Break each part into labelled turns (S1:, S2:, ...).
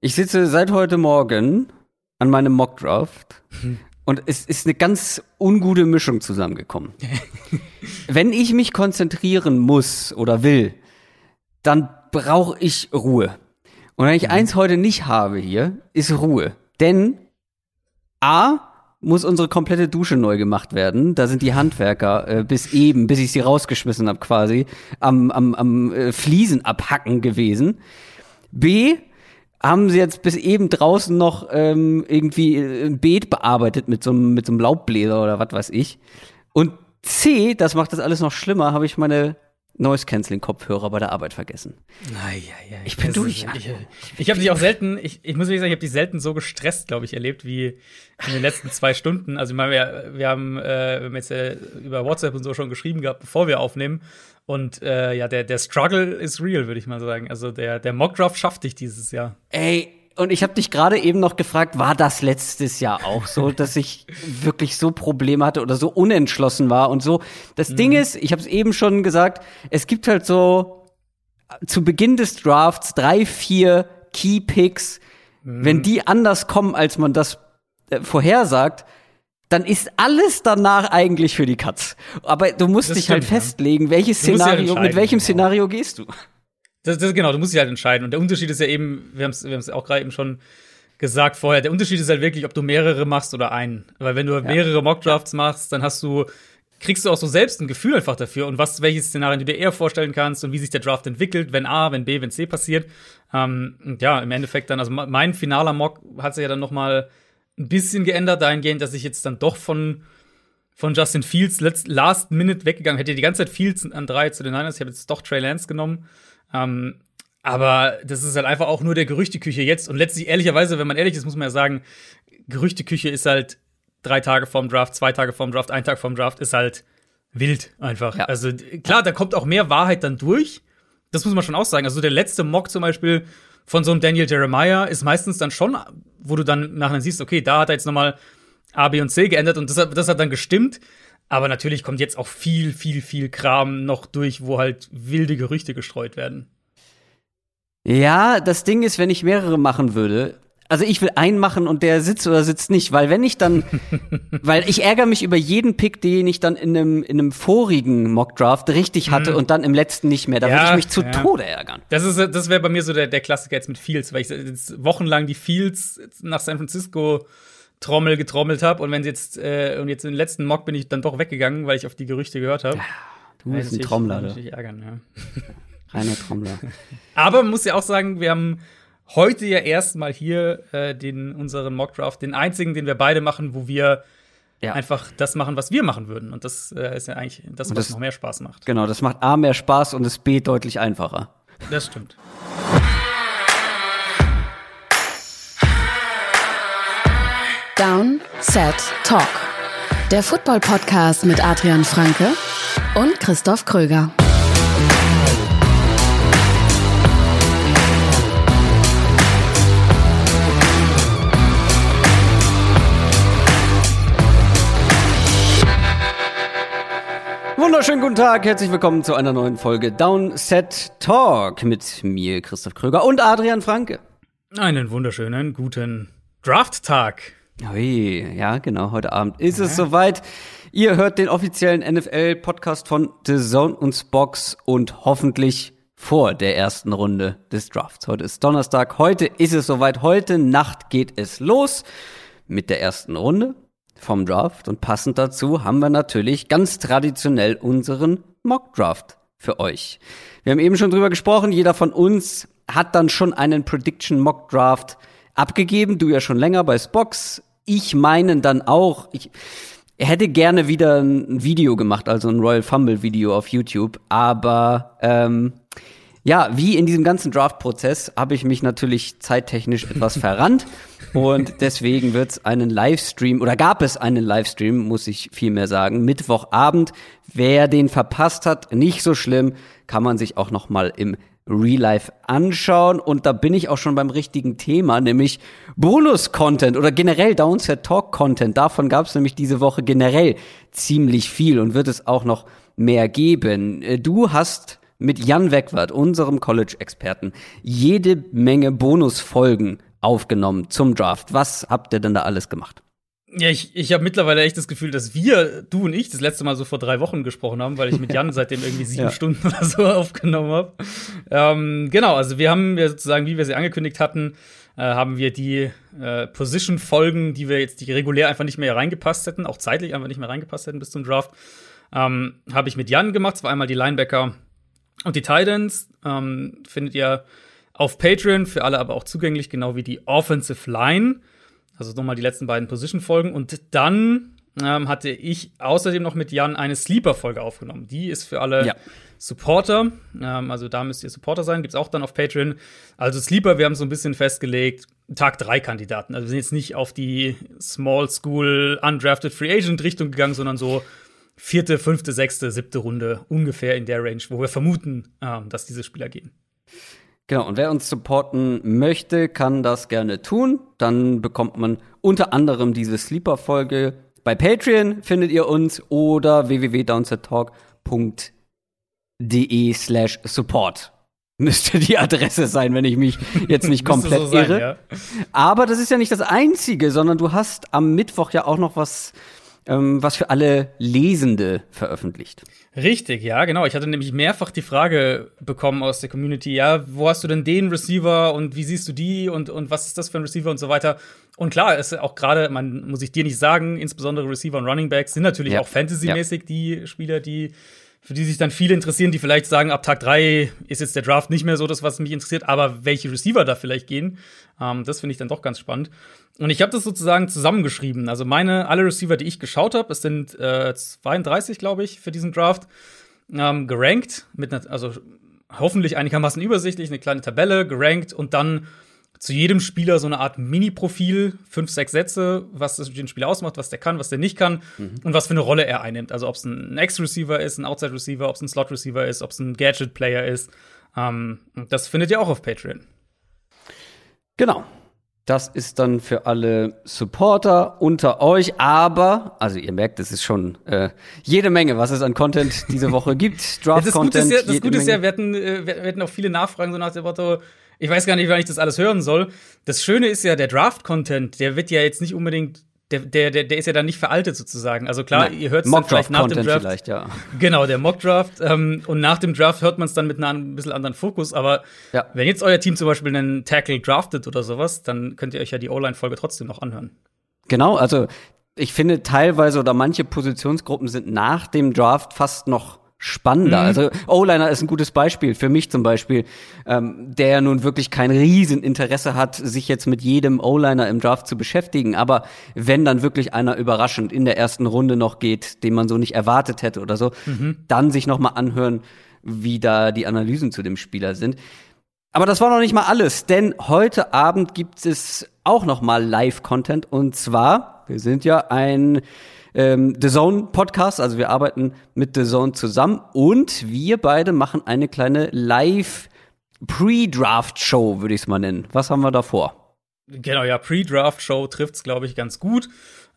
S1: Ich sitze seit heute Morgen an meinem Mockdraft und es ist eine ganz ungute Mischung zusammengekommen. Wenn ich mich konzentrieren muss oder will, dann brauche ich Ruhe. Und wenn ich mhm. eins heute nicht habe hier, ist Ruhe. Denn A, muss unsere komplette Dusche neu gemacht werden. Da sind die Handwerker äh, bis eben, bis ich sie rausgeschmissen habe quasi, am, am, am äh, Fliesen abhacken gewesen. B, haben sie jetzt bis eben draußen noch ähm, irgendwie äh, ein Beet bearbeitet mit so, einem mit so einem Laubbläser oder was weiß ich. Und C, das macht das alles noch schlimmer, habe ich meine Noise Canceling Kopfhörer bei der Arbeit vergessen.
S2: Ja, ja, ja. Ich bin durch. Ist, ich ich habe dich auch selten, ich, ich muss wirklich sagen, ich habe dich selten so gestresst, glaube ich, erlebt wie in den letzten zwei Stunden. Also ich meine, wir, wir haben, äh, wir haben jetzt äh, über WhatsApp und so schon geschrieben gehabt, bevor wir aufnehmen. Und äh, ja, der, der Struggle ist real, würde ich mal sagen. Also der, der Mockdraft schafft dich dieses Jahr.
S1: Ey, und ich habe dich gerade eben noch gefragt, war das letztes Jahr auch so, dass ich wirklich so Probleme hatte oder so unentschlossen war und so. Das mhm. Ding ist, ich habe es eben schon gesagt, es gibt halt so zu Beginn des Drafts drei, vier Key Picks. Mhm. Wenn die anders kommen, als man das äh, vorhersagt, dann ist alles danach eigentlich für die Katz. Aber du musst das dich halt halt festlegen, welches Szenario, mit welchem genau. Szenario gehst du?
S2: Das, das, genau, du musst dich halt entscheiden. Und der Unterschied ist ja eben, wir haben es wir auch gerade eben schon gesagt vorher, der Unterschied ist halt wirklich, ob du mehrere machst oder einen. Weil wenn du ja. mehrere Mockdrafts machst, dann hast du, kriegst du auch so selbst ein Gefühl einfach dafür und was, welches Szenarien du dir eher vorstellen kannst und wie sich der Draft entwickelt, wenn A, wenn B, wenn C passiert. Ähm, und ja, im Endeffekt dann, also mein finaler Mock hat sich ja dann noch mal ein bisschen geändert, dahingehend, dass ich jetzt dann doch von von Justin Fields last minute weggegangen hätte die ganze Zeit Fields an drei zu den Niners. Ich habe jetzt doch Trey Lance genommen. Ähm, aber das ist halt einfach auch nur der Gerüchteküche jetzt. Und letztlich, ehrlicherweise, wenn man ehrlich ist, muss man ja sagen, Gerüchteküche ist halt drei Tage vorm Draft, zwei Tage vorm Draft, ein Tag vorm Draft, ist halt wild einfach. Ja. Also klar, da kommt auch mehr Wahrheit dann durch. Das muss man schon auch sagen. Also der letzte Mock zum Beispiel von so einem Daniel Jeremiah ist meistens dann schon, wo du dann nachher siehst, okay, da hat er jetzt nochmal A, B und C geändert und das hat, das hat dann gestimmt. Aber natürlich kommt jetzt auch viel, viel, viel Kram noch durch, wo halt wilde Gerüchte gestreut werden.
S1: Ja, das Ding ist, wenn ich mehrere machen würde, also ich will einen machen und der sitzt oder sitzt nicht, weil wenn ich dann, weil ich ärgere mich über jeden Pick, den ich dann in einem, in einem vorigen Mockdraft richtig hatte mhm. und dann im letzten nicht mehr. Da ja, würde ich mich zu ja. Tode ärgern.
S2: Das ist, das wäre bei mir so der, der Klassiker jetzt mit Fields, weil ich jetzt wochenlang die Fields nach San Francisco Trommel getrommelt habe und wenn sie jetzt äh, und jetzt in den letzten Mock bin ich dann doch weggegangen, weil ich auf die Gerüchte gehört habe. Ja,
S1: du bist ein Trommler.
S2: Natürlich ärgern, ja.
S1: Reiner Trommler.
S2: Aber man muss ja auch sagen, wir haben heute ja erstmal hier äh, den unseren Mockdraft, den einzigen, den wir beide machen, wo wir ja. einfach das machen, was wir machen würden. Und das äh, ist ja eigentlich das, was das, noch mehr Spaß macht.
S1: Genau, das macht A mehr Spaß und das B deutlich einfacher.
S2: Das stimmt.
S3: Down, Set, Talk. Der Football-Podcast mit Adrian Franke und Christoph Kröger.
S1: Wunderschönen guten Tag, herzlich willkommen zu einer neuen Folge Downset Talk mit mir, Christoph Kröger und Adrian Franke.
S2: Einen wunderschönen guten Draft-Tag.
S1: Ui, ja, genau, heute Abend ist ja. es soweit. Ihr hört den offiziellen NFL-Podcast von The Zone und Box und hoffentlich vor der ersten Runde des Drafts. Heute ist Donnerstag, heute ist es soweit, heute Nacht geht es los mit der ersten Runde vom Draft und passend dazu haben wir natürlich ganz traditionell unseren Mock Draft für euch. Wir haben eben schon drüber gesprochen, jeder von uns hat dann schon einen Prediction Mock Draft abgegeben, du ja schon länger bei Spox, ich meinen dann auch, ich, hätte gerne wieder ein Video gemacht, also ein Royal Fumble Video auf YouTube, aber ähm, ja, wie in diesem ganzen Draft-Prozess habe ich mich natürlich zeittechnisch etwas verrannt und deswegen wird es einen Livestream oder gab es einen Livestream, muss ich vielmehr sagen, Mittwochabend. Wer den verpasst hat, nicht so schlimm, kann man sich auch noch mal im Real Life anschauen. Und da bin ich auch schon beim richtigen Thema, nämlich Bonus-Content oder generell Downset Talk-Content. Davon gab es nämlich diese Woche generell ziemlich viel und wird es auch noch mehr geben. Äh, du hast mit Jan Wegwart, unserem College-Experten, jede Menge Bonusfolgen aufgenommen zum Draft. Was habt ihr denn da alles gemacht?
S2: Ja, ich, ich habe mittlerweile echt das Gefühl, dass wir, du und ich, das letzte Mal so vor drei Wochen gesprochen haben, weil ich mit Jan seitdem irgendwie sieben ja. Stunden oder so aufgenommen habe. Ähm, genau, also wir haben ja sozusagen, wie wir sie angekündigt hatten, äh, haben wir die äh, Position-Folgen, die wir jetzt, die regulär einfach nicht mehr reingepasst hätten, auch zeitlich einfach nicht mehr reingepasst hätten bis zum Draft, ähm, habe ich mit Jan gemacht. Es war einmal die Linebacker und die Titans. Ähm, findet ihr auf Patreon, für alle aber auch zugänglich, genau wie die Offensive Line. Also nochmal die letzten beiden Position-Folgen. Und dann ähm, hatte ich außerdem noch mit Jan eine Sleeper-Folge aufgenommen. Die ist für alle ja. Supporter. Ähm, also da müsst ihr Supporter sein. Gibt's auch dann auf Patreon. Also Sleeper, wir haben so ein bisschen festgelegt, Tag 3 Kandidaten. Also wir sind jetzt nicht auf die Small School Undrafted Free Agent Richtung gegangen, sondern so vierte, fünfte, sechste, siebte Runde ungefähr in der Range, wo wir vermuten, ähm, dass diese Spieler gehen.
S1: Genau, und wer uns supporten möchte, kann das gerne tun. Dann bekommt man unter anderem diese Sleeper-Folge. Bei Patreon findet ihr uns oder www.downsettalk.de slash support. Müsste die Adresse sein, wenn ich mich jetzt nicht komplett so sein, irre. Ja. Aber das ist ja nicht das Einzige, sondern du hast am Mittwoch ja auch noch was ähm, was für alle Lesende veröffentlicht.
S2: Richtig, ja, genau. Ich hatte nämlich mehrfach die Frage bekommen aus der Community, ja, wo hast du denn den Receiver und wie siehst du die und, und was ist das für ein Receiver und so weiter. Und klar, ist auch gerade, man muss ich dir nicht sagen, insbesondere Receiver und Running Backs sind natürlich ja. auch fantasymäßig ja. die Spieler, die für die sich dann viele interessieren, die vielleicht sagen, ab Tag 3 ist jetzt der Draft nicht mehr so das, was mich interessiert, aber welche Receiver da vielleicht gehen, ähm, das finde ich dann doch ganz spannend. Und ich habe das sozusagen zusammengeschrieben. Also meine, alle Receiver, die ich geschaut habe, es sind äh, 32, glaube ich, für diesen Draft, ähm, gerankt, mit einer, also hoffentlich einigermaßen übersichtlich, eine kleine Tabelle, gerankt und dann zu jedem Spieler so eine Art Mini-Profil, fünf, sechs Sätze, was das den Spieler ausmacht, was der kann, was der nicht kann mhm. und was für eine Rolle er einnimmt. Also ob es ein X-Receiver ist, ein Outside-Receiver, ob es ein Slot-Receiver ist, ob es ein Gadget-Player ist. Ähm, das findet ihr auch auf Patreon.
S1: Genau. Das ist dann für alle Supporter unter euch, aber, also ihr merkt, es ist schon äh, jede Menge, was es an Content diese Woche gibt.
S2: Draft-Content. Ja, das Gute ist ja, das Gute ist ja wir, hatten, äh, wir hatten auch viele Nachfragen so nach dem Motto, ich weiß gar nicht, wann ich das alles hören soll. Das Schöne ist ja, der Draft-Content, der wird ja jetzt nicht unbedingt der, der, der, ist ja dann nicht veraltet sozusagen. Also klar, Nein. ihr hört es dann vielleicht nach dem Draft.
S1: Vielleicht, ja.
S2: Genau, der Mock-Draft. Ähm, und nach dem Draft hört man es dann mit einem ein bisschen anderen Fokus. Aber ja. wenn jetzt euer Team zum Beispiel einen Tackle draftet oder sowas, dann könnt ihr euch ja die O-Line-Folge trotzdem noch anhören.
S1: Genau, also ich finde teilweise oder manche Positionsgruppen sind nach dem Draft fast noch spannender. Mhm. Also O-Liner ist ein gutes Beispiel für mich zum Beispiel, ähm, der nun wirklich kein Rieseninteresse hat, sich jetzt mit jedem O-Liner im Draft zu beschäftigen. Aber wenn dann wirklich einer überraschend in der ersten Runde noch geht, den man so nicht erwartet hätte oder so, mhm. dann sich noch mal anhören, wie da die Analysen zu dem Spieler sind. Aber das war noch nicht mal alles, denn heute Abend gibt es auch noch mal Live-Content und zwar, wir sind ja ein ähm, The Zone Podcast. Also wir arbeiten mit The Zone zusammen und wir beide machen eine kleine Live Pre-Draft Show, würde ich es mal nennen. Was haben wir da vor?
S2: Genau, ja, Pre-Draft Show trifft es, glaube ich, ganz gut.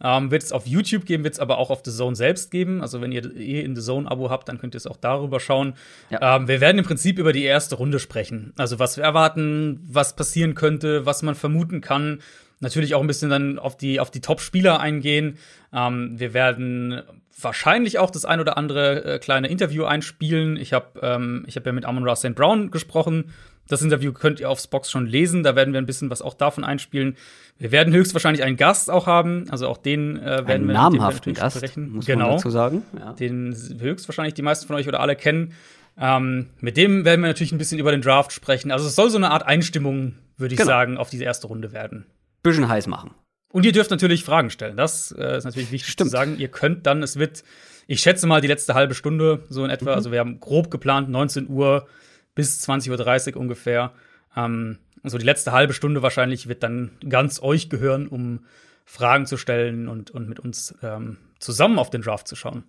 S2: Ähm, wird es auf YouTube geben, wird es aber auch auf The Zone selbst geben. Also wenn ihr eh in The Zone Abo habt, dann könnt ihr es auch darüber schauen. Ja. Ähm, wir werden im Prinzip über die erste Runde sprechen. Also was wir erwarten, was passieren könnte, was man vermuten kann natürlich auch ein bisschen dann auf die, auf die Top-Spieler eingehen. Ähm, wir werden wahrscheinlich auch das ein oder andere äh, kleine Interview einspielen. Ich habe ähm, ich hab ja mit Amon Ross St. Brown gesprochen. Das Interview könnt ihr auf Box schon lesen. Da werden wir ein bisschen was auch davon einspielen. Wir werden höchstwahrscheinlich einen Gast auch haben. Also auch den äh, werden einen wir
S1: namhaften Gast,
S2: sprechen. Muss genau. man dazu sagen. Ja. Den höchstwahrscheinlich die meisten von euch oder alle kennen. Ähm, mit dem werden wir natürlich ein bisschen über den Draft sprechen. Also es soll so eine Art Einstimmung, würde ich genau. sagen, auf diese erste Runde werden
S1: bisschen heiß machen.
S2: Und ihr dürft natürlich Fragen stellen. Das äh, ist natürlich wichtig Stimmt. zu sagen. Ihr könnt dann, es wird, ich schätze mal, die letzte halbe Stunde so in etwa. Mhm. Also wir haben grob geplant 19 Uhr bis 20.30 Uhr ungefähr. Ähm, also die letzte halbe Stunde wahrscheinlich wird dann ganz euch gehören, um Fragen zu stellen und, und mit uns ähm, zusammen auf den Draft zu schauen.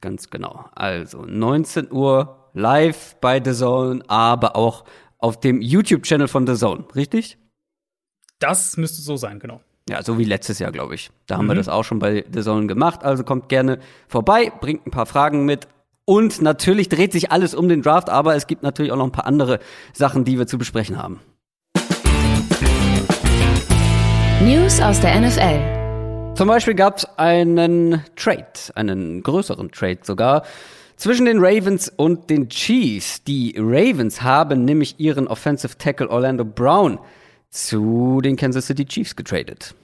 S1: Ganz genau. Also 19 Uhr live bei The Zone, aber auch auf dem YouTube-Channel von The Zone, richtig?
S2: Das müsste so sein, genau.
S1: Ja, so wie letztes Jahr, glaube ich. Da haben mhm. wir das auch schon bei The Zone gemacht. Also kommt gerne vorbei, bringt ein paar Fragen mit. Und natürlich dreht sich alles um den Draft, aber es gibt natürlich auch noch ein paar andere Sachen, die wir zu besprechen haben.
S3: News aus der NFL.
S1: Zum Beispiel gab es einen Trade, einen größeren Trade sogar, zwischen den Ravens und den Chiefs. Die Ravens haben nämlich ihren Offensive Tackle Orlando Brown zu den Kansas City Chiefs getradet.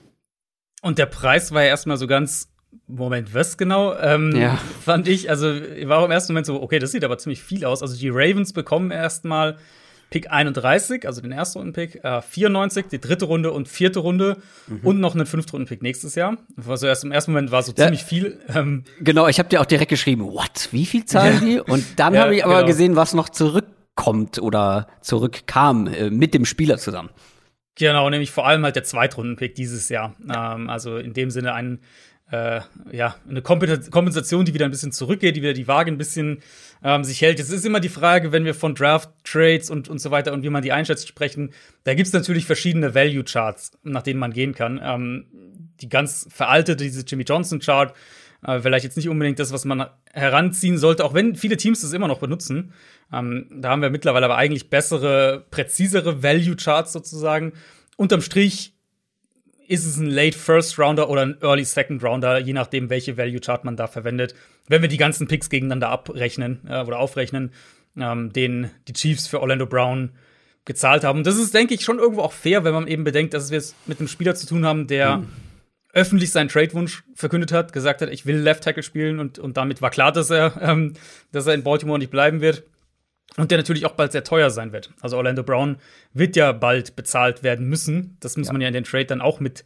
S2: Und der Preis war ja erstmal so ganz, Moment, was genau? Ähm,
S1: Ja.
S2: Fand ich, also war im ersten Moment so, okay, das sieht aber ziemlich viel aus. Also die Ravens bekommen erstmal Pick 31, also den ersten Runden-Pick, äh, 94, die dritte Runde und vierte Runde und noch einen Fünftrunden-Pick nächstes Jahr. Also erst im ersten Moment war so
S1: Ja.
S2: ziemlich viel. Ähm,
S1: Genau, ich habe dir auch direkt geschrieben, what, wie viel zahlen die? Und dann
S2: Ja,
S1: habe ich aber
S2: genau.
S1: gesehen, was noch zurückkommt oder zurückkam äh, mit dem Spieler zusammen.
S2: Genau, nämlich vor allem halt der Zweitrunden-Pick dieses Jahr. Ähm, also in dem Sinne ein, äh, ja, eine Kompensa- Kompensation, die wieder ein bisschen zurückgeht, die wieder die Waage ein bisschen ähm, sich hält. Es ist immer die Frage, wenn wir von Draft-Trades und, und so weiter und wie man die einschätzt sprechen, da gibt's natürlich verschiedene Value-Charts, nach denen man gehen kann. Ähm, die ganz veraltete, diese Jimmy Johnson-Chart, äh, vielleicht jetzt nicht unbedingt das, was man heranziehen sollte, auch wenn viele Teams das immer noch benutzen. Ähm, da haben wir mittlerweile aber eigentlich bessere, präzisere Value-Charts sozusagen. Unterm Strich ist es ein Late First Rounder oder ein Early Second Rounder, je nachdem, welche Value Chart man da verwendet. Wenn wir die ganzen Picks gegeneinander abrechnen äh, oder aufrechnen, ähm, den die Chiefs für Orlando Brown gezahlt haben. Das ist, denke ich, schon irgendwo auch fair, wenn man eben bedenkt, dass wir es mit einem Spieler zu tun haben, der öffentlich seinen Trade-Wunsch verkündet hat, gesagt hat, ich will Left Tackle spielen und, und damit war klar, dass er, ähm, dass er in Baltimore nicht bleiben wird. Und der natürlich auch bald sehr teuer sein wird. Also Orlando Brown wird ja bald bezahlt werden müssen. Das muss man ja in den Trade dann auch mit,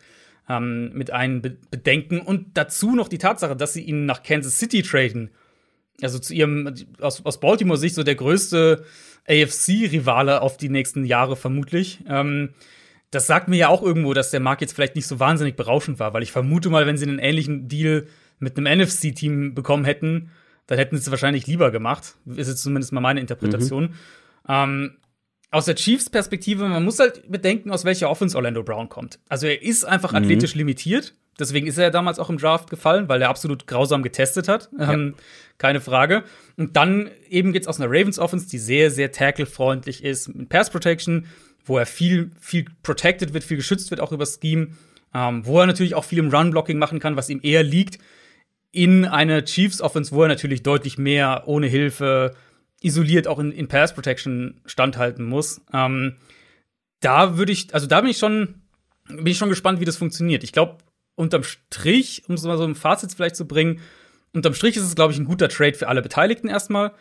S2: ähm, mit einbedenken. Und dazu noch die Tatsache, dass sie ihn nach Kansas City traden. Also zu ihrem, aus, aus Baltimore-Sicht so der größte AFC-Rivale auf die nächsten Jahre vermutlich. Ähm, das sagt mir ja auch irgendwo, dass der Markt jetzt vielleicht nicht so wahnsinnig berauschend war, weil ich vermute mal, wenn sie einen ähnlichen Deal mit einem NFC-Team bekommen hätten, dann hätten sie es wahrscheinlich lieber gemacht. Ist jetzt zumindest mal meine Interpretation. Ähm, aus der Chiefs-Perspektive, man muss halt bedenken, aus welcher Offense Orlando Brown kommt. Also er ist einfach athletisch limitiert. Deswegen ist er ja damals auch im Draft gefallen, weil er absolut grausam getestet hat. Ähm, keine Frage. Und dann eben geht's aus einer Ravens Offense, die sehr, sehr tackle-freundlich ist, mit Pass Protection, wo er viel, viel protected wird, viel geschützt wird, auch über Scheme, ähm, wo er natürlich auch viel im Run-Blocking machen kann, was ihm eher liegt, in eine Chiefs Offense, wo er natürlich deutlich mehr ohne Hilfe isoliert auch in, in Pass Protection standhalten muss. Ähm, da würde ich, also da bin ich schon, bin ich schon gespannt, wie das funktioniert. Ich glaube, unterm Strich, um es mal so ein Fazit vielleicht zu bringen, unterm Strich ist es, glaube ich, ein guter Trade für alle Beteiligten erstmal.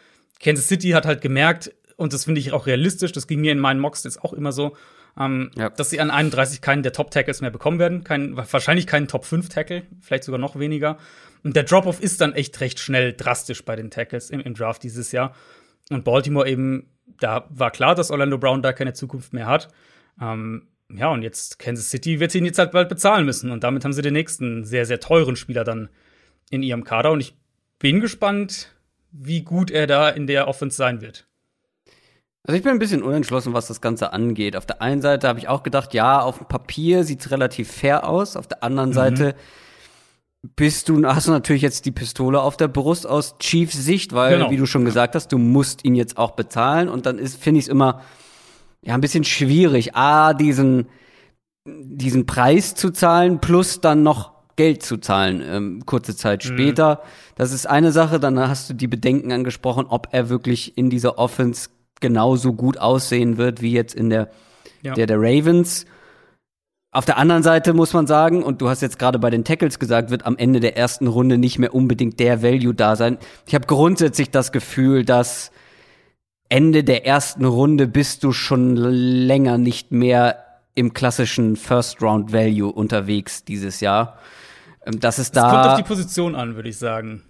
S2: Kansas City hat halt gemerkt, und das finde ich auch realistisch, das ging mir in meinen Mocks jetzt auch immer so, ähm,
S1: Ja.
S2: dass sie an 31 keinen der Top-Tackles mehr bekommen werden. Kein, wahrscheinlich keinen Top-5-Tackle, vielleicht sogar noch weniger. Und der Drop-Off ist dann echt recht schnell drastisch bei den Tackles im, im Draft dieses Jahr. Und Baltimore eben, da war klar, dass Orlando Brown da keine Zukunft mehr hat. Ähm, ja, und jetzt Kansas City wird ihn jetzt halt bald bezahlen müssen. Und damit haben sie den nächsten sehr, sehr teuren Spieler dann in ihrem Kader. Und ich bin gespannt, wie gut er da in der Offense sein wird.
S1: Also ich bin ein bisschen unentschlossen, was das Ganze angeht. Auf der einen Seite habe ich auch gedacht, ja, auf dem Papier sieht's relativ fair aus. Auf der anderen Seite bist du, hast du natürlich jetzt die Pistole auf der Brust aus Chiefs Sicht, weil,
S2: Genau.
S1: wie du schon gesagt hast, du musst ihn jetzt auch bezahlen. Und dann ist, finde ich es immer ja ein bisschen schwierig, A, diesen, diesen Preis zu zahlen, plus dann noch Geld zu zahlen, ähm, kurze Zeit später. Das ist eine Sache. Dann hast du die Bedenken angesprochen, ob er wirklich in dieser Offense genauso gut aussehen wird wie jetzt in der,
S2: Ja.
S1: der der Ravens. Auf der anderen Seite muss man sagen, und du hast jetzt gerade bei den Tackles gesagt, wird am Ende der ersten Runde nicht mehr unbedingt der Value da sein. Ich habe grundsätzlich das Gefühl, dass Ende der ersten Runde bist du schon länger nicht mehr im klassischen First Round Value unterwegs dieses Jahr. Ähm, Das ist
S2: Es kommt auf
S1: da.
S2: die Position an, würde ich sagen.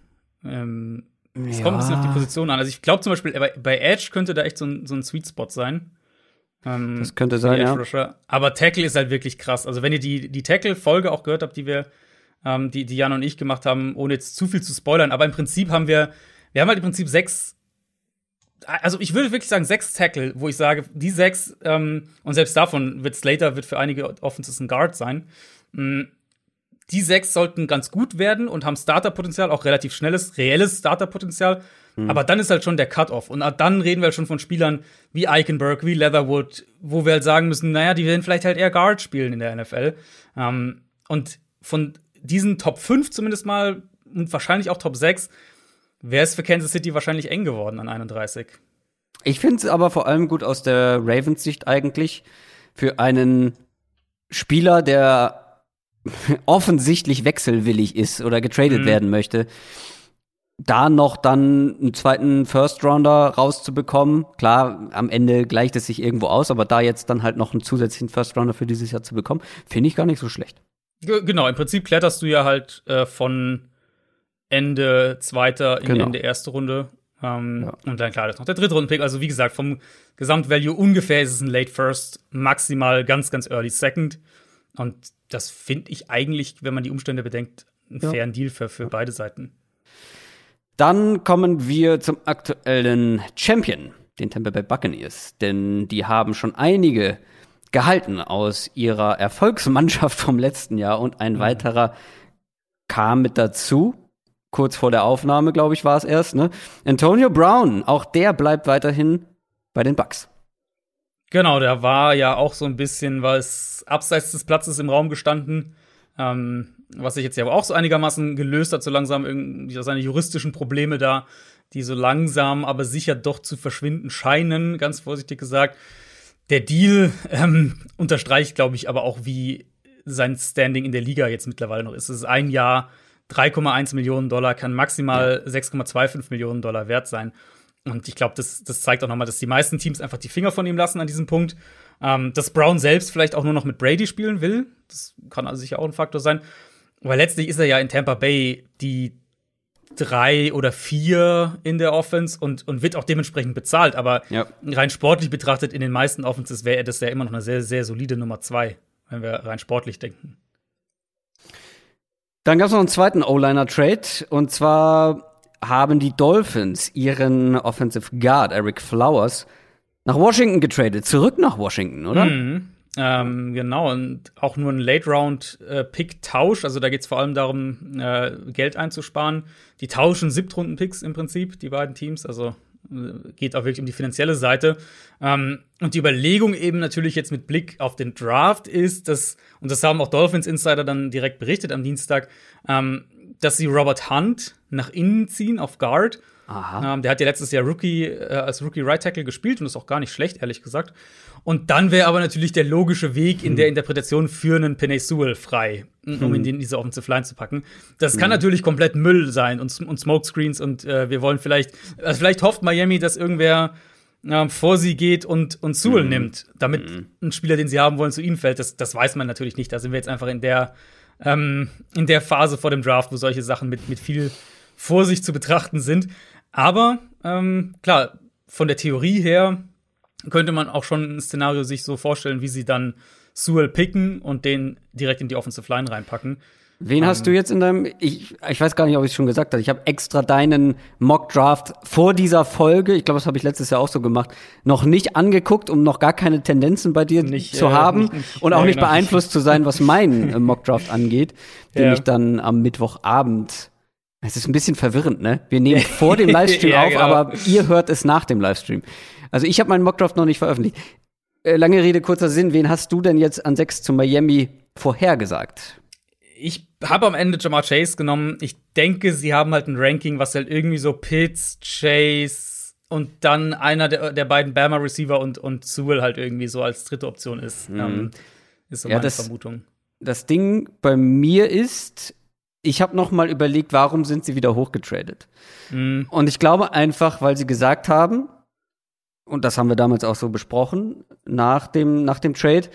S2: Ähm, es
S1: Ja.
S2: kommt ein bisschen auf die Position an. Also ich glaube zum Beispiel, bei, bei Edge könnte da echt so ein, so ein Sweet Spot sein. Ähm,
S1: Das könnte sein, ja.
S2: Aber Tackle ist halt wirklich krass. Also wenn ihr die, die Tackle-Folge auch gehört habt, die wir, ähm, die, die Jan und ich gemacht haben, ohne jetzt zu viel zu spoilern, aber im Prinzip haben wir, wir haben halt im Prinzip sechs, also ich würde wirklich sagen sechs Tackle, wo ich sage, die sechs, ähm, und selbst davon wird Slater, wird für einige Offenses ein Guard sein. Mm, die sechs sollten ganz gut werden und haben Starterpotenzial, auch relativ schnelles, reelles Starterpotenzial. Mhm. Aber dann ist halt schon der Cut-Off. Und dann reden wir halt schon von Spielern wie Eichenberg, wie Leatherwood, wo wir halt sagen müssen, naja, die werden vielleicht halt eher Guard spielen in der NFL. Ähm, und von diesen Top 5 zumindest mal und wahrscheinlich auch Top 6 wäre es für Kansas City wahrscheinlich eng geworden an 31.
S1: Ich finde es aber vor allem gut aus der Ravens Sicht eigentlich für einen Spieler, der offensichtlich wechselwillig ist oder getradet mhm. werden möchte, da noch dann einen zweiten First Rounder rauszubekommen. Klar, am Ende gleicht es sich irgendwo aus, aber da jetzt dann halt noch einen zusätzlichen First Rounder für dieses Jahr zu bekommen, finde ich gar nicht so schlecht.
S2: Genau, im Prinzip kletterst du ja halt äh, von Ende zweiter in genau. Ende erste Runde. Ähm, ja. Und dann klar, das ist noch der dritte Rundenpick. Also wie gesagt, vom Gesamtvalue ungefähr ist es ein Late First, maximal ganz, ganz Early Second. Und das finde ich eigentlich, wenn man die Umstände bedenkt, einen ja. fairen Deal für, für beide Seiten.
S1: Dann kommen wir zum aktuellen Champion, den Tampa Bay Buccaneers. Denn die haben schon einige gehalten aus ihrer Erfolgsmannschaft vom letzten Jahr und ein mhm. weiterer kam mit dazu. Kurz vor der Aufnahme, glaube ich, war es erst, ne? Antonio Brown, auch der bleibt weiterhin bei den Bucks.
S2: Genau, der war ja auch so ein bisschen was abseits des Platzes im Raum gestanden. Ähm, was sich jetzt ja auch so einigermaßen gelöst hat, so langsam irgendwie seine juristischen Probleme da, die so langsam, aber sicher doch zu verschwinden scheinen, ganz vorsichtig gesagt. Der Deal ähm, unterstreicht, glaube ich, aber auch, wie sein Standing in der Liga jetzt mittlerweile noch ist. Es ist ein Jahr 3,1 Millionen Dollar, kann maximal ja. 6,25 Millionen Dollar wert sein. Und ich glaube, das, das zeigt auch nochmal, dass die meisten Teams einfach die Finger von ihm lassen an diesem Punkt. Ähm, dass Brown selbst vielleicht auch nur noch mit Brady spielen will. Das kann also sicher auch ein Faktor sein. Aber letztlich ist er ja in Tampa Bay die drei oder vier in der Offense und, und wird auch dementsprechend bezahlt. Aber ja. rein sportlich betrachtet, in den meisten Offenses wäre er das ja immer noch eine sehr, sehr solide Nummer zwei, wenn wir rein sportlich denken.
S1: Dann gab es noch einen zweiten O-Liner-Trade und zwar haben die Dolphins ihren Offensive Guard Eric Flowers nach Washington getradet, zurück nach Washington, oder?
S2: Mhm. Ähm, genau, und auch nur ein Late-Round-Pick-Tausch. Äh, also da geht es vor allem darum, äh, Geld einzusparen. Die tauschen Siebtrunden-Picks im Prinzip, die beiden Teams. Also äh, geht auch wirklich um die finanzielle Seite. Ähm, und die Überlegung eben natürlich jetzt mit Blick auf den Draft ist, dass, und das haben auch Dolphins Insider dann direkt berichtet am Dienstag, ähm, dass sie Robert Hunt nach innen ziehen auf Guard ähm, der hat ja letztes Jahr Rookie äh, als Rookie Right Tackle gespielt und ist auch gar nicht schlecht, ehrlich gesagt. Und dann wäre aber natürlich der logische Weg in hm. der Interpretation für einen Penny Sewell frei, um hm. ihn in diese Offensive Line zu packen. Das hm. kann natürlich komplett Müll sein und, und Smokescreens und äh, wir wollen vielleicht, also vielleicht hofft Miami, dass irgendwer äh, vor sie geht und, und Sewell mhm. nimmt, damit mhm. ein Spieler, den sie haben wollen, zu ihnen fällt. Das, das weiß man natürlich nicht. Da sind wir jetzt einfach in der, ähm, in der Phase vor dem Draft, wo solche Sachen mit, mit viel Vorsicht zu betrachten sind. Aber ähm, klar, von der Theorie her könnte man auch schon ein Szenario sich so vorstellen, wie sie dann Sewell picken und den direkt in die Offensive Line reinpacken.
S1: Wen hast ähm, du jetzt in deinem, ich, ich weiß gar nicht, ob ich es schon gesagt habe, ich habe extra deinen Mock-Draft vor dieser Folge, ich glaube, das habe ich letztes Jahr auch so gemacht, noch nicht angeguckt, um noch gar keine Tendenzen bei dir nicht, zu äh, haben nicht, nicht, und auch nicht genau. beeinflusst zu sein, was meinen äh, Mock-Draft angeht, den ja. ich dann am Mittwochabend es ist ein bisschen verwirrend, ne? Wir nehmen vor dem Livestream ja, auf, genau. aber ihr hört es nach dem Livestream. Also ich habe meinen Mockdraft noch nicht veröffentlicht. Äh, lange Rede, kurzer Sinn. Wen hast du denn jetzt an 6 zu Miami vorhergesagt?
S2: Ich habe am Ende Jamar Chase genommen. Ich denke, sie haben halt ein Ranking, was halt irgendwie so Pitts, Chase und dann einer der, der beiden Bama Receiver und, und Sewell halt irgendwie so als dritte Option ist. Mhm. Ähm, ist so ja, meine das, Vermutung.
S1: Das Ding bei mir ist, ich habe noch mal überlegt, warum sind sie wieder hochgetradet? Mhm. Und ich glaube einfach, weil sie gesagt haben, und das haben wir damals auch so besprochen, nach dem, nach dem Trade,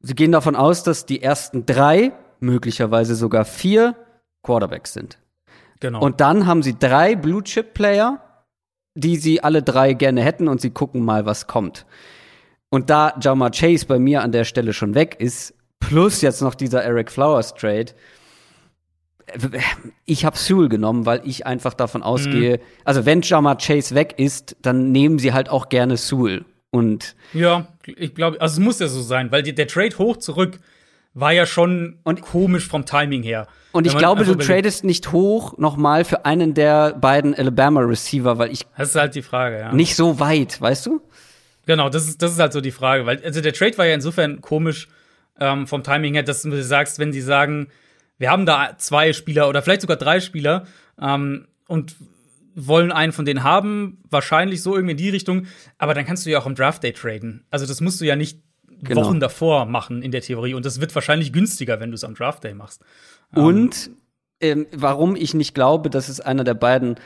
S1: sie gehen davon aus, dass die ersten drei, möglicherweise sogar vier Quarterbacks sind. Genau. Und dann haben sie drei Blue-Chip-Player, die sie alle drei gerne hätten und sie gucken mal, was kommt. Und da Jama Chase bei mir an der Stelle schon weg ist, plus jetzt noch dieser Eric Flowers Trade, ich habe Sewell genommen, weil ich einfach davon ausgehe, mhm. also wenn Jamar Chase weg ist, dann nehmen sie halt auch gerne Sewell. Und
S2: ja, ich glaube, also es muss ja so sein, weil die, der Trade hoch zurück war ja schon
S1: Und-
S2: komisch vom Timing her.
S1: Und ich glaube, du tradest nicht hoch nochmal für einen der beiden Alabama-Receiver, weil ich
S2: Das ist halt die Frage, ja.
S1: nicht so weit, weißt du?
S2: Genau, das ist, das ist halt so die Frage. Weil, also der Trade war ja insofern komisch ähm, vom Timing her, dass du sagst, wenn sie sagen, wir haben da zwei Spieler oder vielleicht sogar drei Spieler ähm, und wollen einen von denen haben, wahrscheinlich so irgendwie in die Richtung, aber dann kannst du ja auch im Draft Day traden. Also das musst du ja nicht
S1: Genau.
S2: Wochen davor machen in der Theorie und das wird wahrscheinlich günstiger, wenn du es am Draft Day machst.
S1: Und ähm, warum ich nicht glaube, dass es einer der beiden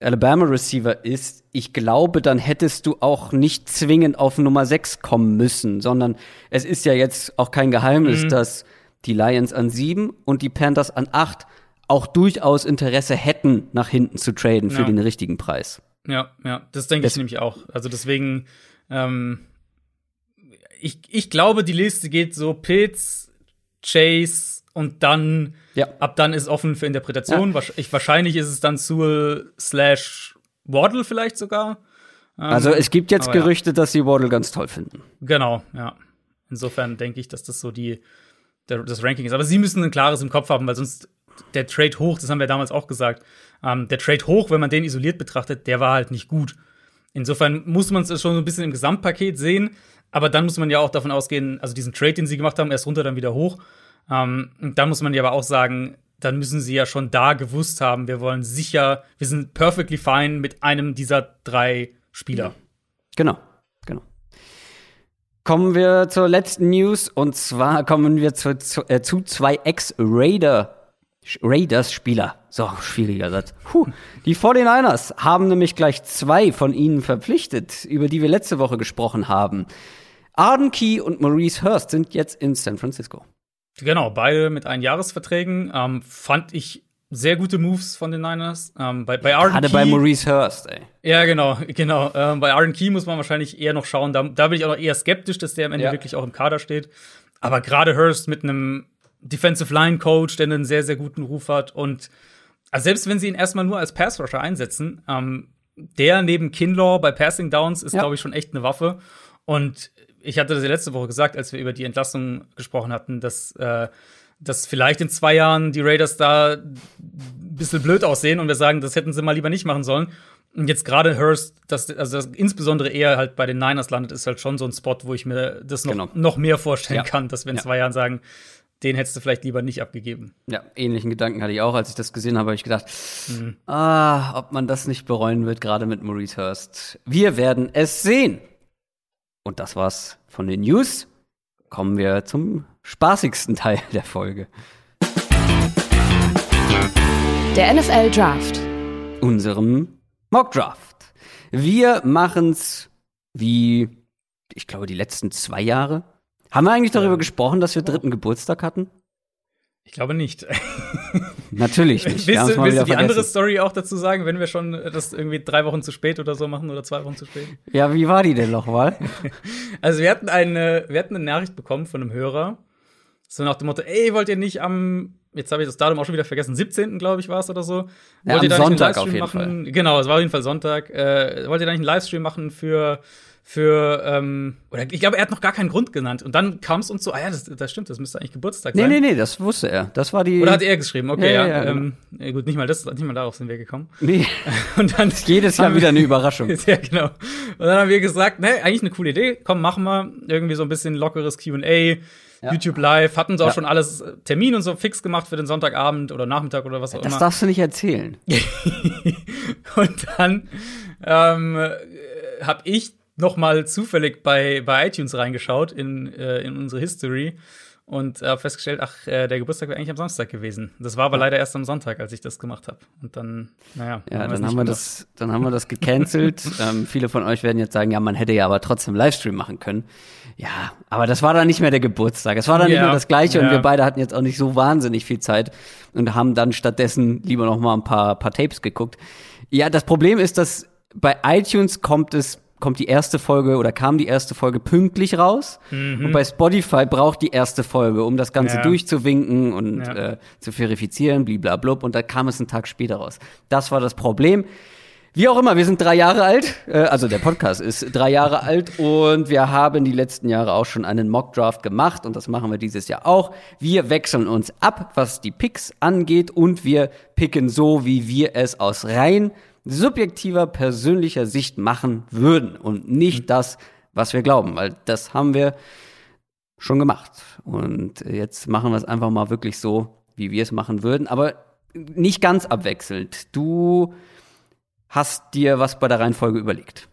S1: Alabama-Receiver ist, ich glaube, dann hättest du auch nicht zwingend auf Nummer 6 kommen müssen, sondern es ist ja jetzt auch kein Geheimnis, dass die Lions an 7 und die Panthers an 8 auch durchaus Interesse hätten, nach hinten zu traden für
S2: Ja.
S1: den richtigen Preis.
S2: Ja, ja, das denke ich
S1: Das-
S2: nämlich auch. Also deswegen, ähm, ich, ich glaube, die Liste geht so Pitts, Chase und dann,
S1: Ja.
S2: ab dann ist offen für Interpretation. Wahrsch- Ich, wahrscheinlich ist es dann Sewell slash Waddle vielleicht sogar. Ähm,
S1: Also es gibt jetzt
S2: aber ja.
S1: Gerüchte, dass sie Waddle ganz toll finden.
S2: Genau, ja. Insofern denke ich, dass das so die, der, das Ranking ist. Aber sie müssen ein klares im Kopf haben, weil sonst der Trade hoch, das haben wir damals auch gesagt, ähm, der Trade hoch, wenn man den isoliert betrachtet, der war halt nicht gut. Insofern muss man es schon so ein bisschen im Gesamtpaket sehen, aber dann muss man ja auch davon ausgehen, also diesen Trade, den sie gemacht haben, erst runter, dann wieder hoch. Ähm, und dann muss man ja aber auch sagen, dann müssen sie ja schon da gewusst haben, wir wollen sicher, wir sind perfectly fine mit einem dieser drei Spieler.
S1: Genau, genau. Kommen wir zur letzten News und zwar kommen wir zu, zu, äh, zu zwei Ex-Raider Raiders-Spieler. So, schwieriger Satz. Puh. Die 49ers haben nämlich gleich zwei von ihnen verpflichtet, über die wir letzte Woche gesprochen haben. Arden Key und Maurice Hurst sind jetzt in San Francisco.
S2: Genau, beide mit Einjahresverträgen. Ähm, fand ich sehr gute Moves von den Niners. Ähm, bei, bei Arden
S1: Gerade
S2: Key,
S1: bei Maurice Hurst, ey.
S2: Ja, genau, genau. Ähm, bei Arden Key muss man wahrscheinlich eher noch schauen. Da, da bin ich auch noch eher skeptisch, dass der am Ende
S1: Ja.
S2: wirklich auch im Kader steht. Aber gerade Hurst mit einem Defensive Line Coach, der einen sehr, sehr guten Ruf hat und also selbst wenn sie ihn erstmal nur als Pass Rusher einsetzen, ähm, der neben Kinlaw bei Passing Downs ist,
S1: Ja.
S2: glaube ich, schon echt eine Waffe. Und ich hatte das ja letzte Woche gesagt, als wir über die Entlassung gesprochen hatten, dass, äh, dass vielleicht in zwei Jahren die Raiders da ein bisschen blöd aussehen und wir sagen, das hätten sie mal lieber nicht machen sollen. Und jetzt gerade Hurst, das, also das, insbesondere eher halt bei den Niners landet, ist halt schon so ein Spot, wo ich mir das noch,
S1: Genau.
S2: noch mehr vorstellen
S1: Ja.
S2: kann, dass wir in
S1: Ja.
S2: zwei Jahren sagen, den hättest du vielleicht lieber nicht abgegeben.
S1: Ja, ähnlichen Gedanken hatte ich auch, als ich das gesehen habe, habe ich gedacht, ah, ob man das nicht bereuen wird, gerade mit Maurice Hurst. Wir werden es sehen. Und das war's von den News. Kommen wir zum spaßigsten Teil der Folge.
S3: Der NFL Draft.
S1: Unserem Mock Draft. Wir machen's wie, ich glaube, die letzten zwei Jahre. Haben wir eigentlich darüber gesprochen, dass wir dritten Geburtstag hatten?
S2: Ich glaube nicht.
S1: Natürlich nicht.
S2: Willst du, willst du die andere. Story auch dazu sagen, wenn wir schon das irgendwie drei Wochen zu spät oder so machen oder zwei Wochen zu spät?
S1: Ja, wie war die denn nochmal?
S2: Also wir hatten eine, wir hatten eine Nachricht bekommen von einem Hörer, so nach dem Motto, ey, wollt ihr nicht am, jetzt habe ich das Datum auch schon wieder vergessen, 17. glaube ich war es oder so.
S1: Ja,
S2: wollt ihr
S1: am
S2: da nicht
S1: Sonntag
S2: einen Livestream
S1: auf jeden
S2: machen? Genau, es war auf jeden Fall Sonntag. Äh, wollt ihr da nicht einen Livestream machen für, für, ähm, oder ich glaube, er hat noch gar keinen Grund genannt. Und dann kam es uns so, ah ja, das, das stimmt, das müsste eigentlich Geburtstag
S1: Nee,
S2: sein.
S1: nee, nee, das wusste er. Das war die.
S2: Oder hat er geschrieben? Okay,
S1: Ja,
S2: ja.
S1: ja, ja,
S2: ähm, ja, gut, nicht mal das, nicht mal darauf sind wir gekommen.
S1: Nee,
S2: Und dann
S1: jedes Jahr wieder eine Überraschung.
S2: Ja, genau. Und dann haben wir gesagt, ne, eigentlich eine coole Idee. Komm, machen wir irgendwie so ein bisschen lockeres Q&A, YouTube Live. Hatten sie auch
S1: Ja.
S2: schon alles äh, Termin und so fix gemacht für den Sonntagabend oder Nachmittag oder was auch
S1: Das
S2: immer.
S1: darfst du nicht erzählen.
S2: und dann ähm, habe ich noch mal zufällig bei, bei iTunes reingeschaut in, äh, in unsere History und habe festgestellt, ach, äh, der Geburtstag wäre eigentlich am Samstag gewesen. Das war aber leider erst am Sonntag, als ich das gemacht habe. Und dann, naja.
S1: Ja, dann
S2: nicht
S1: haben wir das, dann haben wir das gecancelt. ähm, viele von euch werden jetzt sagen, ja, man hätte ja aber trotzdem Livestream machen können. Ja, aber das war dann nicht mehr der Geburtstag. Es war dann nicht
S2: Ja,
S1: mehr das Gleiche und
S2: ja.
S1: wir beide hatten jetzt auch nicht so wahnsinnig viel Zeit und haben dann stattdessen lieber noch mal ein paar, paar Tapes geguckt. Ja, das Problem ist, dass bei iTunes kommt es kommt die erste Folge oder kam die erste Folge pünktlich raus und bei Spotify braucht die erste Folge, um das Ganze
S2: Mhm. Ja.
S1: durchzuwinken und
S2: Ja.
S1: äh, zu verifizieren, bliblablub und da kam es einen Tag später raus. Das war das Problem. Wie auch immer, wir sind drei Jahre alt, äh, also der Podcast ist drei Jahre alt und wir haben die letzten Jahre auch schon einen Mockdraft gemacht und das machen wir dieses Jahr auch. Wir wechseln uns ab, was die Picks angeht und wir picken so, wie wir es aus rein subjektiver, persönlicher Sicht machen würden und nicht das, was wir glauben, weil das haben wir schon gemacht. Und jetzt machen wir es einfach mal wirklich so, wie wir es machen würden, aber nicht ganz abwechselnd. Du hast dir was bei der Reihenfolge überlegt?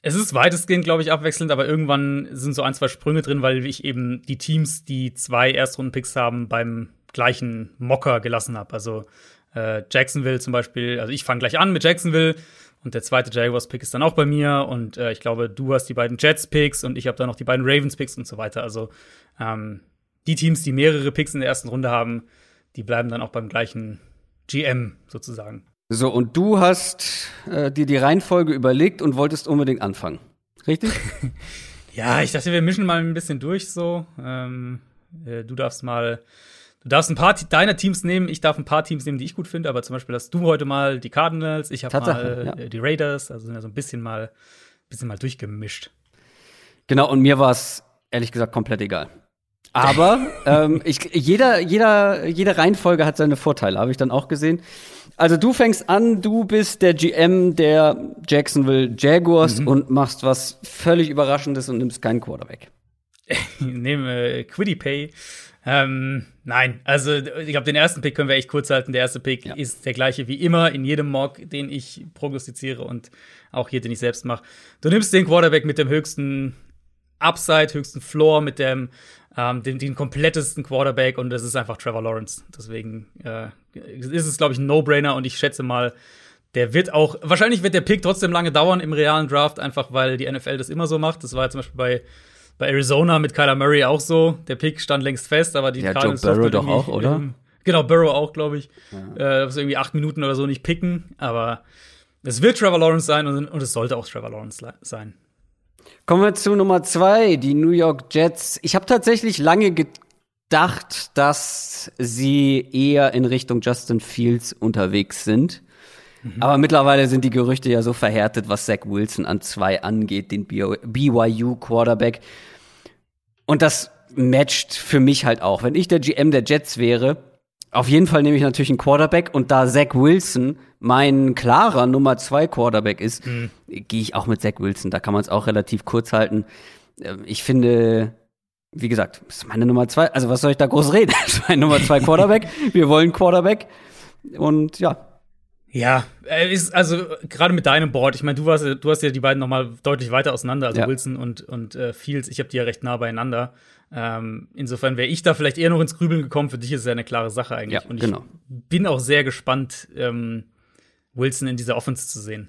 S2: Es ist weitestgehend, glaube ich, abwechselnd, aber irgendwann sind so ein, zwei Sprünge drin, weil ich eben die Teams, die zwei Erstrunden-Picks haben, beim gleichen Mocker gelassen habe. Also äh, Jacksonville zum Beispiel, also ich fange gleich an mit Jacksonville und der zweite Jaguars-Pick ist dann auch bei mir und äh, ich glaube, du hast die beiden Jets-Picks und ich habe dann noch die beiden Ravens-Picks und so weiter. Also ähm, die Teams, die mehrere Picks in der ersten Runde haben, die bleiben dann auch beim gleichen GM sozusagen.
S1: So, und du hast äh, dir die Reihenfolge überlegt und wolltest unbedingt anfangen. Richtig?
S2: ja, ich dachte, wir mischen mal ein bisschen durch so. Ähm, äh, du darfst mal, du darfst ein paar deiner Teams nehmen, ich darf ein paar Teams nehmen, die ich gut finde, aber zum Beispiel hast du heute mal die Cardinals, ich habe mal ja. Äh, die Raiders, also sind ja so ein bisschen mal, bisschen mal durchgemischt.
S1: Genau, und mir war es ehrlich gesagt komplett egal. Aber ähm, ich, jeder, jeder, jede Reihenfolge hat seine Vorteile, habe ich dann auch gesehen. Also du fängst an, du bist der GM der Jacksonville Jaguars mhm. und machst was völlig Überraschendes und nimmst keinen Quarterback.
S2: ich nehme äh, Quiddy Pay. Ähm, nein, also ich glaube, den ersten Pick können wir echt kurz halten. Der erste Pick ja. ist der gleiche wie immer in jedem Mock, den ich prognostiziere und auch hier, den ich selbst mache. Du nimmst den Quarterback mit dem höchsten Upside, höchsten Floor, mit dem ähm, den, den komplettesten Quarterback und das ist einfach Trevor Lawrence. Deswegen äh, ist es, glaube ich, ein No-Brainer und ich schätze mal, der wird auch, wahrscheinlich wird der Pick trotzdem lange dauern im realen Draft, einfach weil die NFL das immer so macht. Das war ja zum Beispiel bei, bei Arizona mit Kyler Murray auch so. Der Pick stand längst fest, aber die
S1: ja, Joe Burrow doch auch, oder?
S2: Im, genau, Burrow auch, glaube ich. Ja. Äh, irgendwie acht Minuten oder so nicht picken, aber es wird Trevor Lawrence sein und, und es sollte auch Trevor Lawrence sein.
S1: Kommen wir zu Nummer zwei, die New York Jets. Ich habe tatsächlich lange gedacht, dass sie eher in Richtung Justin Fields unterwegs sind. Mhm. Aber mittlerweile sind die Gerüchte ja so verhärtet, was Zach Wilson an zwei angeht, den BYU Quarterback. Und das matcht für mich halt auch. Wenn ich der GM der Jets wäre, auf jeden Fall nehme ich natürlich einen Quarterback und da Zach Wilson mein klarer Nummer zwei Quarterback ist, mhm. gehe ich auch mit Zach Wilson. Da kann man es auch relativ kurz halten. Ähm, ich finde, wie gesagt, ist meine Nummer zwei. Also was soll ich da groß reden? Das ist mein Nummer zwei Quarterback. Wir wollen Quarterback. Und ja.
S2: Ja, ist also gerade mit deinem Board. Ich meine, du warst, du hast ja die beiden noch mal deutlich weiter auseinander, also ja. Wilson und und äh, Fields. Ich habe die ja recht nah beieinander. Ähm, insofern wäre ich da vielleicht eher noch ins Grübeln gekommen. Für dich ist es ja eine klare Sache eigentlich.
S1: Ja, und ich genau.
S2: bin auch sehr gespannt, ähm, Wilson in dieser Offense zu sehen.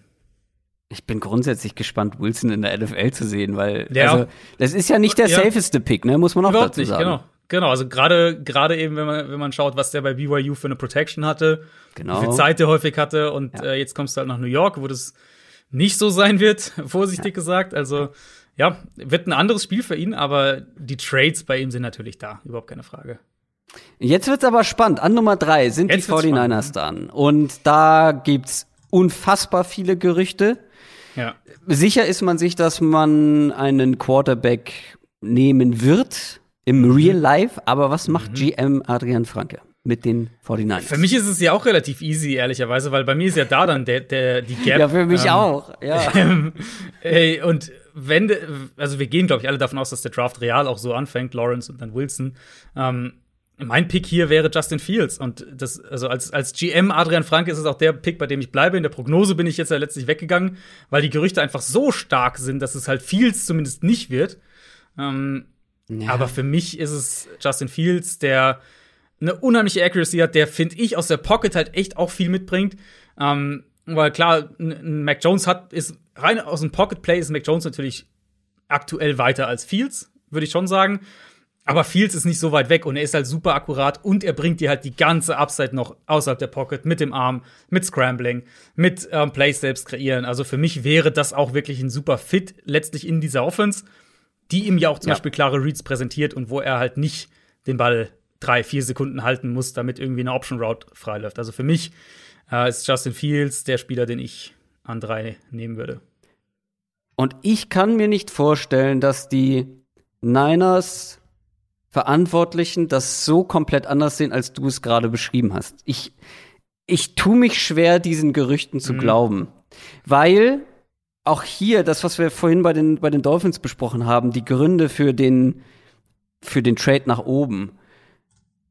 S1: Ich bin grundsätzlich gespannt, Wilson in der NFL zu sehen, weil ja. also, das ist ja nicht der ja. safeste Pick, ne? Muss man auch Überhaupt dazu sagen.
S2: Nicht, genau. Genau, also gerade gerade eben, wenn man wenn man schaut, was der bei BYU für eine Protection hatte, genau. wie viel Zeit der häufig hatte und ja. äh, jetzt kommst du halt nach New York, wo das nicht so sein wird, vorsichtig gesagt. Also ja, wird ein anderes Spiel für ihn, aber die Trades bei ihm sind natürlich da, überhaupt keine Frage.
S1: Jetzt wird's aber spannend. An Nummer drei sind Jetzt die 49ers dann. Und da gibt's unfassbar viele Gerüchte.
S2: Ja.
S1: Sicher ist man sich, dass man einen Quarterback nehmen wird im mhm. Real Life, aber was macht mhm. GM Adrian Franke? mit den 49ers.
S2: Für mich ist es ja auch relativ easy, ehrlicherweise, weil bei mir ist ja da dann der, der, die Gap.
S1: Ja, für mich ähm, auch, ja.
S2: ey, und wenn, also wir gehen, glaube ich, alle davon aus, dass der Draft real auch so anfängt, Lawrence und dann Wilson. Ähm, mein Pick hier wäre Justin Fields. Und das, also als, als GM Adrian Franke ist es auch der Pick, bei dem ich bleibe. In der Prognose bin ich jetzt ja letztlich weggegangen, weil die Gerüchte einfach so stark sind, dass es halt Fields zumindest nicht wird. Ähm, ja. Aber für mich ist es Justin Fields, der eine unheimliche Accuracy hat, der, finde ich, aus der Pocket halt echt auch viel mitbringt. Ähm, weil klar, ein Mac Jones hat, ist rein aus dem Pocket Play ist Mac Jones natürlich aktuell weiter als Fields, würde ich schon sagen. Aber Fields ist nicht so weit weg und er ist halt super akkurat und er bringt dir halt die ganze Upside noch außerhalb der Pocket mit dem Arm, mit Scrambling, mit ähm, Plays selbst kreieren. Also für mich wäre das auch wirklich ein super Fit letztlich in dieser Offense, die ihm ja auch zum ja. Beispiel klare Reads präsentiert und wo er halt nicht den Ball drei, vier Sekunden halten muss, damit irgendwie eine Option Route freiläuft. Also für mich äh, ist Justin Fields der Spieler, den ich an drei nehmen würde.
S1: Und ich kann mir nicht vorstellen, dass die Niners Verantwortlichen das so komplett anders sehen, als du es gerade beschrieben hast. Ich, ich tue mich schwer, diesen Gerüchten zu mhm. glauben. Weil auch hier, das, was wir vorhin bei den, bei den Dolphins besprochen haben, die Gründe für den, für den Trade nach oben.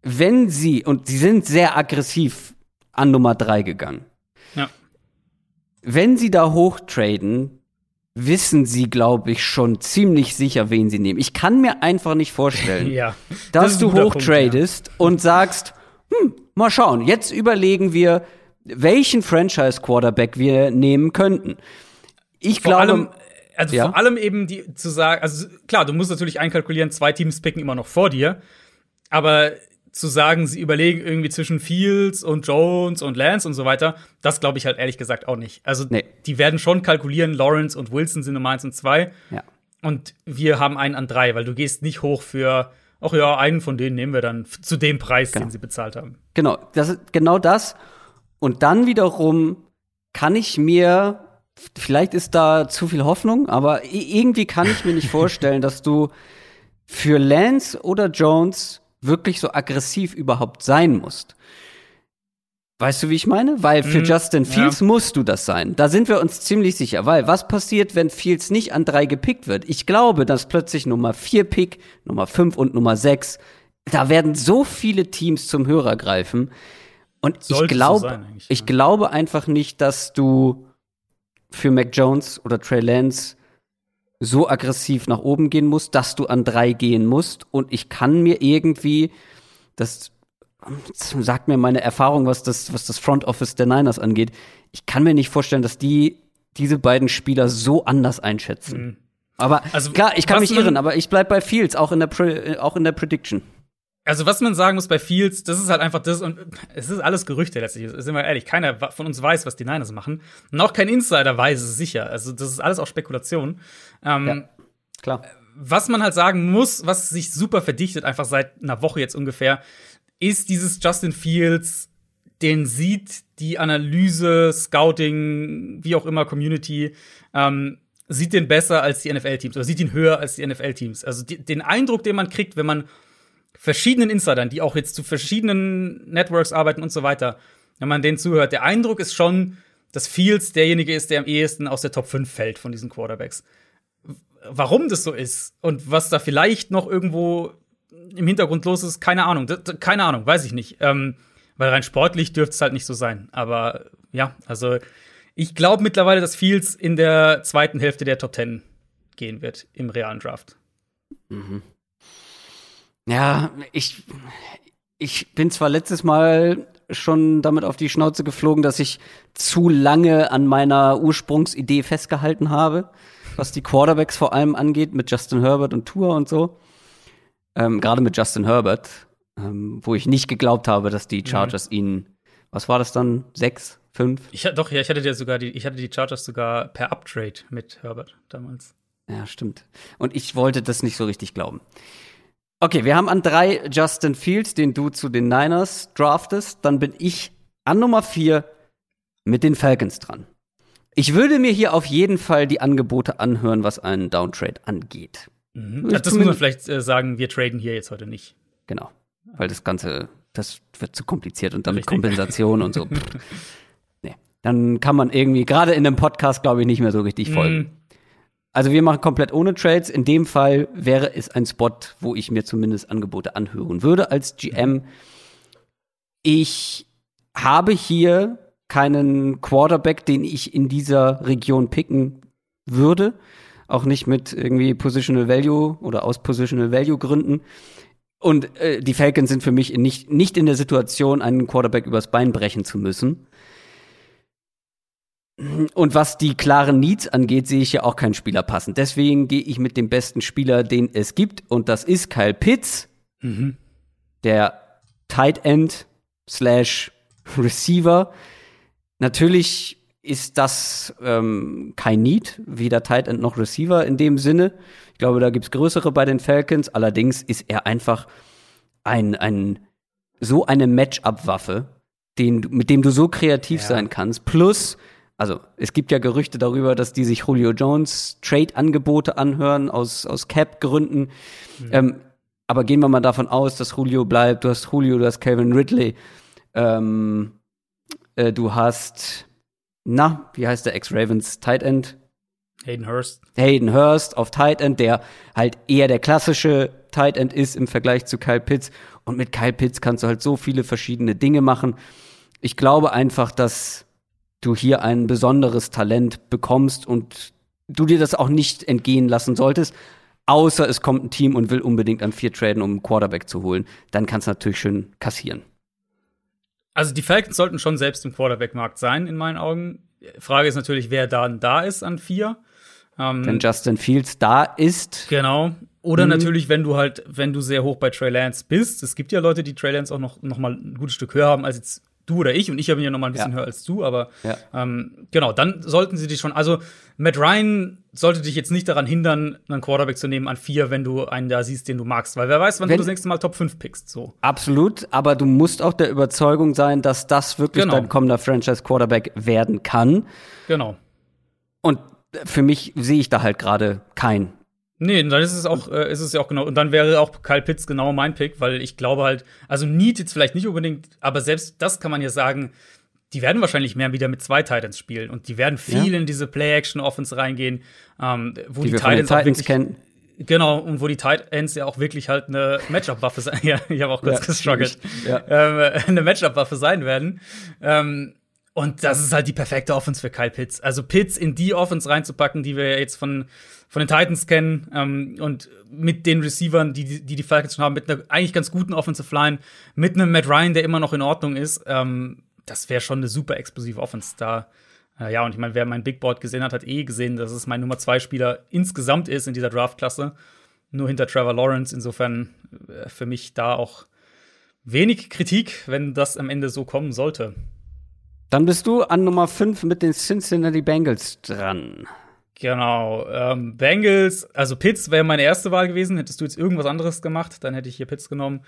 S1: Wenn sie, und sie sind sehr aggressiv an Nummer drei gegangen.
S2: Ja.
S1: Wenn sie da hochtraden, wissen sie, glaube ich, schon ziemlich sicher, wen sie nehmen. Ich kann mir einfach nicht vorstellen,
S2: ja,
S1: das dass du hochtradest ja. und sagst, hm, mal schauen, jetzt überlegen wir, welchen Franchise-Quarterback wir nehmen könnten. Ich vor glaube.
S2: Allem, also ja? vor allem eben die zu sagen, also klar, du musst natürlich einkalkulieren, zwei Teams picken immer noch vor dir, aber zu sagen, sie überlegen irgendwie zwischen Fields und Jones und Lance und so weiter, das glaube ich halt ehrlich gesagt auch nicht. Also nee. die werden schon kalkulieren, Lawrence und Wilson sind Nummer eins und zwei.
S1: Ja.
S2: Und wir haben einen an drei, weil du gehst nicht hoch für, ach ja, einen von denen nehmen wir dann zu dem Preis, genau. den sie bezahlt haben.
S1: Genau, das ist genau das. Und dann wiederum kann ich mir, vielleicht ist da zu viel Hoffnung, aber irgendwie kann ich mir nicht vorstellen, dass du für Lance oder Jones wirklich so aggressiv überhaupt sein musst. Weißt du, wie ich meine? Weil für mm, Justin Fields ja. musst du das sein. Da sind wir uns ziemlich sicher. Weil was passiert, wenn Fields nicht an drei gepickt wird? Ich glaube, dass plötzlich Nummer vier Pick, Nummer fünf und Nummer sechs, da werden so viele Teams zum Hörer greifen. Und Sollte ich glaube, so ich glaube einfach nicht, dass du für Mac Jones oder Trey Lance so aggressiv nach oben gehen musst, dass du an drei gehen musst. Und ich kann mir irgendwie, das sagt mir meine Erfahrung, was das, was das Front Office der Niners angeht, ich kann mir nicht vorstellen, dass die diese beiden Spieler so anders einschätzen. Mhm. Aber also, klar, ich kann mich irren, aber ich bleib bei Fields, auch in der, Pre auch in der Prediction.
S2: Also, was man sagen muss bei Fields, das ist halt einfach das, und es ist alles Gerüchte letztlich, sind wir ehrlich. Keiner von uns weiß, was die Niners machen. Und auch kein Insider weiß es sicher. Also, das ist alles auch Spekulation. Ähm, ja,
S1: klar.
S2: Was man halt sagen muss, was sich super verdichtet, einfach seit einer Woche jetzt ungefähr, ist dieses Justin Fields, den sieht die Analyse, Scouting, wie auch immer, Community, ähm, sieht den besser als die NFL-Teams oder sieht ihn höher als die NFL-Teams. Also die, den Eindruck, den man kriegt, wenn man verschiedenen Insidern, die auch jetzt zu verschiedenen Networks arbeiten und so weiter, wenn man denen zuhört, der Eindruck ist schon, dass Fields derjenige ist, der am ehesten aus der Top 5 fällt von diesen Quarterbacks. Warum das so ist und was da vielleicht noch irgendwo im Hintergrund los ist, keine Ahnung. Keine Ahnung, weiß ich nicht. Ähm, weil rein sportlich dürfte es halt nicht so sein. Aber ja, also ich glaube mittlerweile, dass Fields in der zweiten Hälfte der Top 10 gehen wird im realen Draft.
S1: Mhm. Ja, ich, ich bin zwar letztes Mal schon damit auf die Schnauze geflogen, dass ich zu lange an meiner Ursprungsidee festgehalten habe, was die Quarterbacks vor allem angeht, mit Justin Herbert und Tour und so. Ähm, Gerade mit Justin Herbert, ähm, wo ich nicht geglaubt habe, dass die mhm. Chargers mhm. ihn, was war das dann, sechs, fünf?
S2: Ich, doch, ja, ich hatte ja sogar die, ich hatte die Chargers sogar per Uptrade mit Herbert damals.
S1: Ja, stimmt. Und ich wollte das nicht so richtig glauben. Okay, wir haben an drei Justin Fields, den du zu den Niners draftest. Dann bin ich an Nummer vier mit den Falcons dran. Ich würde mir hier auf jeden Fall die Angebote anhören, was einen Downtrade angeht.
S2: Mhm. Das muss man vielleicht äh, sagen, wir traden hier jetzt heute nicht.
S1: Genau. Weil das Ganze, das wird zu kompliziert und dann mit Kompensation und so. nee. Dann kann man irgendwie, gerade in einem Podcast, glaube ich, nicht mehr so richtig folgen. Mhm. Also wir machen komplett ohne Trades. In dem Fall wäre es ein Spot, wo ich mir zumindest Angebote anhören würde als GM. Ich habe hier keinen Quarterback, den ich in dieser Region picken würde. Auch nicht mit irgendwie Positional Value oder aus Positional Value Gründen. Und äh, die Falcons sind für mich nicht, nicht in der Situation, einen Quarterback übers Bein brechen zu müssen. Und was die klaren Needs angeht, sehe ich ja auch keinen Spieler passend. Deswegen gehe ich mit dem besten Spieler, den es gibt, und das ist Kyle Pitts, mhm. der Tight End slash Receiver. Natürlich ist das ähm, kein Need, weder Tight End noch Receiver in dem Sinne. Ich glaube, da gibt's größere bei den Falcons. Allerdings ist er einfach ein, ein so eine Matchup-Waffe, mit dem du so kreativ ja. sein kannst. Plus also es gibt ja Gerüchte darüber, dass die sich Julio Jones Trade-Angebote anhören aus, aus Cap-Gründen. Mhm. Ähm, aber gehen wir mal davon aus, dass Julio bleibt. Du hast Julio, du hast Calvin Ridley. Ähm, äh, du hast, na, wie heißt der Ex-Ravens Tight End?
S2: Hayden Hurst.
S1: Hayden Hurst auf Tight End, der halt eher der klassische Tight End ist im Vergleich zu Kyle Pitts. Und mit Kyle Pitts kannst du halt so viele verschiedene Dinge machen. Ich glaube einfach, dass du hier ein besonderes Talent bekommst und du dir das auch nicht entgehen lassen solltest. Außer es kommt ein Team und will unbedingt an vier traden, um einen Quarterback zu holen. Dann kannst du natürlich schön kassieren.
S2: Also die Falcons sollten schon selbst im Quarterback-Markt sein, in meinen Augen. Frage ist natürlich, wer dann da ist an vier.
S1: Ähm, wenn Justin Fields da ist.
S2: Genau. Oder mhm. natürlich, wenn du halt, wenn du sehr hoch bei Trey Lance bist. Es gibt ja Leute, die Trey Lance auch noch, noch mal ein gutes Stück höher haben als jetzt du oder ich. Und ich habe ihn ja noch mal ein bisschen ja. höher als du. Aber ja. ähm, genau, dann sollten sie dich schon. Also Matt Ryan sollte dich jetzt nicht daran hindern, einen Quarterback zu nehmen an vier, wenn du einen da siehst, den du magst. Weil wer weiß, wann wenn, du das nächste Mal Top 5 pickst. So.
S1: Absolut. Aber du musst auch der Überzeugung sein, dass das wirklich genau. dein kommender Franchise-Quarterback werden kann.
S2: Genau.
S1: Und für mich sehe ich da halt gerade keinen.
S2: Nee, dann ist es auch, äh, ist es ja auch genau. Und dann wäre auch Kyle Pitts genau mein Pick, weil ich glaube halt, also Need jetzt vielleicht nicht unbedingt, aber selbst das kann man ja sagen, die werden wahrscheinlich mehr wieder mit zwei Titans spielen und die werden viel ja. in diese Play-Action-Offense reingehen, ähm, wo die, die Titans,
S1: Titans wirklich, kennen.
S2: Genau, und wo die Titans ja auch wirklich halt eine Matchup-Waffe sein. ja, ich habe auch kurz ja, gestruggelt. Ja. Ähm, eine Matchup-Waffe sein werden. Ähm, und das ist halt die perfekte Offense für Kyle Pitts. Also Pitts in die Offense reinzupacken, die wir jetzt von, von den Titans kennen ähm, und mit den Receivern, die, die die Falcons schon haben, mit einer eigentlich ganz guten Offensive Line, mit einem Matt Ryan, der immer noch in Ordnung ist, ähm, das wäre schon eine super explosive Offense da. Äh, ja, und ich meine, wer mein Big Board gesehen hat, hat eh gesehen, dass es mein Nummer zwei Spieler insgesamt ist in dieser Draftklasse. Nur hinter Trevor Lawrence. Insofern äh, für mich da auch wenig Kritik, wenn das am Ende so kommen sollte.
S1: Dann bist du an Nummer 5 mit den Cincinnati Bengals dran.
S2: Genau. Ähm, Bengals, also Pitts wäre meine erste Wahl gewesen. Hättest du jetzt irgendwas anderes gemacht, dann hätte ich hier Pitts genommen.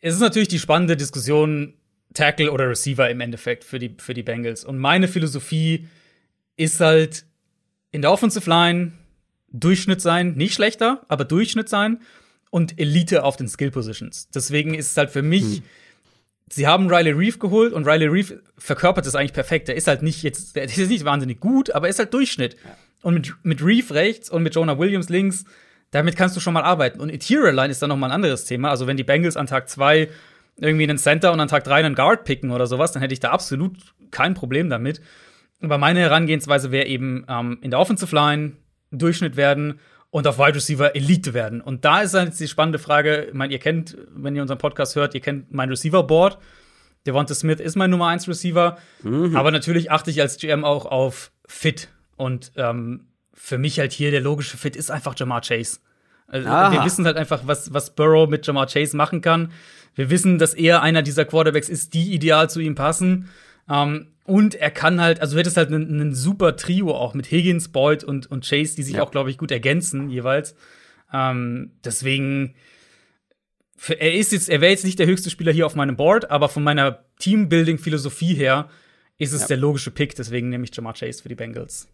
S2: Es ist natürlich die spannende Diskussion, Tackle oder Receiver im Endeffekt für die, für die Bengals. Und meine Philosophie ist halt in der Offensive Line Durchschnitt sein, nicht schlechter, aber Durchschnitt sein und Elite auf den Skill Positions. Deswegen ist es halt für mich hm sie haben Riley Reef geholt und Riley Reef verkörpert das eigentlich perfekt. Der ist halt nicht jetzt, der ist nicht wahnsinnig gut, aber er ist halt Durchschnitt. Ja. Und mit, mit Reef rechts und mit Jonah Williams links, damit kannst du schon mal arbeiten. Und Interior Line ist dann noch mal ein anderes Thema. Also wenn die Bengals an Tag zwei irgendwie einen Center und an Tag drei einen Guard picken oder sowas, dann hätte ich da absolut kein Problem damit. Aber meine Herangehensweise wäre eben ähm, in der Offensive Line Durchschnitt werden und auf Wide Receiver Elite werden. Und da ist dann jetzt die spannende Frage, ich meine, ihr kennt, wenn ihr unseren Podcast hört, ihr kennt mein Receiver Board. Devonta Smith ist mein Nummer 1 Receiver, mhm. aber natürlich achte ich als GM auch auf Fit. Und ähm, für mich halt hier der logische Fit ist einfach Jamar Chase. Also, wir wissen halt einfach, was, was Burrow mit Jamar Chase machen kann. Wir wissen, dass er einer dieser Quarterbacks ist, die ideal zu ihm passen. Ähm, und er kann halt, also du hättest halt einen super Trio auch mit Higgins, Boyd und, und Chase, die sich ja. auch, glaube ich, gut ergänzen jeweils. Ähm, deswegen, für, er ist jetzt, er wäre jetzt nicht der höchste Spieler hier auf meinem Board, aber von meiner Teambuilding-Philosophie her ist es ja. der logische Pick, deswegen nehme ich Jamar Chase für die Bengals.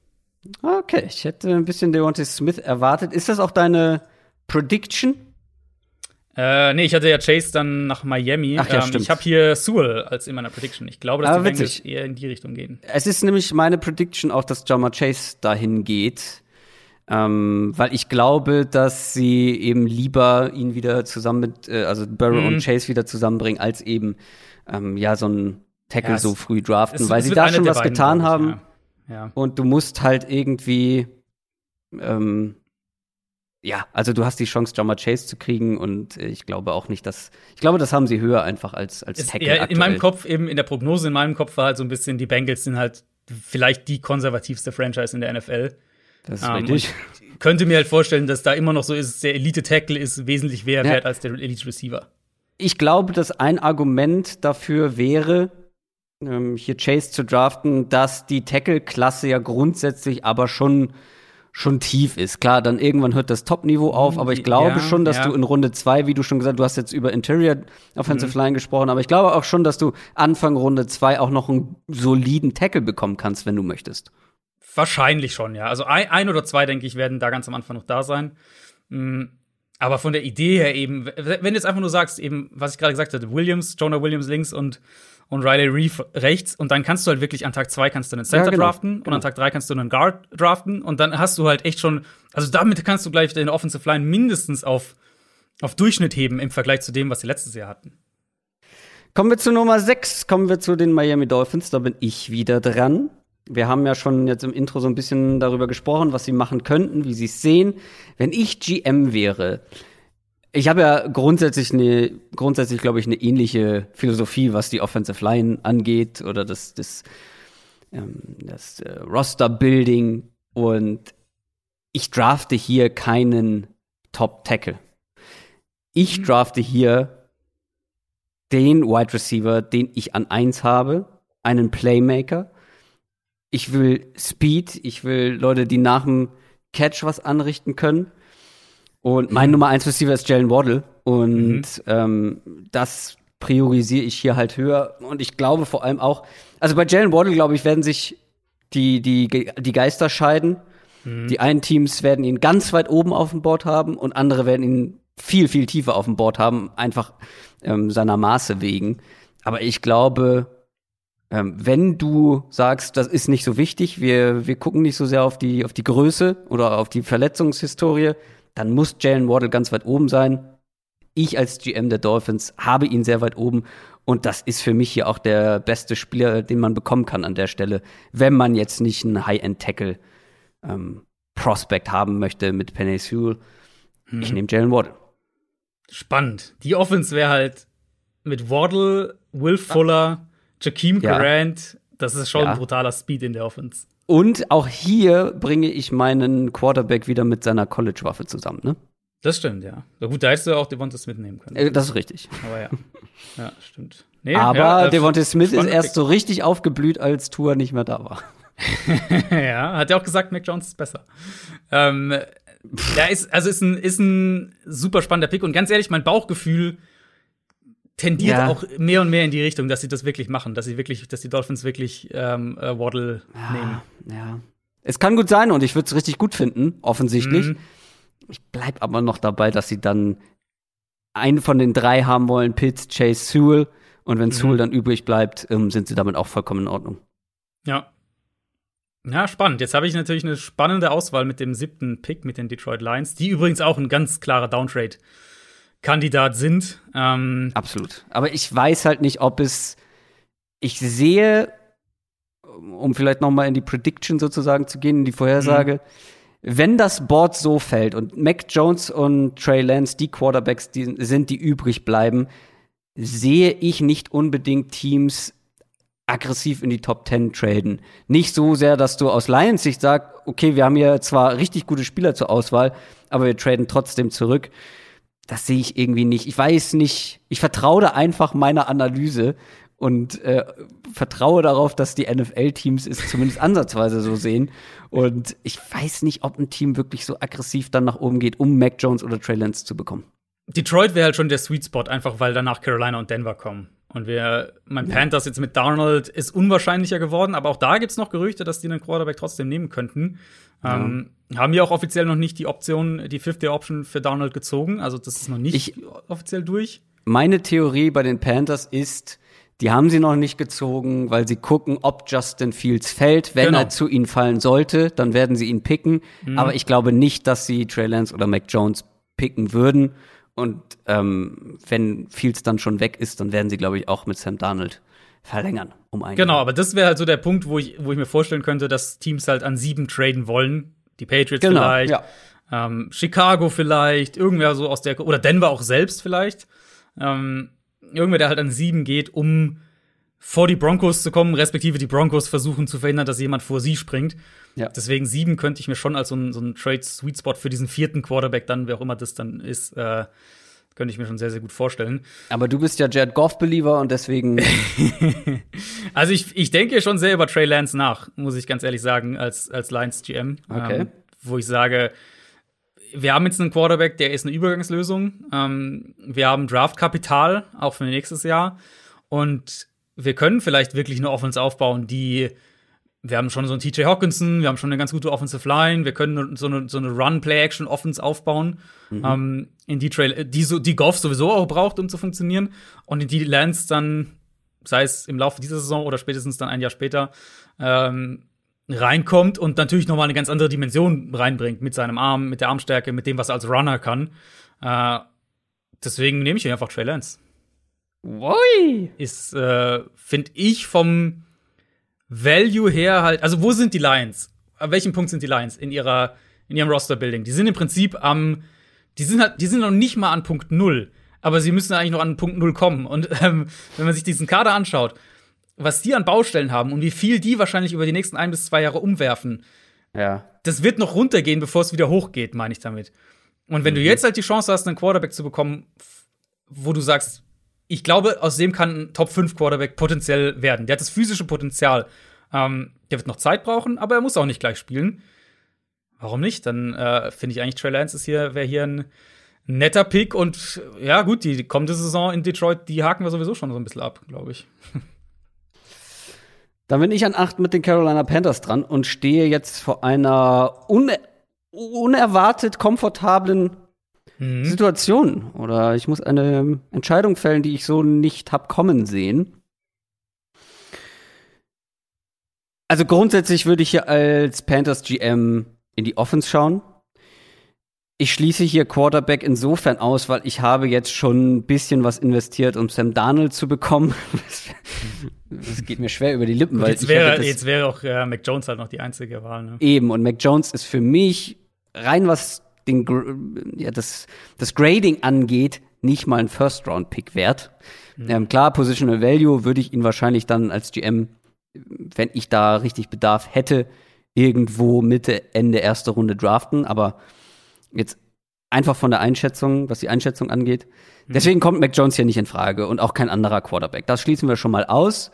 S1: Okay, ich hätte ein bisschen Deontay Smith erwartet. Ist das auch deine Prediction?
S2: Äh, nee, ich hatte ja Chase dann nach Miami.
S1: Ach ja, ähm, stimmt.
S2: Ich habe hier Sewell als in meiner Prediction. Ich glaube, dass Aber die Bengals eher in die Richtung gehen.
S1: Es ist nämlich meine Prediction auch, dass Jama Chase dahin geht. Ähm, weil ich glaube, dass sie eben lieber ihn wieder zusammen mit, äh, also Burrow mhm. und Chase wieder zusammenbringen, als eben ähm, ja so ein Tackle ja, so früh draften, es, weil es sie da schon was getan haben. Ja. Ja. Und du musst halt irgendwie ähm, ja, also du hast die Chance, Jammer Chase zu kriegen und ich glaube auch nicht, dass ich glaube, das haben sie höher einfach als als
S2: Tackle ja, In meinem Kopf eben in der Prognose in meinem Kopf war halt so ein bisschen die Bengals sind halt vielleicht die konservativste Franchise in der NFL.
S1: Das ist um, ähm, richtig.
S2: Könnte mir halt vorstellen, dass da immer noch so ist, der Elite Tackle ist wesentlich mehr ja. wert als der Elite Receiver.
S1: Ich glaube, dass ein Argument dafür wäre, ähm, hier Chase zu draften, dass die Tackle-Klasse ja grundsätzlich aber schon schon tief ist. Klar, dann irgendwann hört das Top-Niveau auf, aber ich glaube
S2: Ja,
S1: schon, dass
S2: ja.
S1: du in Runde zwei, wie du schon gesagt, du hast jetzt über Interior Offensive
S2: Mhm.
S1: Line gesprochen, aber ich glaube auch schon, dass du Anfang Runde zwei auch noch einen soliden Tackle bekommen kannst, wenn du möchtest.
S2: Wahrscheinlich schon, ja. Also ein, ein oder zwei, denke ich, werden da ganz am Anfang noch da sein. Mm, Aber von der Idee her eben, wenn du jetzt einfach nur sagst, eben, was ich gerade gesagt hatte, Williams, Jonah Williams links und, und Riley Reef rechts, und dann kannst du halt wirklich an Tag zwei kannst du einen Center
S1: Ja, genau,
S2: draften und
S1: genau.
S2: an Tag drei kannst du einen Guard draften und dann hast du halt echt schon, also damit kannst du gleich deine Offensive Line mindestens auf, auf Durchschnitt heben im Vergleich zu dem, was sie letztes Jahr hatten.
S1: Kommen wir zu Nummer 6, kommen wir zu den Miami Dolphins, da bin ich wieder dran. Wir haben ja schon jetzt im Intro so ein bisschen darüber gesprochen, was sie machen könnten, wie sie es sehen. Wenn ich GM wäre, ich habe ja grundsätzlich eine, grundsätzlich glaube ich eine ähnliche Philosophie, was die Offensive Line angeht oder das, das, ähm, das äh, Roster Building und ich drafte hier keinen Top Tackle. Ich drafte hier den Wide Receiver, den ich an eins habe, einen Playmaker. Ich will Speed, ich will Leute, die nach dem Catch was anrichten können. Und mein Nummer eins Receiver ist Jalen Waddle. Und ähm, das priorisiere ich hier halt höher. Und ich glaube vor allem auch, also bei Jalen Waddle, glaube ich, werden sich die, die, die Geister scheiden. Die einen Teams werden ihn ganz weit oben auf dem Board haben und andere werden ihn viel, viel tiefer auf dem Board haben, einfach ähm, seiner Maße wegen. Aber ich glaube, ähm, wenn du sagst, das ist nicht so wichtig, wir, wir gucken nicht so sehr auf die, auf die Größe oder auf die Verletzungshistorie, dann muss Jalen Waddle ganz weit oben sein. Ich als GM der Dolphins habe ihn sehr weit oben und das ist für mich hier auch der beste Spieler, den man bekommen kann an der Stelle, wenn man jetzt nicht einen High-End-Tackle ähm, Prospect haben möchte mit Penny Sewell. Ich nehme Jalen Waddle.
S2: Spannend. Die Offense wäre halt mit Waddle, Will Fuller, Jakeem
S1: Ja.
S2: Grant. Das ist schon
S1: Ja.
S2: brutaler Speed in der Offense.
S1: Und auch hier bringe ich meinen Quarterback wieder mit seiner College-Waffe zusammen. Ne?
S2: Das stimmt, ja. Na gut, da hättest du auch Devonta Smith nehmen können.
S1: Äh, Das ist richtig.
S2: Aber ja. Ja, stimmt. Nee,
S1: Aber
S2: ja,
S1: Devontae Smith ist erst so richtig aufgeblüht, als Tour nicht mehr da war.
S2: Ja, hat ja auch gesagt, Mac Jones ist besser. Ähm, ja, ist, also ist ein, ist ein super spannender Pick. Und ganz ehrlich, mein Bauchgefühl tendiert
S1: Ja.
S2: auch mehr und mehr in die Richtung, dass sie das wirklich machen, dass sie wirklich, dass die Dolphins wirklich ähm, äh, Waddle nehmen.
S1: Ja. Es kann gut sein und ich würde es richtig gut finden, offensichtlich.
S2: Mhm.
S1: Ich bleib aber noch dabei, dass sie dann einen von den drei haben wollen, Pitts, Chase, Sewell. Und wenn
S2: Mhm.
S1: Sewell dann übrig bleibt, ähm, sind sie damit auch vollkommen in Ordnung.
S2: Ja. Ja, spannend. Jetzt habe ich natürlich eine spannende Auswahl mit dem siebten Pick mit den Detroit Lions, die übrigens auch ein ganz klarer Downtrade-Kandidat sind. Ähm,
S1: Absolut. Aber ich weiß halt nicht, ob es. Ich sehe, um vielleicht noch mal in die Prediction sozusagen zu gehen, in die Vorhersage, wenn das Board so fällt und Mac Jones und Trey Lance die Quarterbacks die sind, die übrig bleiben, sehe ich nicht unbedingt Teams aggressiv in die Top 10 traden. Nicht so sehr, dass du aus Lions Sicht sagst, okay, wir haben hier zwar richtig gute Spieler zur Auswahl, aber wir traden trotzdem zurück. Das sehe ich irgendwie nicht. Ich weiß nicht, ich vertraue da einfach meiner Analyse und äh, vertraue darauf, dass die NFL-Teams es zumindest ansatzweise so sehen. Und ich weiß nicht, ob ein Team wirklich so aggressiv dann nach oben geht, um Mac Jones oder Trey Lance zu bekommen.
S2: Detroit wäre halt schon der Sweet Spot, einfach weil danach Carolina und Denver kommen. Und wir, mein Panthers jetzt mit Darnold ist unwahrscheinlicher geworden, aber auch da gibt's noch Gerüchte, dass die einen Quarterback trotzdem nehmen könnten. Ähm, haben ja auch offiziell noch nicht die Option, die fifth Option für Darnold gezogen. Also das ist noch nicht
S1: Ich-
S2: offiziell durch.
S1: Meine Theorie bei den Panthers ist, die haben sie noch nicht gezogen, weil sie gucken, ob Justin Fields fällt. Wenn
S2: Genau.
S1: er zu ihnen fallen sollte, dann werden sie ihn picken. Aber ich glaube nicht, dass sie Trey Lance oder Mac Jones picken würden. Und ähm, wenn Fields dann schon weg ist, dann werden sie, glaube ich, auch mit Sam Darnold verlängern um ein
S2: Genau,
S1: Jahr.
S2: aber das wäre halt so der Punkt, wo ich, wo ich mir vorstellen könnte, dass Teams halt an sieben traden wollen. Die Patriots
S1: Genau,
S2: vielleicht,
S1: ja.
S2: ähm, Chicago vielleicht, irgendwer so aus der oder Denver auch selbst vielleicht. Ähm, irgendwer, der halt an sieben geht, um vor die Broncos zu kommen, respektive die Broncos versuchen zu verhindern, dass jemand vor sie springt.
S1: Ja.
S2: Deswegen sieben könnte ich mir schon als so ein, so ein Trade-Sweet Spot für diesen vierten Quarterback dann, wer auch immer das dann ist, äh, könnte ich mir schon sehr, sehr gut vorstellen.
S1: Aber du bist ja Jared Goff-Believer und deswegen
S2: Also ich, ich denke schon sehr über Trey Lance nach, muss ich ganz ehrlich sagen, als, als Lions GM.
S1: Okay.
S2: Ähm, wo ich sage, wir haben jetzt einen Quarterback, der ist eine Übergangslösung. Ähm, wir haben Draftkapital, auch für nächstes Jahr. Und wir können vielleicht wirklich eine Offense aufbauen, die wir haben schon so einen TJ Hawkinson, wir haben schon eine ganz gute Offensive Line, wir können so eine, so eine Run-Play-Action-Offense aufbauen, mhm. ähm, in die, Trail, die, so, die Goff sowieso auch braucht, um zu funktionieren. Und in die Lance dann, sei es im Laufe dieser Saison oder spätestens dann ein Jahr später, ähm, reinkommt und natürlich noch mal eine ganz andere Dimension reinbringt mit seinem Arm, mit der Armstärke, mit dem, was er als Runner kann. Äh, deswegen nehme ich hier einfach Trey Lance.
S1: Woi.
S2: Ist, äh, finde ich, vom Value her halt, also wo sind die Lions? An welchem Punkt sind die Lions in ihrer, in ihrem Roster-Building? Die sind im Prinzip am, die sind halt, die sind noch nicht mal an Punkt Null, aber sie müssen eigentlich noch an Punkt Null kommen. Und ähm, wenn man sich diesen Kader anschaut, was die an Baustellen haben und wie viel die wahrscheinlich über die nächsten ein bis zwei Jahre umwerfen,
S1: ja.
S2: das wird noch runtergehen, bevor es wieder hochgeht, meine ich damit. Und wenn mhm. du jetzt halt die Chance hast, einen Quarterback zu bekommen, wo du sagst, ich glaube, aus dem kann ein Top 5 Quarterback potenziell werden. Der hat das physische Potenzial. Ähm, der wird noch Zeit brauchen, aber er muss auch nicht gleich spielen. Warum nicht? Dann äh, finde ich eigentlich Trey Lance ist hier, wäre hier ein netter Pick und ja, gut, die kommende Saison in Detroit, die haken wir sowieso schon so ein bisschen ab, glaube ich.
S1: Dann bin ich an 8 mit den Carolina Panthers dran und stehe jetzt vor einer uner unerwartet komfortablen mhm. Situation. Oder ich muss eine Entscheidung fällen, die ich so nicht hab kommen sehen. Also grundsätzlich würde ich hier als Panthers GM in die Offense schauen. Ich schließe hier Quarterback insofern aus, weil ich habe jetzt schon ein bisschen was investiert, um Sam Darnold zu bekommen. Das geht mir schwer über die Lippen, weil
S2: jetzt wäre, jetzt wäre auch äh, Mac Jones halt noch die einzige Wahl. Ne?
S1: Eben, und Mac Jones ist für mich rein was den, ja, das, das Grading angeht, nicht mal ein First-Round-Pick wert. Mhm. Ähm, klar, Positional Value würde ich ihn wahrscheinlich dann als GM, wenn ich da richtig Bedarf hätte, irgendwo Mitte, Ende erste Runde draften, aber jetzt einfach von der Einschätzung, was die Einschätzung angeht. Mhm. Deswegen kommt Mac Jones hier nicht in Frage und auch kein anderer Quarterback. Das schließen wir schon mal aus.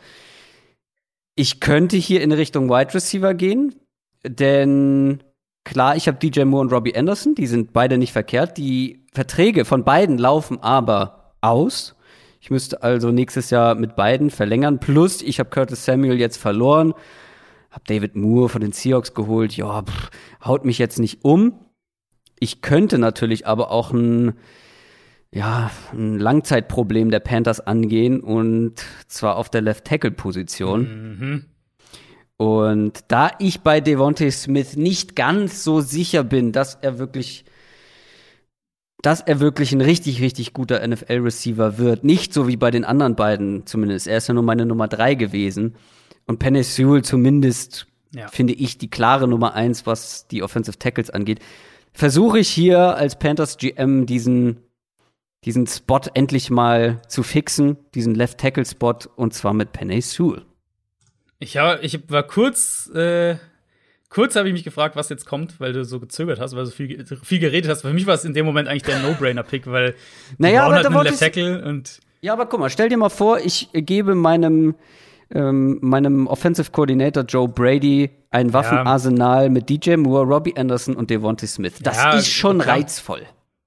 S1: Ich könnte hier in Richtung Wide Receiver gehen, denn klar, ich habe DJ Moore und Robbie Anderson, die sind beide nicht verkehrt. Die Verträge von beiden laufen aber aus. Ich müsste also nächstes Jahr mit beiden verlängern. Plus, ich habe Curtis Samuel jetzt verloren. Hab David Moore von den Seahawks geholt. Ja, haut mich jetzt nicht um. Ich könnte natürlich aber auch ein, ja, ein Langzeitproblem der Panthers angehen und zwar auf der Left Tackle Position. Mhm. Und da ich bei Devontae Smith nicht ganz so sicher bin, dass er wirklich dass er wirklich ein richtig, richtig guter NFL-Receiver wird. Nicht so wie bei den anderen beiden zumindest. Er ist ja nur meine Nummer drei gewesen. Und Penny Sewell zumindest, ja. finde ich, die klare Nummer eins, was die Offensive Tackles angeht versuche ich hier als Panthers GM diesen, diesen Spot endlich mal zu fixen, diesen Left Tackle Spot, und zwar mit Penny Sewell.
S2: Ich, hab, ich war kurz, äh, kurz habe ich mich gefragt, was jetzt kommt, weil du so gezögert hast, weil du so viel, viel geredet hast. Für mich war es in dem Moment eigentlich der No-Brainer-Pick, weil
S1: naja, aber halt
S2: einen Left Tackle und
S1: ja, aber guck mal, stell dir mal vor, ich gebe meinem ähm, meinem Offensive Coordinator Joe Brady ein Waffenarsenal ja. mit DJ Moore, Robbie Anderson und Devontae Smith. Das ja, ist schon klar. reizvoll.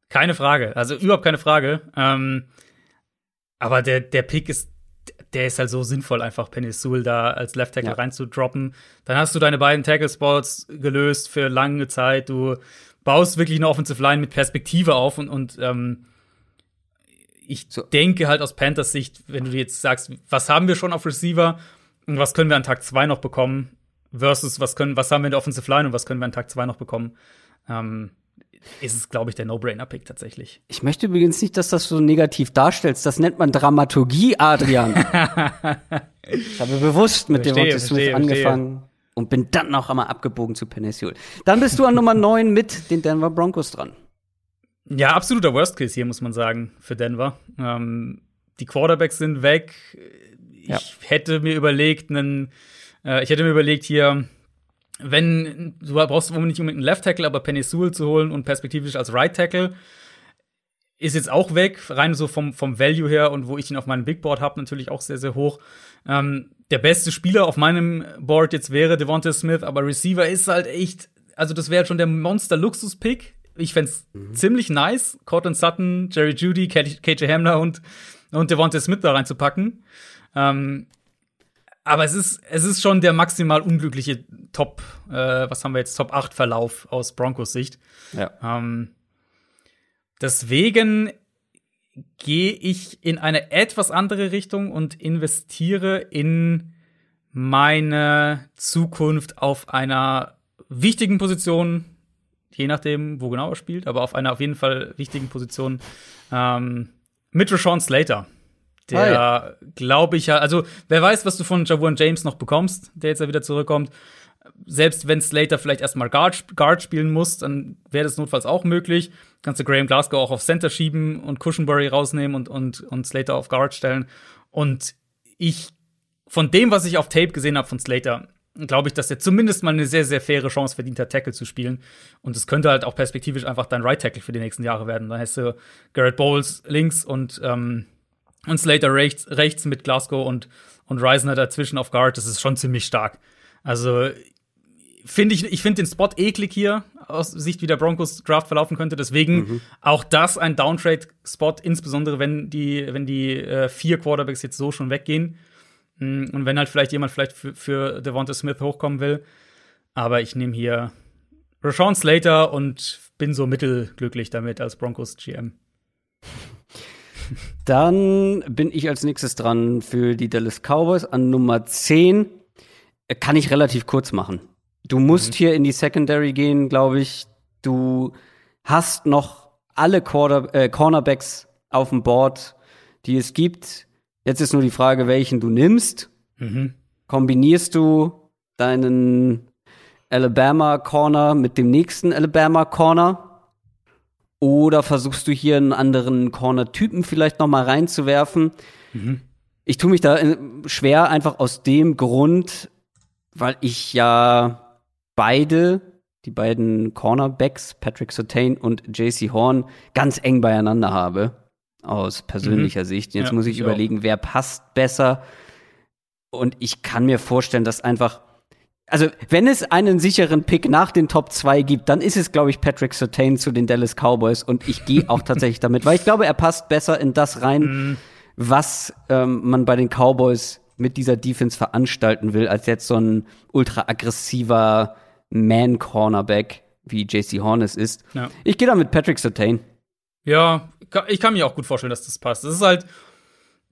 S2: Keine Frage, also überhaupt keine Frage. Ähm, aber der, der Pick ist, der ist halt so sinnvoll, einfach Penny Sewell da als Left Tackle ja. reinzudroppen. Dann hast du deine beiden Tackle Spots gelöst für lange Zeit. Du baust wirklich eine Offensive Line mit Perspektive auf und, und ähm, ich so. denke halt aus Panthers Sicht, wenn du jetzt sagst, was haben wir schon auf Receiver und was können wir an Tag 2 noch bekommen, versus was können, was haben wir in der Offensive Line und was können wir an Tag 2 noch bekommen, ähm, ist es, glaube ich, der No-Brainer-Pick tatsächlich.
S1: Ich möchte übrigens nicht, dass das so negativ darstellst. Das nennt man Dramaturgie, Adrian. ich habe bewusst mit Devontae Smith angefangen. Verstehe. Und bin dann noch einmal abgebogen zu Penisul. Dann bist du an Nummer 9 mit den Denver Broncos dran.
S2: Ja, absoluter Worst Case hier, muss man sagen, für Denver. Ähm, die Quarterbacks sind weg. Ich ja. hätte mir überlegt, einen, äh, ich hätte mir überlegt, hier, wenn, du brauchst nicht unbedingt einen Left Tackle, aber Penny Sewell zu holen und perspektivisch als Right Tackle. Ist jetzt auch weg, rein so vom, vom Value her und wo ich ihn auf meinem Big Board habe, natürlich auch sehr, sehr hoch. Ähm, der beste Spieler auf meinem Board jetzt wäre Devonta Smith, aber Receiver ist halt echt also das wäre schon der Monster-Luxus-Pick. Ich fände es mhm. ziemlich nice, Cortland Sutton, Jerry Judy, KJ Hamler und, und Devontae Smith da reinzupacken. Ähm, aber es ist, es ist schon der maximal unglückliche Top, äh, was haben wir jetzt, Top 8 Verlauf aus Broncos Sicht.
S1: Ja.
S2: Ähm, deswegen gehe ich in eine etwas andere Richtung und investiere in meine Zukunft auf einer wichtigen Position, je nachdem, wo genau er spielt, aber auf einer auf jeden Fall wichtigen Position ähm, mit Rashawn Slater. Der, ah, ja. glaube ich, ja, also wer weiß, was du von Javuan James noch bekommst, der jetzt ja wieder zurückkommt. Selbst wenn Slater vielleicht erstmal Guard, Guard spielen muss, dann wäre das notfalls auch möglich. Kannst du Graham Glasgow auch auf Center schieben und Cushenberry rausnehmen und, und, und Slater auf Guard stellen. Und ich, von dem, was ich auf Tape gesehen habe von Slater, glaube ich, dass er zumindest mal eine sehr, sehr faire Chance verdient hat, Tackle zu spielen. Und es könnte halt auch perspektivisch einfach dein Right Tackle für die nächsten Jahre werden. Dann hast du Garrett Bowles links und, ähm, und Slater rechts, rechts mit Glasgow und, und Reisner dazwischen auf Guard. Das ist schon ziemlich stark. Also, finde ich, ich finde den Spot eklig hier, aus Sicht, wie der Broncos Draft verlaufen könnte. Deswegen mhm. auch das ein Downtrade-Spot, insbesondere wenn die, wenn die äh, vier Quarterbacks jetzt so schon weggehen. Mm, und wenn halt vielleicht jemand vielleicht für, für Devonta Smith hochkommen will. Aber ich nehme hier Rashawn Slater und bin so mittelglücklich damit als Broncos GM.
S1: Dann bin ich als nächstes dran für die Dallas Cowboys an Nummer 10. Kann ich relativ kurz machen. Du musst mhm. hier in die Secondary gehen, glaube ich. Du hast noch alle Quarter äh, Cornerbacks auf dem Board, die es gibt. Jetzt ist nur die Frage, welchen du nimmst. Mhm. Kombinierst du deinen Alabama Corner mit dem nächsten Alabama Corner? Oder versuchst du hier einen anderen Corner-Typen vielleicht noch mal reinzuwerfen? Mhm. Ich tue mich da äh, schwer, einfach aus dem Grund, weil ich ja beide, die beiden Cornerbacks, Patrick Sotain und JC Horn, ganz eng beieinander habe aus persönlicher mhm. Sicht. Jetzt ja, muss ich, ich überlegen, auch. wer passt besser. Und ich kann mir vorstellen, dass einfach, also wenn es einen sicheren Pick nach den Top 2 gibt, dann ist es, glaube ich, Patrick Sertain zu den Dallas Cowboys. Und ich gehe auch tatsächlich damit, weil ich glaube, er passt besser in das rein, mhm. was ähm, man bei den Cowboys mit dieser Defense veranstalten will, als jetzt so ein ultra aggressiver Man-Cornerback, wie JC Hornes ist. Ja. Ich gehe da mit Patrick Sertain.
S2: Ja, ich kann mir auch gut vorstellen, dass das passt. Das ist halt,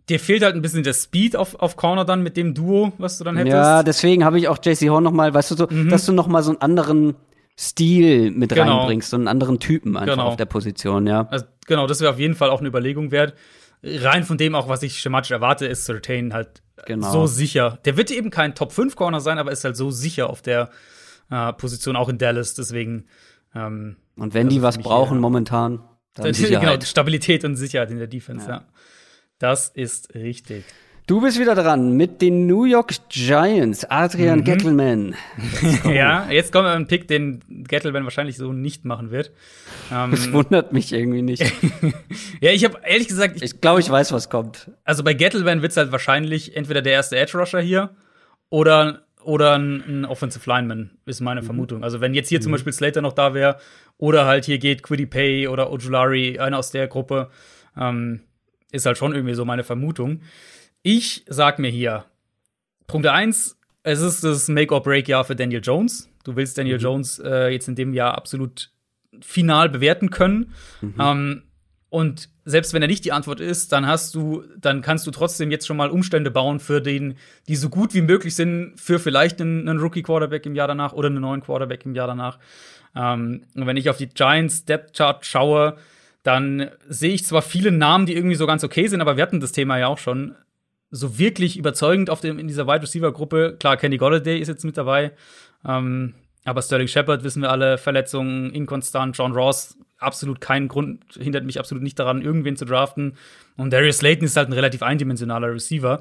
S2: dir fehlt halt ein bisschen der Speed auf, auf Corner dann mit dem Duo, was du dann hättest. Ja,
S1: deswegen habe ich auch JC Horn noch mal, weißt du so, mhm. dass du noch mal so einen anderen Stil mit genau. reinbringst, so einen anderen Typen einfach genau. auf der Position, ja.
S2: Also, genau, das wäre auf jeden Fall auch eine Überlegung wert. Rein von dem auch, was ich schematisch erwarte, ist Certain halt genau. so sicher. Der wird eben kein Top 5 Corner sein, aber ist halt so sicher auf der äh, Position, auch in Dallas, deswegen. Ähm,
S1: Und wenn die was brauchen momentan, dann genau,
S2: Stabilität und Sicherheit in der Defense, ja. ja. Das ist richtig.
S1: Du bist wieder dran mit den New York Giants, Adrian mhm. Gettleman.
S2: ja, jetzt kommt ein Pick, den Gettleman wahrscheinlich so nicht machen wird.
S1: Ähm, das wundert mich irgendwie nicht.
S2: ja, ich habe ehrlich gesagt,
S1: ich, ich glaube, ich weiß, was kommt.
S2: Also bei Gettleman wird es halt wahrscheinlich entweder der erste Edge Rusher hier oder oder ein, ein Offensive Lineman, ist meine mhm. Vermutung. Also wenn jetzt hier mhm. zum Beispiel Slater noch da wäre, oder halt hier geht Quiddy Pay oder Ojulari, einer aus der Gruppe, ähm, ist halt schon irgendwie so meine Vermutung. Ich sag mir hier, Punkt 1, es ist das Make-or-Break-Jahr für Daniel Jones. Du willst Daniel mhm. Jones äh, jetzt in dem Jahr absolut final bewerten können. Mhm. Ähm, und selbst wenn er nicht die Antwort ist, dann hast du, dann kannst du trotzdem jetzt schon mal Umstände bauen für den, die so gut wie möglich sind für vielleicht einen, einen Rookie Quarterback im Jahr danach oder einen neuen Quarterback im Jahr danach. Ähm, und wenn ich auf die Giants Depth Chart schaue, dann sehe ich zwar viele Namen, die irgendwie so ganz okay sind, aber wir hatten das Thema ja auch schon. So wirklich überzeugend auf dem, in dieser Wide Receiver Gruppe. Klar, Kenny Golladay ist jetzt mit dabei. Ähm, aber Sterling Shepard wissen wir alle, Verletzungen, inkonstant. John Ross absolut keinen Grund, hindert mich absolut nicht daran, irgendwen zu draften. Und Darius Slayton ist halt ein relativ eindimensionaler Receiver.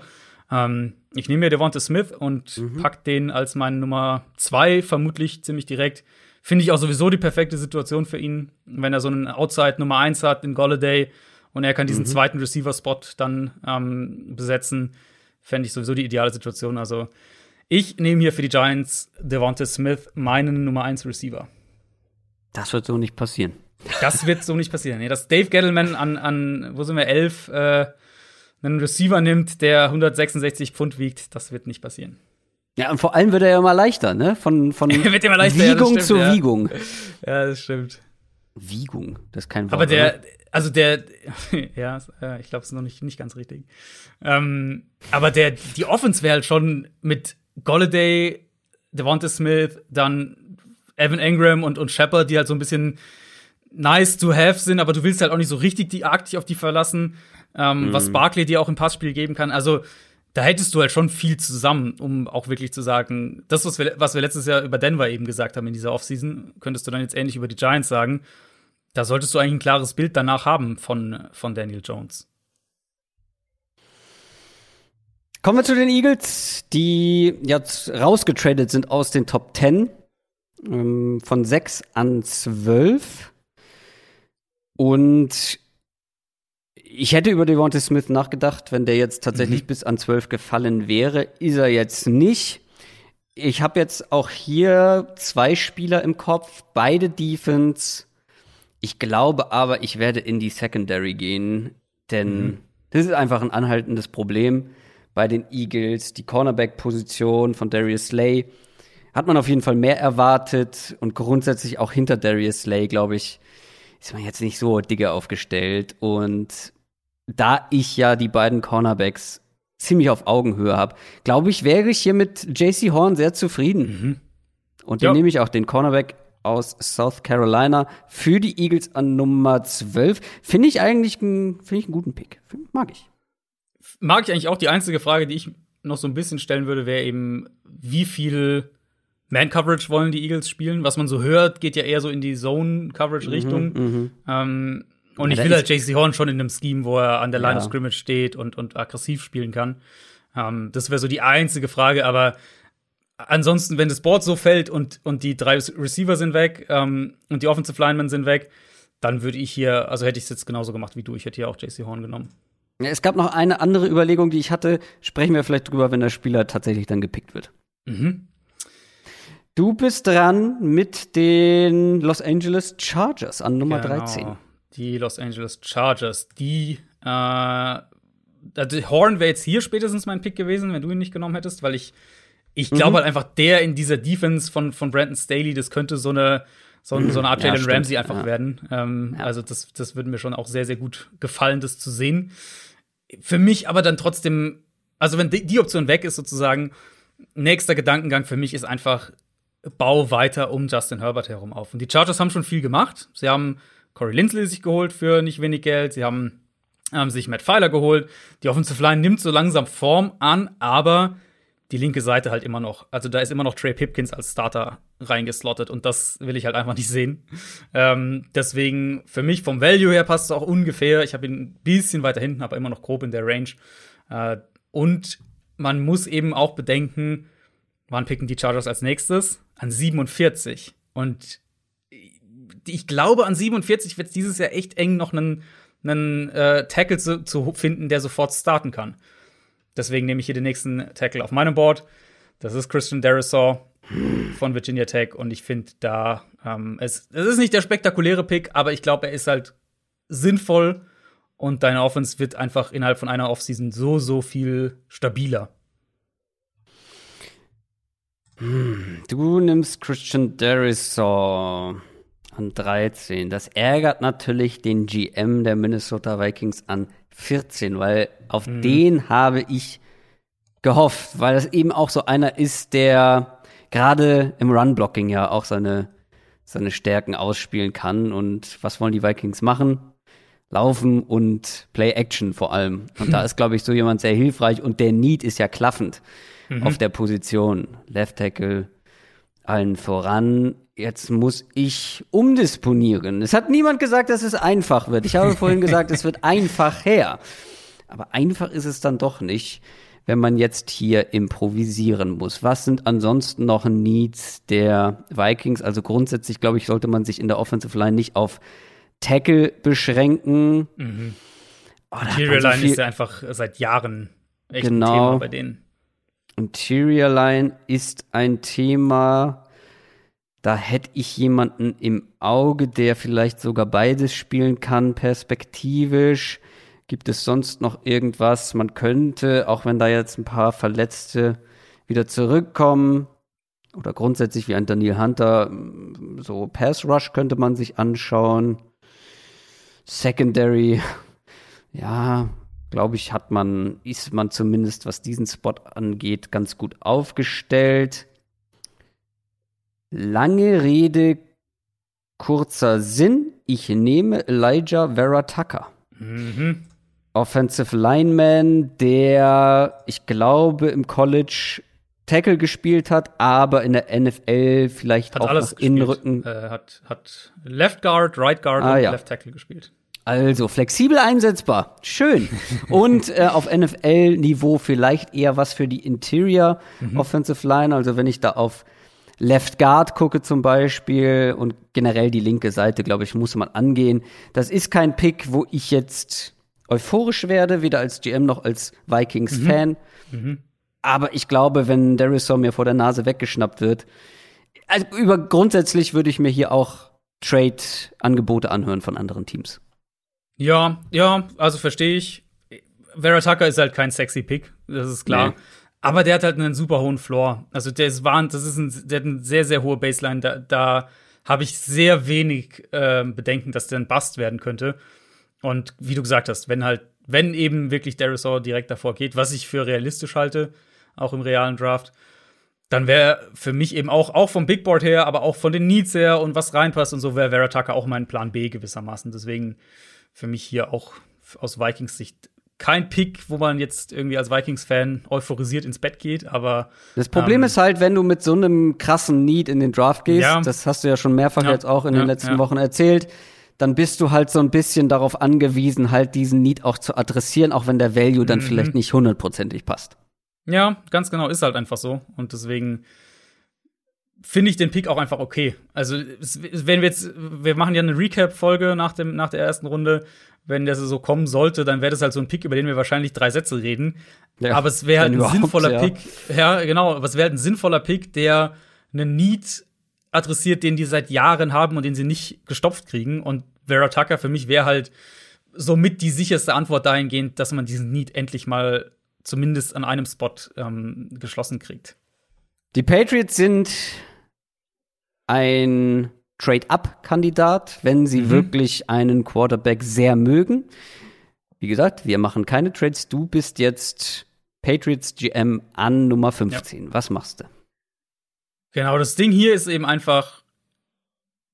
S2: Ähm, ich nehme mir Devonta Smith und mhm. pack den als meine Nummer zwei, vermutlich ziemlich direkt. Finde ich auch sowieso die perfekte Situation für ihn, wenn er so einen Outside Nummer eins hat in Golladay und er kann diesen mhm. zweiten Receiver-Spot dann ähm, besetzen. Fände ich sowieso die ideale Situation. Also Ich nehme hier für die Giants Devonta Smith, meinen Nummer 1 Receiver.
S1: Das wird so nicht passieren.
S2: Das wird so nicht passieren. Nee, dass Dave Gettleman an, an wo sind wir, 11, äh, einen Receiver nimmt, der 166 Pfund wiegt, das wird nicht passieren.
S1: Ja, und vor allem wird er ja immer leichter, ne? Von, von
S2: leichter,
S1: Wiegung
S2: ja, stimmt,
S1: zu
S2: ja.
S1: Wiegung.
S2: Ja, das stimmt.
S1: Wiegung, das ist kein Wort.
S2: Aber der, also der, ja, äh, ich glaube, es ist noch nicht, nicht ganz richtig. Ähm, aber der, die Offense wäre halt schon mit Golladay, Devonta Smith, dann Evan Ingram und, und Shepard, die halt so ein bisschen nice to have sind, aber du willst halt auch nicht so richtig die dich auf die verlassen, ähm, was Barkley dir auch im Passspiel geben kann. Also da hättest du halt schon viel zusammen, um auch wirklich zu sagen, das, was wir, was wir letztes Jahr über Denver eben gesagt haben in dieser Offseason, könntest du dann jetzt ähnlich über die Giants sagen. Da solltest du eigentlich ein klares Bild danach haben von, von Daniel Jones.
S1: Kommen wir zu den Eagles, die jetzt rausgetradet sind aus den Top 10 ähm, von 6 an 12. Und ich hätte über Devontae Smith nachgedacht, wenn der jetzt tatsächlich
S2: Mhm.
S1: bis an 12 gefallen wäre. Ist er jetzt nicht. Ich habe jetzt auch hier zwei Spieler im Kopf, beide Defense. Ich glaube aber, ich werde in die Secondary gehen, denn das ist einfach ein anhaltendes Problem bei den Eagles. Die Cornerback-Position von Darius Slay hat man auf jeden Fall mehr erwartet und grundsätzlich auch hinter Darius Slay, glaube ich, ist man jetzt nicht so dicke aufgestellt. Und da ich ja die beiden Cornerbacks ziemlich auf Augenhöhe habe, glaube ich, wäre ich hier mit JC Horn sehr zufrieden. Und den
S2: Ja.
S1: nehme ich auch den Cornerback aus South Carolina für die Eagles an Nummer 12. Finde ich eigentlich einen, finde ich einen guten Pick. Mag ich.
S2: Mag ich eigentlich auch. Die einzige Frage, die ich noch so ein bisschen stellen würde, wäre eben, wie viel Man-Coverage wollen die Eagles spielen? Was man so hört, geht ja eher so in die Zone-Coverage-Richtung. Ähm, und ich will halt JC Horn schon in einem Scheme, wo er an der Line
S1: Ja.
S2: of Scrimmage steht und, und aggressiv spielen kann. Ähm, das wäre so die einzige Frage, aber ansonsten, wenn das Board so fällt und, und die drei Receiver sind weg ähm, und die Offensive Linemen sind weg, dann würde ich hier, also hätte ich es jetzt genauso gemacht wie du. Ich hätte hier auch JC Horn genommen.
S1: Ja, Es gab noch eine andere Überlegung, die ich hatte. Sprechen wir vielleicht drüber, wenn der Spieler tatsächlich dann gepickt wird.
S2: Mhm.
S1: Du bist dran mit den Los Angeles Chargers an Nummer
S2: Genau.
S1: 13.
S2: Die Los Angeles Chargers, die äh, also Horn wäre jetzt hier spätestens mein Pick gewesen, wenn du ihn nicht genommen hättest, weil ich ich
S1: Mhm.
S2: glaube halt einfach, der in dieser Defense von, von Brandon Staley, das könnte so eine, so, so eine Art
S1: Ja,
S2: Jalen. Ramsey einfach
S1: Ja.
S2: werden. Ähm, Also das, das würde mir schon auch sehr, sehr gut gefallen, das zu sehen. Für mich aber dann trotzdem, also wenn die, die Option weg ist, sozusagen, nächster Gedankengang für mich ist einfach, bau weiter um Justin Herbert herum auf. Und die Chargers haben schon viel gemacht. Sie haben Corey Lindsley sich geholt für nicht wenig Geld. Sie haben ähm, sich Matt Pfeiler geholt. Die Offensive Line nimmt so langsam Form an, aber die linke Seite halt immer noch. Also da ist immer noch Trey Pipkins als Starter reingeslottet und das will ich halt einfach nicht sehen. Ähm, deswegen für mich vom Value her passt es auch ungefähr. Ich habe ihn ein bisschen weiter hinten, aber immer noch grob in der Range. Äh, und man muss eben auch bedenken, wann picken die Chargers als nächstes? An 47. Und ich glaube, an 47 wird es dieses Jahr echt eng, noch einen, einen äh, Tackle zu, zu finden, der sofort starten kann. Deswegen nehme ich hier den nächsten Tackle auf meinem Board. Das ist Christian Derisaw von Virginia Tech. Und ich finde da, ähm, es, es ist nicht der spektakuläre Pick, aber ich glaube, er ist halt sinnvoll. Und deine Offense wird einfach innerhalb von einer Offseason so, so viel stabiler.
S1: Du nimmst Christian Derisaw an 13. Das ärgert natürlich den GM der Minnesota Vikings an 14, weil auf den habe ich gehofft, weil das eben auch so einer ist, der gerade im Run-Blocking ja auch seine, seine Stärken ausspielen kann. Und was wollen die Vikings machen? Laufen und Play-Action vor allem. Und da ist, glaube ich, so jemand sehr hilfreich. Und der Need ist ja klaffend auf der Position. Left Tackle, allen voran. Jetzt muss ich umdisponieren. Es hat niemand gesagt, dass es einfach wird. Ich habe vorhin gesagt, es wird einfach her. Aber einfach ist es dann doch nicht, wenn man jetzt hier improvisieren muss. Was sind ansonsten noch Needs der Vikings? Also grundsätzlich, glaube ich, sollte man sich in der Offensive Line nicht auf Tackle beschränken. Oh, hat man
S2: Interior
S1: so
S2: Line
S1: viel-
S2: ist ja einfach seit Jahren echt
S1: Genau.
S2: ein Thema bei denen.
S1: Interior Line ist ein Thema, da hätte ich jemanden im Auge, der vielleicht sogar beides spielen kann, perspektivisch. Gibt es sonst noch irgendwas? Man könnte, auch wenn da jetzt ein paar Verletzte wieder zurückkommen, oder grundsätzlich wie ein Daniel Hunter, so Pass Rush könnte man sich anschauen. Secondary, ja, glaube ich, hat man, ist man zumindest, was diesen Spot angeht, ganz gut aufgestellt. Lange Rede, kurzer Sinn. Ich nehme Elijah Vera Tucker. Mhm. Offensive Lineman, der, ich glaube, im College Tackle gespielt hat, aber in der NFL vielleicht
S2: hat
S1: auch
S2: alles
S1: Innenrücken.
S2: Äh, hat, hat Left Guard, Right Guard
S1: ah,
S2: und
S1: ja.
S2: Left Tackle gespielt.
S1: Also flexibel einsetzbar. Schön. Und äh, auf NFL-Niveau vielleicht eher was für die Interior mhm. Offensive Line. Also wenn ich da auf Left Guard gucke zum Beispiel und generell die linke Seite, glaube ich, muss man angehen. Das ist kein Pick, wo ich jetzt euphorisch werde, weder als GM noch als Vikings-Fan. Mhm. Mhm. Aber ich glaube, wenn Darisaw mir vor der Nase weggeschnappt wird, also über grundsätzlich würde ich mir hier auch Trade-Angebote anhören von anderen Teams.
S2: Ja, ja, also verstehe ich. Vera Tucker ist halt kein sexy Pick, das ist klar. Nee. Aber der hat halt einen super hohen Floor. Also der ist wahnsinnig, das ist ein, der hat eine sehr, sehr hohe Baseline. Da, da habe ich sehr wenig äh, Bedenken, dass der ein Bust werden könnte. Und wie du gesagt hast, wenn halt, wenn eben wirklich Darisaw direkt davor geht, was ich für realistisch halte, auch im realen Draft, dann wäre für mich eben auch, auch vom Big Board her, aber auch von den Needs her und was reinpasst und so, wäre Vera auch mein Plan B gewissermaßen. Deswegen für mich hier auch aus Vikings Sicht kein Pick, wo man jetzt irgendwie als Vikings-Fan euphorisiert ins Bett geht, aber.
S1: Das Problem ähm, ist halt, wenn du mit so einem krassen Need in den Draft gehst, ja. das hast du ja schon mehrfach ja. jetzt auch in ja. den letzten Wochen erzählt, dann bist du halt so ein bisschen darauf angewiesen, halt diesen Need auch zu adressieren, auch wenn der Value mhm. dann vielleicht nicht hundertprozentig passt.
S2: Ja, ganz genau, ist halt einfach so. Und deswegen finde ich den Pick auch einfach okay. Also, wenn wir jetzt, wir machen ja eine Recap-Folge nach, nach der ersten Runde. Wenn der so kommen sollte, dann wäre das halt so ein Pick, über den wir wahrscheinlich drei Sätze reden. Ja, aber es wäre halt ein sinnvoller ja. Pick. Ja, genau. Aber es wäre halt ein sinnvoller Pick, der einen Need adressiert, den die seit Jahren haben und den sie nicht gestopft kriegen. Und Vera Tucker für mich wäre halt somit die sicherste Antwort dahingehend, dass man diesen Need endlich mal zumindest an einem Spot ähm, geschlossen kriegt.
S1: Die Patriots sind ein Trade-up-Kandidat, wenn sie mhm. wirklich einen Quarterback sehr mögen. Wie gesagt, wir machen keine Trades. Du bist jetzt Patriots GM an Nummer 15. Ja. Was machst du?
S2: Genau, das Ding hier ist eben einfach,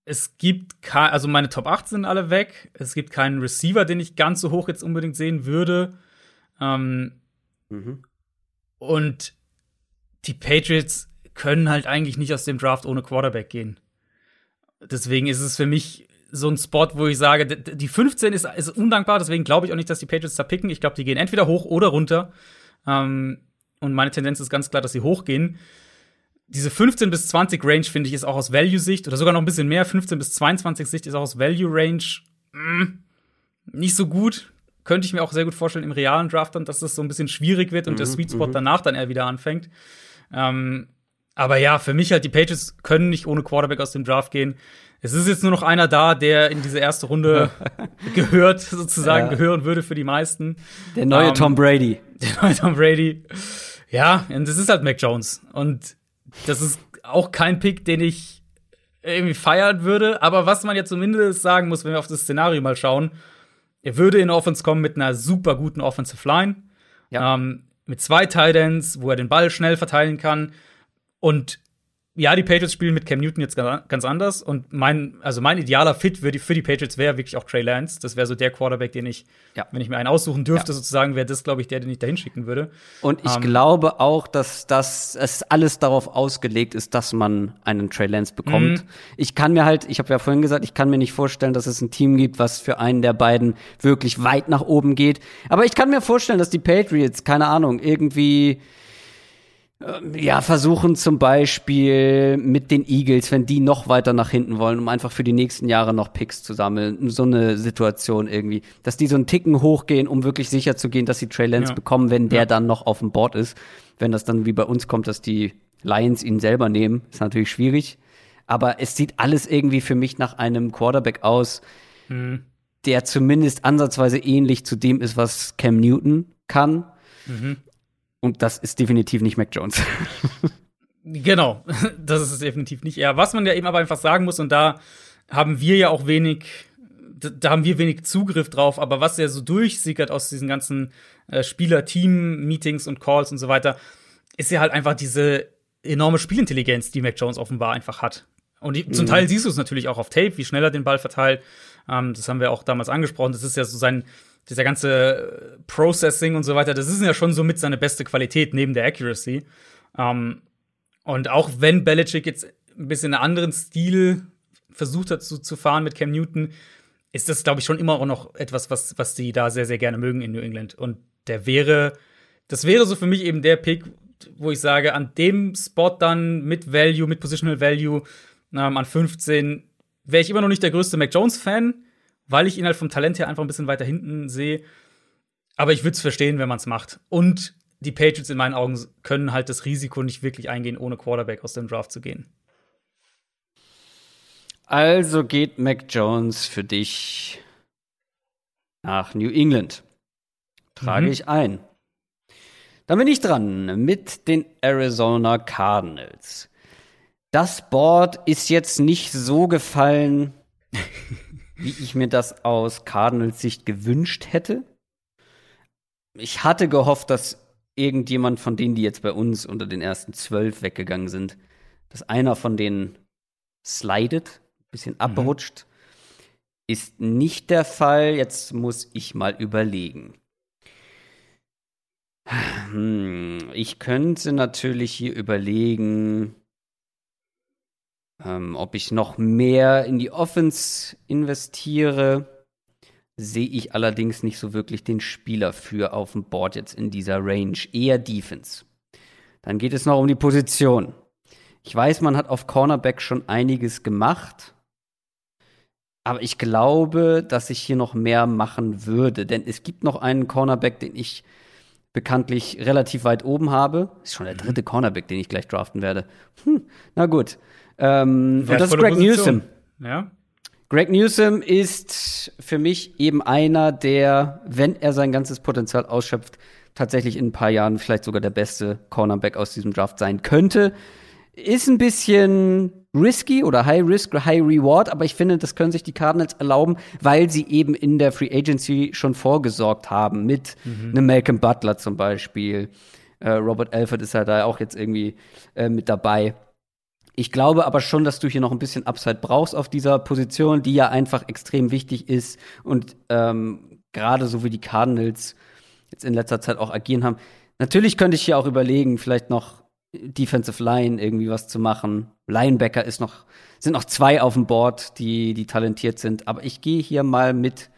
S2: es gibt kein, also meine Top 8 sind alle weg. Es gibt keinen Receiver, den ich ganz so hoch jetzt unbedingt sehen würde. Ähm, mhm. Und die Patriots können halt eigentlich nicht aus dem Draft ohne Quarterback gehen. Deswegen ist es für mich so ein Spot, wo ich sage, die 15 ist, ist undankbar, deswegen glaube ich auch nicht, dass die Patriots da picken. Ich glaube, die gehen entweder hoch oder runter. Ähm, und meine Tendenz ist ganz klar, dass sie hochgehen. Diese 15 bis 20 Range, finde ich, ist auch aus Value-Sicht, oder sogar noch ein bisschen mehr, 15 bis 22 Sicht ist auch aus Value-Range mm, nicht so gut. Könnte ich mir auch sehr gut vorstellen im realen Draft dann, dass das so ein bisschen schwierig wird und mhm, der Sweet Spot mhm. danach dann eher wieder anfängt. Ähm, aber ja, für mich halt, die Patriots können nicht ohne Quarterback aus dem Draft gehen. Es ist jetzt nur noch einer da, der in diese erste Runde gehört, sozusagen ja. gehören würde für die meisten.
S1: Der neue ähm, Tom Brady.
S2: Der neue Tom Brady. Ja, und das ist halt Mac Jones. Und das ist auch kein Pick, den ich irgendwie feiern würde. Aber was man jetzt zumindest sagen muss, wenn wir auf das Szenario mal schauen, er würde in Offense kommen mit einer super guten Offensive Line. Ja. Ähm, mit zwei Titans, wo er den Ball schnell verteilen kann und ja, die Patriots spielen mit Cam Newton jetzt ganz anders. Und mein, also mein idealer Fit für die, für die Patriots wäre wirklich auch Trey Lance. Das wäre so der Quarterback, den ich, ja. wenn ich mir einen aussuchen dürfte, ja. sozusagen, wäre das, glaube ich, der, den ich da hinschicken würde.
S1: Und ich ähm, glaube auch, dass das es alles darauf ausgelegt ist, dass man einen Trey Lance bekommt. Mhm. Ich kann mir halt, ich habe ja vorhin gesagt, ich kann mir nicht vorstellen, dass es ein Team gibt, was für einen der beiden wirklich weit nach oben geht. Aber ich kann mir vorstellen, dass die Patriots, keine Ahnung, irgendwie ja, versuchen zum Beispiel mit den Eagles, wenn die noch weiter nach hinten wollen, um einfach für die nächsten Jahre noch Picks zu sammeln. So eine Situation irgendwie. Dass die so einen Ticken hochgehen, um wirklich sicher zu gehen, dass sie Trey Lance ja. bekommen, wenn der ja. dann noch auf dem Board ist. Wenn das dann wie bei uns kommt, dass die Lions ihn selber nehmen, ist natürlich schwierig. Aber es sieht alles irgendwie für mich nach einem Quarterback aus, mhm. der zumindest ansatzweise ähnlich zu dem ist, was Cam Newton kann. Mhm. Und das ist definitiv nicht Mac Jones.
S2: genau, das ist es definitiv nicht. Ja, was man ja eben aber einfach sagen muss, und da haben wir ja auch wenig, da haben wir wenig Zugriff drauf, aber was ja so durchsickert aus diesen ganzen äh, Spieler-Team-Meetings und Calls und so weiter, ist ja halt einfach diese enorme Spielintelligenz, die Mac Jones offenbar einfach hat. Und die, mhm. zum Teil siehst du es natürlich auch auf Tape, wie schnell er den Ball verteilt. Ähm, das haben wir auch damals angesprochen. Das ist ja so sein, dieser ganze Processing und so weiter, das ist ja schon so mit seine beste Qualität neben der Accuracy. Ähm, und auch wenn Belichick jetzt ein bisschen einen anderen Stil versucht hat zu, zu fahren mit Cam Newton, ist das, glaube ich, schon immer auch noch etwas, was, was die da sehr, sehr gerne mögen in New England. Und der wäre, das wäre so für mich eben der Pick, wo ich sage, an dem Spot dann mit Value, mit Positional Value, ähm, an 15, wäre ich immer noch nicht der größte Mac Jones-Fan weil ich ihn halt vom Talent her einfach ein bisschen weiter hinten sehe. Aber ich würde es verstehen, wenn man es macht. Und die Patriots in meinen Augen können halt das Risiko nicht wirklich eingehen, ohne Quarterback aus dem Draft zu gehen.
S1: Also geht Mac Jones für dich nach New England. Trage mhm. ich ein. Dann bin ich dran mit den Arizona Cardinals. Das Board ist jetzt nicht so gefallen, wie ich mir das aus Cardinals Sicht gewünscht hätte. Ich hatte gehofft, dass irgendjemand von denen, die jetzt bei uns unter den ersten zwölf weggegangen sind, dass einer von denen slidet, ein bisschen mhm. abrutscht. Ist nicht der Fall. Jetzt muss ich mal überlegen. Hm, ich könnte natürlich hier überlegen, ähm, ob ich noch mehr in die Offense investiere, sehe ich allerdings nicht so wirklich den Spieler für auf dem Board jetzt in dieser Range. Eher Defense. Dann geht es noch um die Position. Ich weiß, man hat auf Cornerback schon einiges gemacht. Aber ich glaube, dass ich hier noch mehr machen würde. Denn es gibt noch einen Cornerback, den ich bekanntlich relativ weit oben habe. Ist schon der dritte Cornerback, den ich gleich draften werde. Hm, na gut. Ähm, und das ist Greg Position. Newsom.
S2: Ja.
S1: Greg Newsom ist für mich eben einer, der, wenn er sein ganzes Potenzial ausschöpft, tatsächlich in ein paar Jahren vielleicht sogar der beste Cornerback aus diesem Draft sein könnte. Ist ein bisschen risky oder High Risk, High Reward, aber ich finde, das können sich die Cardinals erlauben, weil sie eben in der Free Agency schon vorgesorgt haben mit mhm. einem Malcolm Butler zum Beispiel. Äh, Robert Alford ist ja da auch jetzt irgendwie äh, mit dabei. Ich glaube aber schon, dass du hier noch ein bisschen Upside brauchst auf dieser Position, die ja einfach extrem wichtig ist und ähm, gerade so wie die Cardinals jetzt in letzter Zeit auch agieren haben. Natürlich könnte ich hier auch überlegen, vielleicht noch Defensive Line irgendwie was zu machen. Linebacker ist noch, sind noch zwei auf dem Board, die, die talentiert sind. Aber ich gehe hier mal mit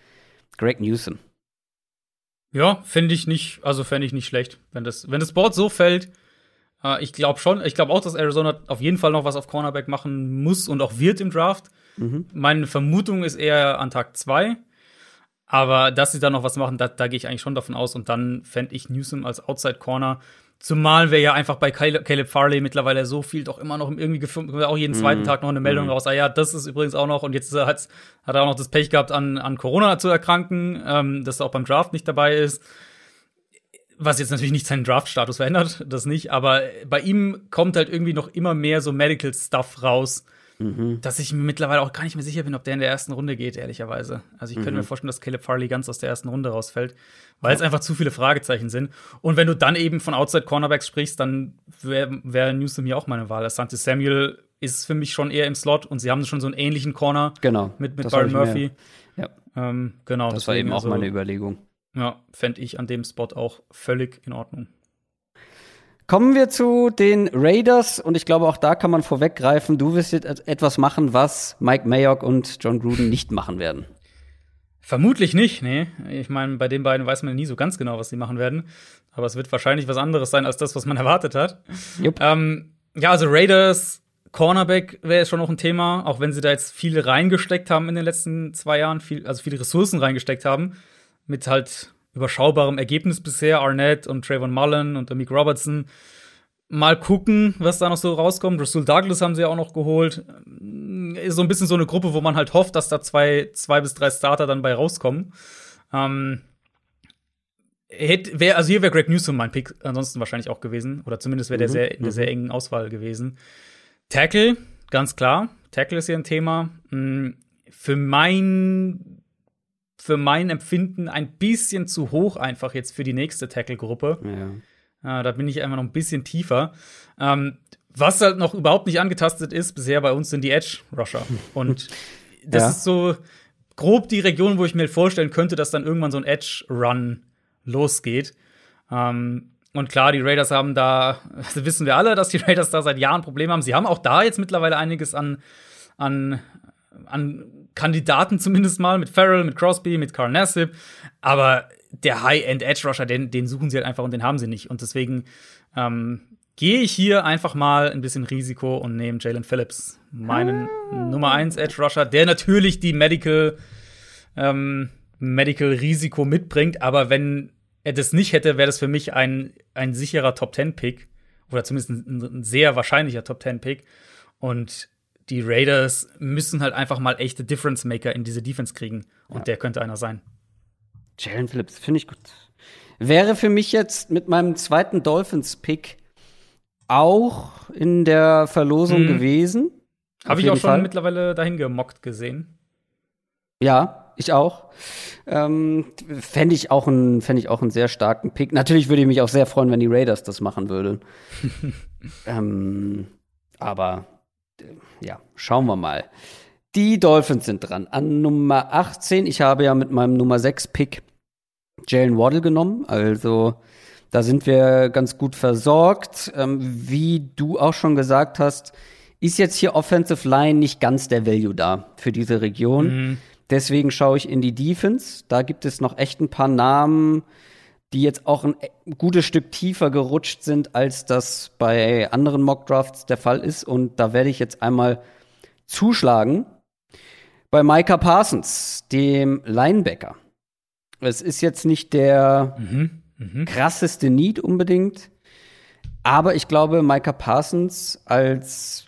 S1: Greg Newsom.
S2: Ja, finde ich nicht, also fände ich nicht schlecht. Wenn das, wenn das Board so fällt, äh, ich glaube schon, ich glaube auch, dass Arizona auf jeden Fall noch was auf Cornerback machen muss und auch wird im Draft. Mhm. Meine Vermutung ist eher an Tag 2. Aber dass sie da noch was machen, da, da gehe ich eigentlich schon davon aus. Und dann fände ich Newsom als Outside Corner. Zumal wir ja einfach bei Caleb Farley mittlerweile so viel doch immer noch irgendwie gefunden, auch jeden zweiten mhm. Tag noch eine Meldung mhm. raus. Ah ja, das ist übrigens auch noch. Und jetzt hat, hat er auch noch das Pech gehabt, an, an Corona zu erkranken, ähm, dass er auch beim Draft nicht dabei ist. Was jetzt natürlich nicht seinen Draft-Status verändert, das nicht, aber bei ihm kommt halt irgendwie noch immer mehr so Medical Stuff raus, mhm. dass ich mir mittlerweile auch gar nicht mehr sicher bin, ob der in der ersten Runde geht, ehrlicherweise. Also ich mhm. könnte mir vorstellen, dass Caleb Farley ganz aus der ersten Runde rausfällt, weil ja. es einfach zu viele Fragezeichen sind. Und wenn du dann eben von Outside Cornerbacks sprichst, dann wäre wär Newsom hier auch meine Wahl. Asante Samuel ist für mich schon eher im Slot und sie haben schon so einen ähnlichen Corner
S1: genau,
S2: mit, mit Byron Murphy.
S1: Ja.
S2: Ähm, genau.
S1: Das war eben auch also, meine Überlegung.
S2: Ja, fände ich an dem Spot auch völlig in Ordnung.
S1: Kommen wir zu den Raiders und ich glaube, auch da kann man vorweggreifen, du wirst jetzt etwas machen, was Mike Mayock und John Gruden nicht machen werden.
S2: Vermutlich nicht, nee. Ich meine, bei den beiden weiß man nie so ganz genau, was sie machen werden. Aber es wird wahrscheinlich was anderes sein als das, was man erwartet hat.
S1: Jupp.
S2: Ähm, ja, also Raiders, Cornerback wäre schon noch ein Thema, auch wenn sie da jetzt viel reingesteckt haben in den letzten zwei Jahren, viel, also viele Ressourcen reingesteckt haben, mit halt überschaubarem Ergebnis bisher, Arnett und Trayvon Mullen und Amik Robertson. Mal gucken, was da noch so rauskommt. Rasul Douglas haben sie ja auch noch geholt. Ist so ein bisschen so eine Gruppe, wo man halt hofft, dass da zwei, zwei bis drei Starter dann bei rauskommen. Ähm, hätte, wär, also hier wäre Greg Newsom mein Pick ansonsten wahrscheinlich auch gewesen. Oder zumindest wäre der
S1: Mhm,
S2: sehr, in der
S1: mhm.
S2: sehr engen Auswahl gewesen. Tackle, ganz klar. Tackle ist hier ein Thema. Mm, Für mein, für mein Empfinden ein bisschen zu hoch einfach jetzt für die nächste Tackle-Gruppe.
S1: Ja.
S2: Äh, da bin ich einfach noch ein bisschen tiefer. Ähm, was halt noch überhaupt nicht angetastet ist bisher bei uns sind die Edge-Rusher. Und das
S1: Ja.
S2: ist so grob die Region, wo ich mir vorstellen könnte, dass dann irgendwann so ein Edge-Run losgeht. Ähm, und klar, die Raiders haben da, das wissen wir alle, dass die Raiders da seit Jahren Probleme haben. Sie haben auch da jetzt mittlerweile einiges an, an, an Kandidaten zumindest mal, mit Farrell, mit Crosby, mit Carl Nassib. Aber der High-End-Edge-Rusher, den, den suchen sie halt einfach und den haben sie nicht. Und deswegen ähm, gehe ich hier einfach mal ein bisschen Risiko und nehme Jalen Phillips, meinen Nummer 1 Edge-Rusher, der natürlich die Medical ähm, Medical-Risiko mitbringt, aber wenn er das nicht hätte, wäre das für mich ein, ein sicherer Top-10-Pick oder zumindest ein, ein sehr wahrscheinlicher Top-10-Pick. Und die Raiders müssen halt einfach mal echte Difference-Maker in diese Defense kriegen. Und der könnte einer sein.
S1: Jalen Phillips, finde ich gut. Wäre für mich jetzt mit meinem zweiten Dolphins-Pick auch in der Verlosung
S2: Mhm.
S1: gewesen.
S2: Habe ich auch schon
S1: Fall.
S2: mittlerweile dahin gemockt gesehen.
S1: Ja, ich auch. Ähm, Fände ich, auch einen- fänd ich auch einen sehr starken Pick. Natürlich würde ich mich auch sehr freuen, wenn die Raiders das machen würden. ähm, aber ja, schauen wir mal. Die Dolphins sind dran. An Nummer 18, ich habe ja mit meinem Nummer 6 Pick Jalen Waddle genommen. Also da sind wir ganz gut versorgt. Ähm, wie du auch schon gesagt hast, ist jetzt hier Offensive Line nicht ganz der Value da für diese Region. Deswegen schaue ich in die Defense. Da gibt es noch echt ein paar Namen, die jetzt auch ein e- gutes Stück tiefer gerutscht sind, als das bei anderen Mockdrafts der Fall ist. Und da werde ich jetzt einmal zuschlagen bei Micah Parsons, dem Linebacker. Es ist jetzt nicht der
S2: Mhm.
S1: krasseste Need unbedingt. Aber ich glaube, Micah Parsons als,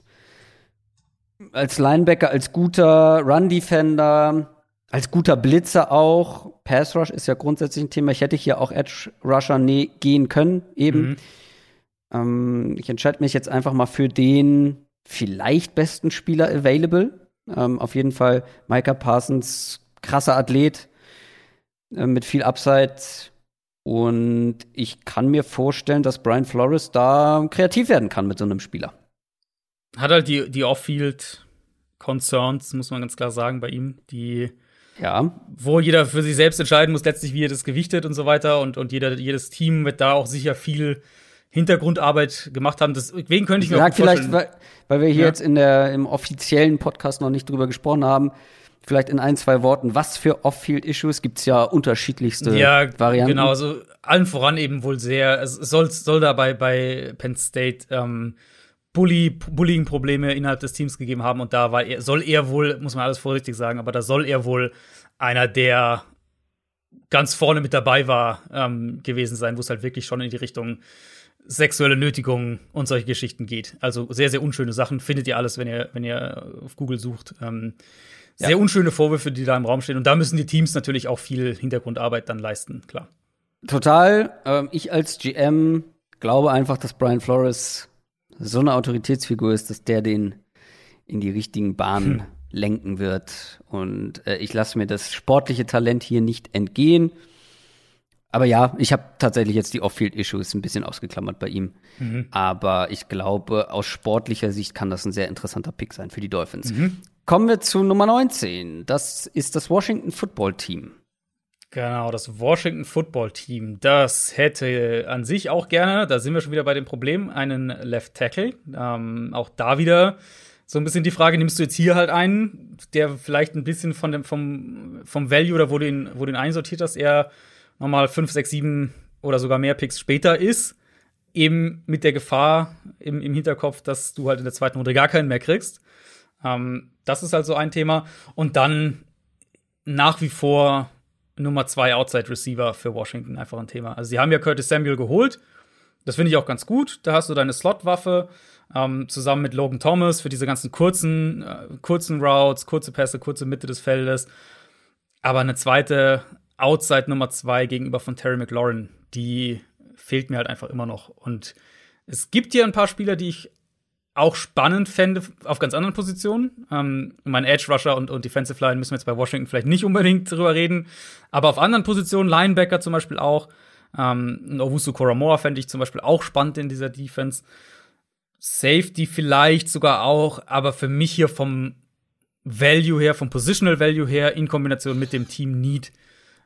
S1: als Linebacker, als guter Run-Defender, als guter Blitzer auch. Pass Rush ist ja grundsätzlich ein Thema. Ich hätte hier auch Edge Rusher ne gehen können, eben.
S2: Mhm.
S1: Ähm, ich entscheide mich jetzt einfach mal für den vielleicht besten Spieler available. Ähm, auf jeden Fall Micah Parsons, krasser Athlet äh, mit viel Upside. Und ich kann mir vorstellen, dass Brian Flores da kreativ werden kann mit so einem Spieler.
S2: Hat halt die, die Off-Field-Concerns, muss man ganz klar sagen, bei ihm, die
S1: Ja,
S2: wo jeder für sich selbst entscheiden muss, letztlich, wie er das gewichtet und so weiter. Und, und jeder, jedes Team wird da auch sicher viel Hintergrundarbeit gemacht haben. Deswegen könnte ich mir
S1: sag vielleicht, weil, weil wir hier
S2: Ja.
S1: jetzt in der, im offiziellen Podcast noch nicht drüber gesprochen haben, vielleicht in ein, zwei Worten, was für Off-Field-Issues gibt es ja unterschiedlichste
S2: ja,
S1: Varianten.
S2: genau. Also allen voran eben wohl sehr. Es soll, soll da bei, bei Penn State ähm, Bully, Bullying-Probleme innerhalb des Teams gegeben haben. Und da war er, soll er wohl, muss man alles vorsichtig sagen, aber da soll er wohl einer der ganz vorne mit dabei war ähm, gewesen sein, wo es halt wirklich schon in die Richtung sexuelle Nötigung und solche Geschichten geht. Also sehr, sehr unschöne Sachen findet ihr alles, wenn ihr, wenn ihr auf Google sucht. Ähm, sehr
S1: Ja.
S2: unschöne Vorwürfe, die da im Raum stehen. Und da müssen die Teams natürlich auch viel Hintergrundarbeit dann leisten, klar.
S1: Total. Ähm, ich als GM glaube einfach, dass Brian Flores so eine Autoritätsfigur ist, dass der den in die richtigen Bahnen
S2: Hm.
S1: lenken wird. Und äh, ich lasse mir das sportliche Talent hier nicht entgehen. Aber ja, ich habe tatsächlich jetzt die Off-Field-Issues ein bisschen ausgeklammert bei ihm.
S2: Mhm.
S1: Aber ich glaube, aus sportlicher Sicht kann das ein sehr interessanter Pick sein für die Dolphins.
S2: Mhm.
S1: Kommen wir zu Nummer 19. Das ist das Washington Football Team.
S2: Genau, das Washington Football Team, das hätte an sich auch gerne, da sind wir schon wieder bei dem Problem, einen Left Tackle. Ähm, auch da wieder so ein bisschen die Frage, nimmst du jetzt hier halt einen, der vielleicht ein bisschen von dem, vom, vom Value oder wo du ihn, wo du ihn einsortiert hast, eher nochmal 5, 6, 7 oder sogar mehr Picks später ist, eben mit der Gefahr im, im Hinterkopf, dass du halt in der zweiten Runde gar keinen mehr kriegst. Ähm, das ist halt so ein Thema. Und dann nach wie vor Nummer zwei Outside Receiver für Washington einfach ein Thema. Also sie haben ja Curtis Samuel geholt. Das finde ich auch ganz gut. Da hast du deine Slot-Waffe ähm, zusammen mit Logan Thomas für diese ganzen kurzen, äh, kurzen Routes, kurze Pässe, kurze Mitte des Feldes. Aber eine zweite Outside Nummer zwei gegenüber von Terry McLaurin, die fehlt mir halt einfach immer noch. Und es gibt hier ein paar Spieler, die ich auch spannend fände auf ganz anderen Positionen. Ähm, mein Edge Rusher und, und Defensive Line müssen wir jetzt bei Washington vielleicht nicht unbedingt drüber reden, aber auf anderen Positionen, Linebacker zum Beispiel auch. Ähm, Owusu Koramoa fände ich zum Beispiel auch spannend in dieser Defense. Safety vielleicht sogar auch, aber für mich hier vom Value her, vom Positional Value her, in Kombination mit dem Team Need,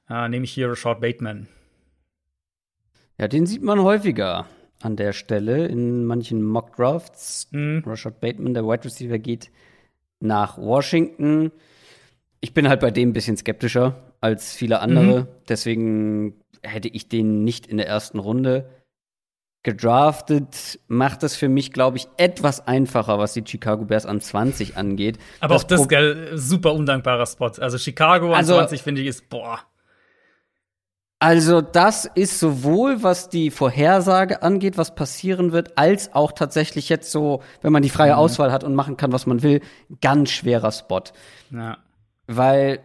S2: äh, nehme ich hier Rashad Bateman.
S1: Ja, den sieht man häufiger an der Stelle in manchen Mock Drafts. Mhm. Rashad Bateman, der Wide Receiver, geht nach Washington. Ich bin halt bei dem ein bisschen skeptischer als viele andere. Mhm. Deswegen hätte ich den nicht in der ersten Runde gedraftet. Macht es für mich, glaube ich, etwas einfacher, was die Chicago Bears an 20 angeht.
S2: Aber das auch das, gell, super undankbarer Spot. Also Chicago an also, 20 finde ich ist, boah.
S1: Also das ist sowohl, was die Vorhersage angeht, was passieren wird, als auch tatsächlich jetzt so, wenn man die freie mhm. Auswahl hat und machen kann, was man will, ganz schwerer Spot. Ja. Weil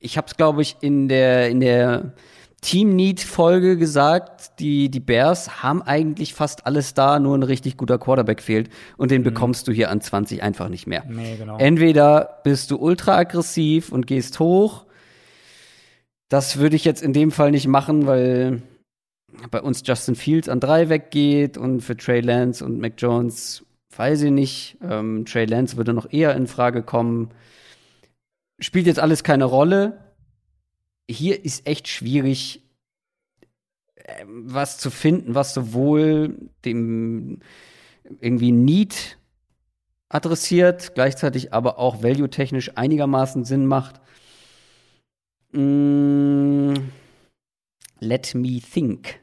S1: ich habe es, glaube ich, in der in der Team Need Folge gesagt, die die Bears haben eigentlich fast alles da, nur ein richtig guter Quarterback fehlt und den mhm. bekommst du hier an 20 einfach nicht mehr. Nee, genau. Entweder bist du ultra aggressiv und gehst hoch das würde ich jetzt in dem Fall nicht machen, weil bei uns Justin Fields an drei weggeht und für Trey Lance und Mac Jones weiß ich nicht. Ähm, Trey Lance würde noch eher in Frage kommen. Spielt jetzt alles keine Rolle. Hier ist echt schwierig, ähm, was zu finden, was sowohl dem irgendwie Need adressiert, gleichzeitig aber auch value-technisch einigermaßen Sinn macht. Mm, let me think.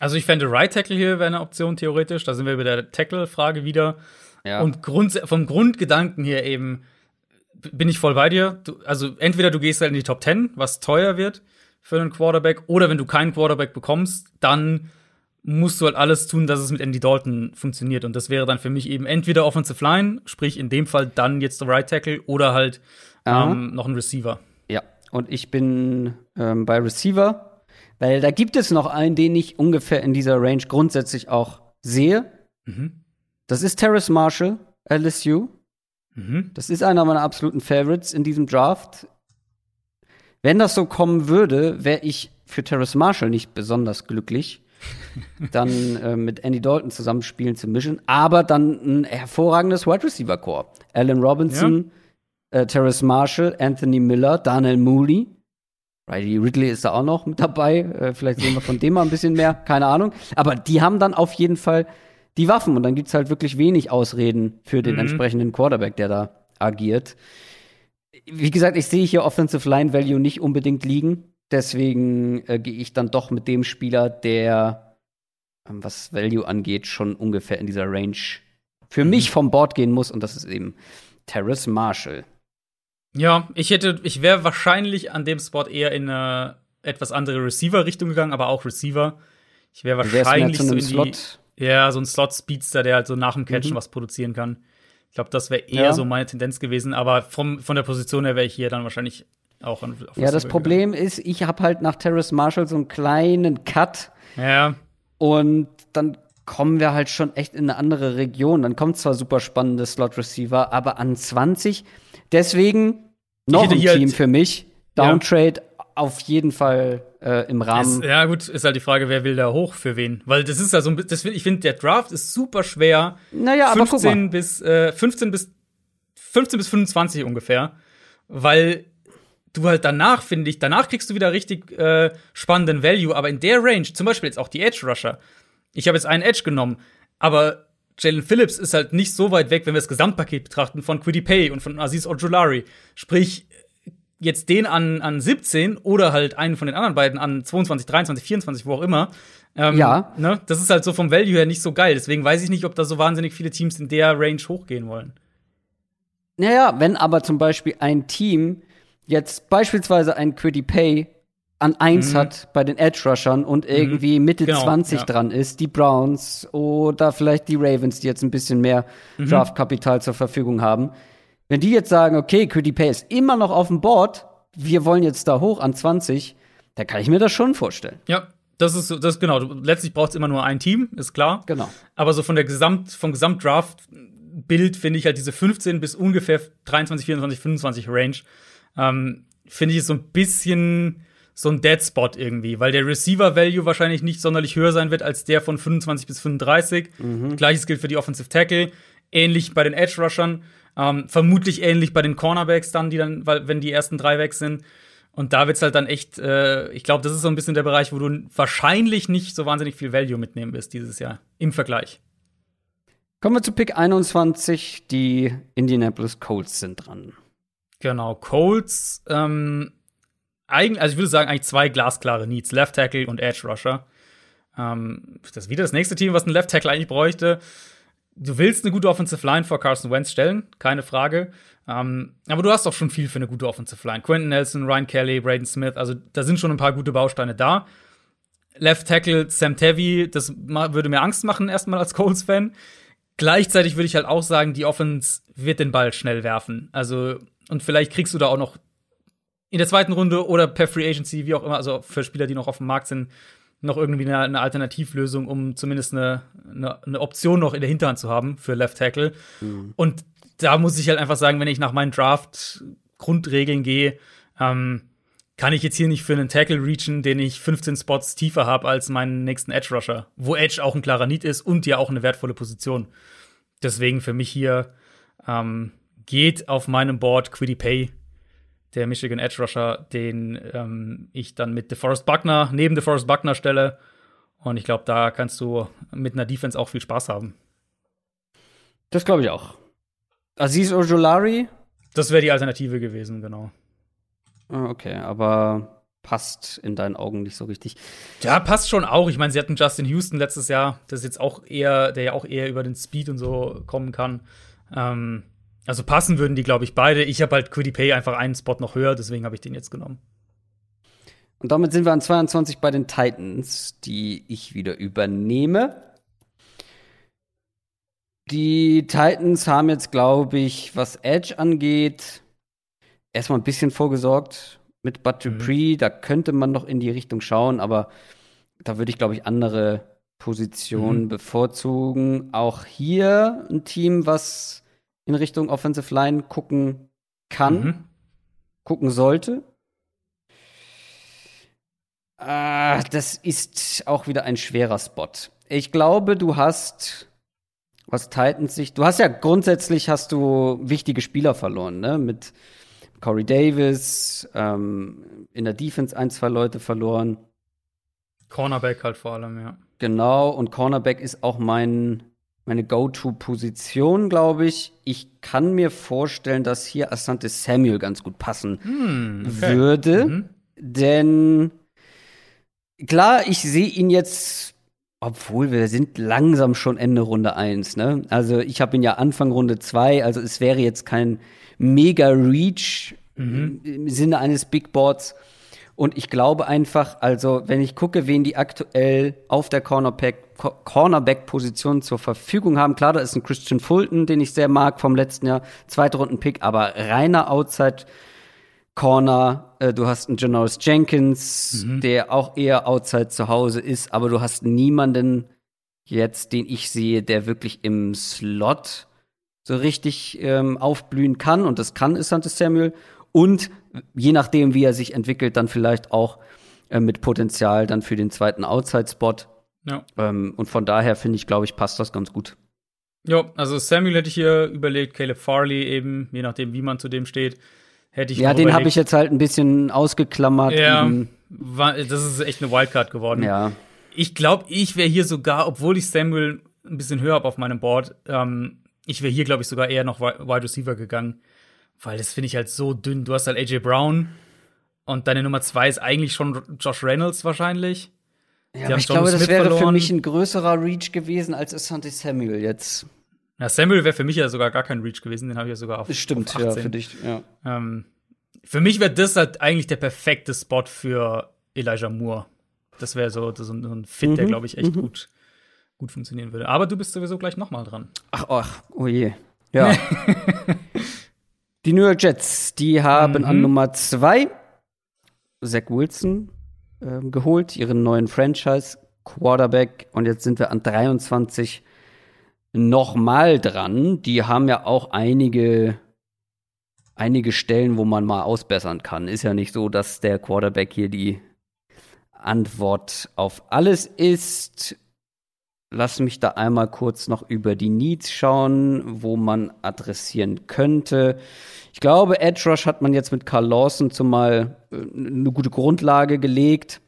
S2: Also ich fände Right Tackle hier wäre eine Option theoretisch. Da sind wir bei der Tackle-Frage wieder. Ja. Und Grund, vom Grundgedanken her eben bin ich voll bei dir. Du, also entweder du gehst halt in die Top 10, was teuer wird für einen Quarterback, oder wenn du keinen Quarterback bekommst, dann musst du halt alles tun, dass es mit Andy Dalton funktioniert. Und das wäre dann für mich eben entweder Offensive Line, sprich in dem Fall dann jetzt der Right Tackle, oder halt ähm, noch ein Receiver
S1: und ich bin ähm, bei Receiver, weil da gibt es noch einen, den ich ungefähr in dieser Range grundsätzlich auch sehe. Mhm. Das ist Terrace Marshall, LSU. Mhm. Das ist einer meiner absoluten Favorites in diesem Draft. Wenn das so kommen würde, wäre ich für Terrace Marshall nicht besonders glücklich, dann äh, mit Andy Dalton zusammenspielen zu mischen, aber dann ein hervorragendes Wide Receiver Core. Allen Robinson, ja äh, Terrace Marshall, Anthony Miller, Daniel Mooney. Riley Ridley ist da auch noch mit dabei. Äh, vielleicht sehen wir von dem mal ein bisschen mehr, keine Ahnung. Aber die haben dann auf jeden Fall die Waffen und dann gibt's halt wirklich wenig Ausreden für den mhm. entsprechenden Quarterback, der da agiert. Wie gesagt, ich sehe hier Offensive Line Value nicht unbedingt liegen. Deswegen äh, gehe ich dann doch mit dem Spieler, der, ähm, was Value angeht, schon ungefähr in dieser Range für mhm. mich vom Board gehen muss. Und das ist eben Terrace Marshall.
S2: Ja, ich hätte, ich wäre wahrscheinlich an dem Spot eher in eine etwas andere Receiver-Richtung gegangen, aber auch Receiver. Ich wäre wahrscheinlich so in die, Slot? ja, so ein Slot-Speedster, der halt so nach dem Catchen mhm. was produzieren kann. Ich glaube, das wäre eher ja. so meine Tendenz gewesen, aber vom, von der Position her wäre ich hier dann wahrscheinlich auch
S1: an, auf Ja, das Problem gegangen. ist, ich habe halt nach Terrace Marshall so einen kleinen Cut.
S2: Ja.
S1: Und dann kommen wir halt schon echt in eine andere Region. Dann kommt zwar super spannende Slot Receiver, aber an 20 Deswegen noch ein Team halt, für mich. Downtrade ja. auf jeden Fall äh, im Rahmen.
S2: Es, ja, gut, ist halt die Frage, wer will da hoch für wen? Weil das ist ja so ein bisschen, ich finde, der Draft ist super schwer.
S1: Naja, 15 aber
S2: bis äh, 15 bis 15 bis 25 ungefähr. Weil du halt danach, finde ich, danach kriegst du wieder richtig äh, spannenden Value, aber in der Range, zum Beispiel jetzt auch die Edge Rusher. Ich habe jetzt einen Edge genommen, aber Jalen Phillips ist halt nicht so weit weg, wenn wir das Gesamtpaket betrachten, von Quiddy Pay und von Aziz Ojulari. Sprich, jetzt den an, an 17 oder halt einen von den anderen beiden an 22, 23, 24, wo auch immer. Ähm,
S1: Ja.
S2: Ne, das ist halt so vom Value her nicht so geil. Deswegen weiß ich nicht, ob da so wahnsinnig viele Teams in der Range hochgehen wollen.
S1: Naja, wenn aber zum Beispiel ein Team jetzt beispielsweise ein Quiddy Pay an 1 hat bei den Edge Rushern und irgendwie Mitte
S2: Genau,
S1: 20
S2: ja.
S1: dran ist, die Browns oder vielleicht die Ravens, die jetzt ein bisschen mehr
S2: Mhm.
S1: Draftkapital zur Verfügung haben. Wenn die jetzt sagen, okay, Quiddy Pay ist immer noch auf dem Board, wir wollen jetzt da hoch an 20, dann kann ich mir das schon vorstellen.
S2: Ja, das ist so- das genau. Letztlich braucht es immer nur ein Team, ist klar.
S1: Genau.
S2: Aber so von der Gesamt, vom Gesamtdraft-Bild finde ich halt diese 15 bis ungefähr 23, 24, 25 Range, ähm, finde ich so ein bisschen so ein Dead Spot irgendwie, weil der Receiver-Value wahrscheinlich nicht sonderlich höher sein wird als der von 25 bis 35. Gleiches gilt für die Offensive Tackle. Ähnlich bei den Edge-Rushern. Ähm, vermutlich ähnlich bei den Cornerbacks dann, die dann, weil, wenn die ersten drei weg sind. Und da wird's halt dann echt, äh, ich glaube, das ist so ein bisschen der Bereich, wo du wahrscheinlich nicht so wahnsinnig viel Value mitnehmen wirst dieses Jahr im Vergleich.
S1: Kommen wir zu Pick 21, die Indianapolis Colts sind dran.
S2: Genau, Colts, ähm, eigentlich, also ich würde sagen, eigentlich zwei glasklare Needs, Left Tackle und Edge Rusher. Ähm, das ist wieder das nächste Team, was einen Left Tackle eigentlich bräuchte. Du willst eine gute Offensive Line vor Carson Wentz stellen, keine Frage. Ähm, aber du hast auch schon viel für eine gute Offensive Line. Quentin Nelson, Ryan Kelly, Braden Smith, also da sind schon ein paar gute Bausteine da. Left Tackle Sam Tevy, das würde mir Angst machen, erstmal als Colts-Fan. Gleichzeitig würde ich halt auch sagen, die Offense wird den Ball schnell werfen. Also, und vielleicht kriegst du da auch noch in der zweiten Runde oder per Free Agency, wie auch immer, also für Spieler, die noch auf dem Markt sind, noch irgendwie eine, eine Alternativlösung, um zumindest eine, eine, eine Option noch in der Hinterhand zu haben für Left Tackle. Und da muss ich halt einfach sagen, wenn ich nach meinen Draft-Grundregeln gehe, ähm, kann ich jetzt hier nicht für einen Tackle reachen, den ich 15 Spots tiefer habe als meinen nächsten Edge Rusher, wo Edge auch ein klarer Need ist und ja auch eine wertvolle Position. Deswegen für mich hier ähm, geht auf meinem Board Quiddy Pay, der Michigan Edge Rusher, den ähm, ich dann mit DeForest Buckner neben DeForest Buckner stelle. Und ich glaube, da kannst du mit einer Defense auch viel Spaß haben.
S1: Das glaube ich auch. Aziz Ojolari,
S2: Das wäre die Alternative gewesen, genau.
S1: Ah, okay, aber passt in deinen Augen nicht so richtig.
S2: Ja, passt schon auch. Ich meine, sie hatten Justin Houston letztes Jahr, das ist jetzt auch eher, der ja auch eher über den Speed und so kommen kann. Ähm, also passen würden die, glaube ich, beide. Ich habe halt Quiddy Pay einfach einen Spot noch höher, deswegen habe ich den jetzt genommen.
S1: Und damit sind wir an 22 bei den Titans, die ich wieder übernehme. Die Titans haben jetzt, glaube ich, was Edge angeht, erstmal ein bisschen vorgesorgt mit Bud Dupree. Da könnte man noch in die Richtung schauen, aber da würde ich, glaube ich, andere Positionen bevorzugen. Auch hier ein Team, was in Richtung Offensive Line gucken kann,
S2: Mhm.
S1: gucken sollte. Ah, das ist auch wieder ein schwerer Spot. Ich glaube, du hast aus Titans Sicht, du hast ja grundsätzlich hast du wichtige Spieler verloren, ne? Mit Corey Davis, ähm, in der Defense ein, zwei Leute verloren.
S2: Cornerback halt vor allem, ja.
S1: Genau, und Cornerback ist auch mein, meine Go-To-Position, glaube ich. Ich kann mir vorstellen, dass hier Asante Samuel ganz gut passen
S2: Hm, okay.
S1: würde.
S2: Mhm.
S1: Denn klar, ich sehe ihn jetzt, obwohl wir sind langsam schon Ende Runde 1, ne? Also ich habe ihn ja Anfang Runde 2, also es wäre jetzt kein mega Reach im Sinne eines Big Boards. Und ich glaube einfach, also wenn ich gucke, wen die aktuell auf der Cornerback- Co- Cornerback-Position zur Verfügung haben, klar, da ist ein Christian Fulton, den ich sehr mag vom letzten Jahr, zweite Runden-Pick, aber reiner Outside Corner, äh, du hast einen Janoris Jenkins, der auch eher outside zu Hause ist, aber du hast niemanden jetzt, den ich sehe, der wirklich im Slot so richtig ähm, aufblühen kann. Und das kann Asante Samuel. Und je nachdem, wie er sich entwickelt, dann vielleicht auch äh, mit Potenzial dann für den zweiten Outside-Spot.
S2: Ja.
S1: Ähm, und von daher finde ich, glaube ich, passt das ganz gut.
S2: ja, also Samuel hätte ich hier überlegt, Caleb Farley eben, je nachdem, wie man zu dem steht, hätte ich
S1: Ja, den habe ich jetzt halt ein bisschen ausgeklammert.
S2: Ja, war, das ist echt eine Wildcard geworden.
S1: ja.
S2: Ich glaube, ich wäre hier sogar, obwohl ich Samuel ein bisschen höher habe auf meinem Board. Ähm, ich wäre hier, glaube ich, sogar eher noch Wide Receiver gegangen, weil das finde ich halt so dünn. Du hast halt AJ Brown und deine Nummer zwei ist eigentlich schon Josh Reynolds wahrscheinlich.
S1: Ja, aber ich glaube, das wäre verloren. für mich ein größerer Reach gewesen als Asante Samuel jetzt.
S2: Ja, Samuel wäre für mich ja sogar gar kein Reach gewesen, den habe ich ja sogar auf.
S1: Stimmt,
S2: auf
S1: ja, für dich, ja.
S2: Ähm, für mich wäre das halt eigentlich der perfekte Spot für Elijah Moore. Das wäre so, so, ein Fit, mhm, der, glaube ich, echt mhm. gut, gut funktionieren würde. Aber du bist sowieso gleich noch mal dran.
S1: Ach, ach, oh je. Ja. die New York Jets, die haben mhm. an Nummer zwei Zach Wilson äh, geholt, ihren neuen Franchise Quarterback. Und jetzt sind wir an 23 nochmal dran. Die haben ja auch einige einige Stellen, wo man mal ausbessern kann. Ist ja nicht so, dass der Quarterback hier die Antwort auf alles ist. Lass mich da einmal kurz noch über die Needs schauen, wo man adressieren könnte. Ich glaube, Edge Rush hat man jetzt mit Carl Lawson zumal äh, eine gute Grundlage gelegt.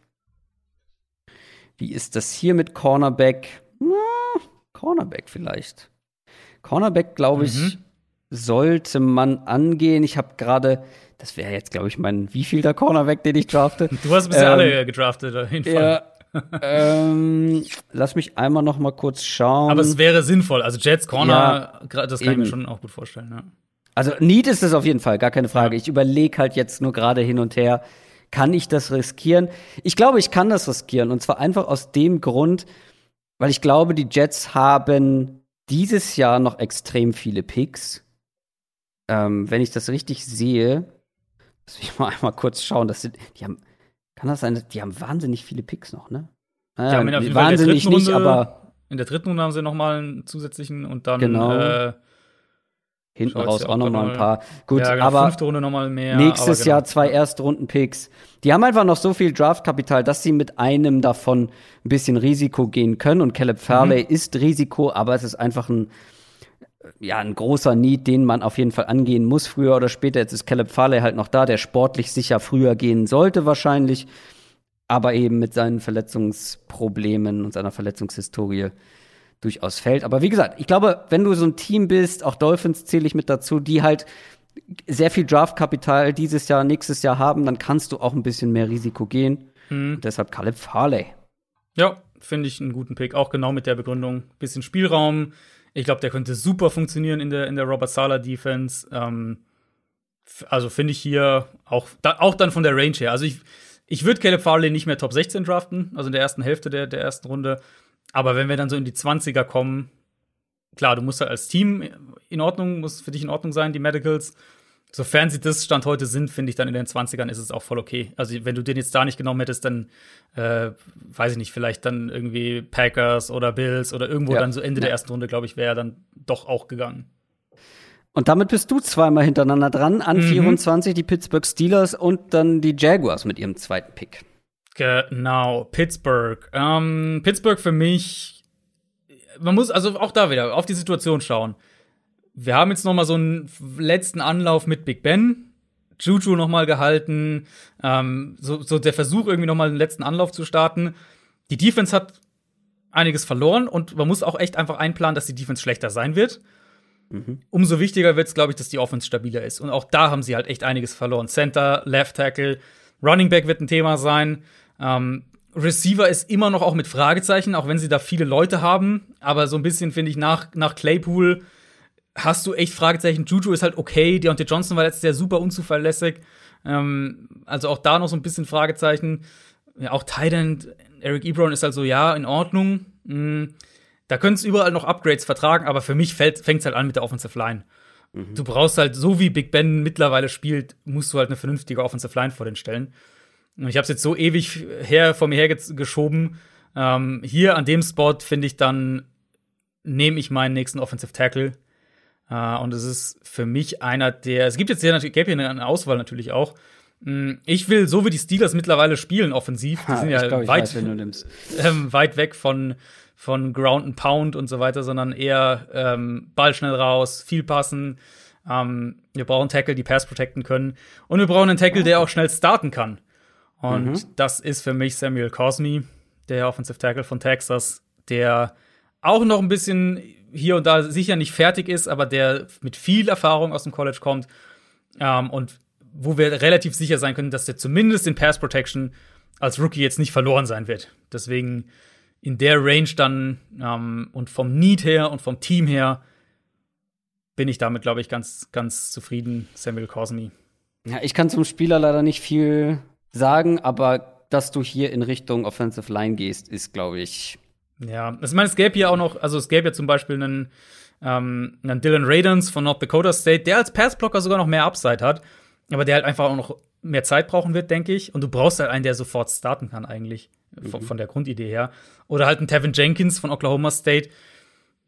S1: Wie ist das hier mit Cornerback? Na, Cornerback vielleicht. Cornerback, glaube ich, mhm sollte man angehen. Ich habe gerade, das wäre jetzt, glaube ich, mein wievielter Cornerback, den ich drafte.
S2: Du hast bisher ähm, alle gedraftet, auf jeden Fall.
S1: Ja, ähm, lass mich einmal noch mal kurz schauen.
S2: Aber es wäre sinnvoll. Also Jets Corner, ja, das kann eben. ich mir schon auch gut vorstellen. Ja.
S1: Also Need ist es auf jeden Fall, gar keine Frage. Ja. Ich überlege halt jetzt nur gerade hin und her, kann ich das riskieren? Ich glaube, ich kann das riskieren. Und zwar einfach aus dem Grund, weil ich glaube, die Jets haben dieses Jahr noch extrem viele Picks ähm, wenn ich das richtig sehe, muss ich mal einmal kurz schauen, dass sind, die haben, kann das sein, die haben wahnsinnig viele Picks noch, ne?
S2: Ja, äh, wahnsinnig nicht, Runde, aber in der dritten Runde haben sie noch mal einen zusätzlichen und dann
S1: genau.
S2: äh,
S1: hinten raus auch noch mal ein paar. Gut,
S2: ja,
S1: genau, aber
S2: fünfte Runde noch mal mehr.
S1: Nächstes genau. Jahr zwei Erstrunden-Picks. Die haben einfach noch so viel Draftkapital, dass sie mit einem davon ein bisschen Risiko gehen können. Und Caleb Farley mhm. ist Risiko, aber es ist einfach ein ja, ein großer Need, den man auf jeden Fall angehen muss, früher oder später. Jetzt ist Caleb Farley halt noch da, der sportlich sicher früher gehen sollte wahrscheinlich, aber eben mit seinen Verletzungsproblemen und seiner Verletzungshistorie durchaus fällt. Aber wie gesagt, ich glaube, wenn du so ein Team bist, auch Dolphins zähle ich mit dazu, die halt sehr viel Draftkapital dieses Jahr, nächstes Jahr haben, dann kannst du auch ein bisschen mehr Risiko gehen. Mhm. deshalb Caleb Farley.
S2: Ja, finde ich einen guten Pick, auch genau mit der Begründung. Bisschen Spielraum, ich glaube, der könnte super funktionieren in der, in der Robert Sala Defense. Ähm, also finde ich hier auch, da, auch dann von der Range her. Also ich, ich würde Caleb Farley nicht mehr Top 16 draften, also in der ersten Hälfte der, der ersten Runde. Aber wenn wir dann so in die 20er kommen, klar, du musst halt als Team in Ordnung, muss für dich in Ordnung sein, die Medicals. Sofern sie das Stand heute sind, finde ich dann in den 20ern ist es auch voll okay. Also wenn du den jetzt da nicht genommen hättest, dann äh, weiß ich nicht, vielleicht dann irgendwie Packers oder Bills oder irgendwo ja. dann so Ende ja. der ersten Runde, glaube ich, wäre dann doch auch gegangen.
S1: Und damit bist du zweimal hintereinander dran, an mhm. 24 die Pittsburgh Steelers und dann die Jaguars mit ihrem zweiten Pick.
S2: Genau, Pittsburgh. Ähm, Pittsburgh für mich, man muss also auch da wieder auf die Situation schauen wir haben jetzt noch mal so einen letzten Anlauf mit Big Ben. Juju noch mal gehalten, ähm, so, so der Versuch irgendwie noch mal einen letzten Anlauf zu starten. Die Defense hat einiges verloren und man muss auch echt einfach einplanen, dass die Defense schlechter sein wird. Mhm. Umso wichtiger wird es, glaube ich, dass die Offense stabiler ist. Und auch da haben sie halt echt einiges verloren. Center, Left Tackle, Running Back wird ein Thema sein. Ähm, Receiver ist immer noch auch mit Fragezeichen, auch wenn sie da viele Leute haben. Aber so ein bisschen finde ich nach, nach Claypool hast du echt Fragezeichen. Juju ist halt okay. Deontay Johnson war letztes Jahr super unzuverlässig. Ähm, also auch da noch so ein bisschen Fragezeichen. Ja, auch Titan, Eric Ebron ist halt so, ja, in Ordnung. Mhm. Da können es überall noch Upgrades vertragen, aber für mich fängt es halt an mit der Offensive Line. Mhm. Du brauchst halt, so wie Big Ben mittlerweile spielt, musst du halt eine vernünftige Offensive Line vor den stellen. Und ich habe es jetzt so ewig her vor mir hergeschoben. Ähm, hier an dem Spot finde ich dann, nehme ich meinen nächsten Offensive Tackle Uh, und es ist für mich einer der. Es gibt jetzt hier natürlich, gäbe hier eine Auswahl natürlich auch. Mm, ich will, so wie die Steelers mittlerweile spielen, offensiv, die sind ja glaub, weit, weiß, ähm, weit weg von, von Ground and Pound und so weiter, sondern eher ähm, Ball schnell raus, viel passen. Ähm, wir brauchen Tackle, die Pass protecten können. Und wir brauchen einen Tackle, der auch schnell starten kann. Und mhm. das ist für mich Samuel Cosme, der Offensive Tackle von Texas, der auch noch ein bisschen hier und da sicher nicht fertig ist, aber der mit viel Erfahrung aus dem College kommt ähm, und wo wir relativ sicher sein können, dass der zumindest in Pass Protection als Rookie jetzt nicht verloren sein wird. Deswegen in der Range dann ähm, und vom Need her und vom Team her bin ich damit, glaube ich, ganz, ganz zufrieden, Samuel Cosme.
S1: Ja, ich kann zum Spieler leider nicht viel sagen, aber dass du hier in Richtung Offensive Line gehst, ist, glaube ich.
S2: Ja, ich meine, es gäbe ja auch noch, also es gäbe ja zum Beispiel einen, ähm, einen Dylan Radens von North Dakota State, der als Passblocker sogar noch mehr Upside hat, aber der halt einfach auch noch mehr Zeit brauchen wird, denke ich. Und du brauchst halt einen, der sofort starten kann, eigentlich, mhm. von, von, der Grundidee her. Oder halt einen Tevin Jenkins von Oklahoma State,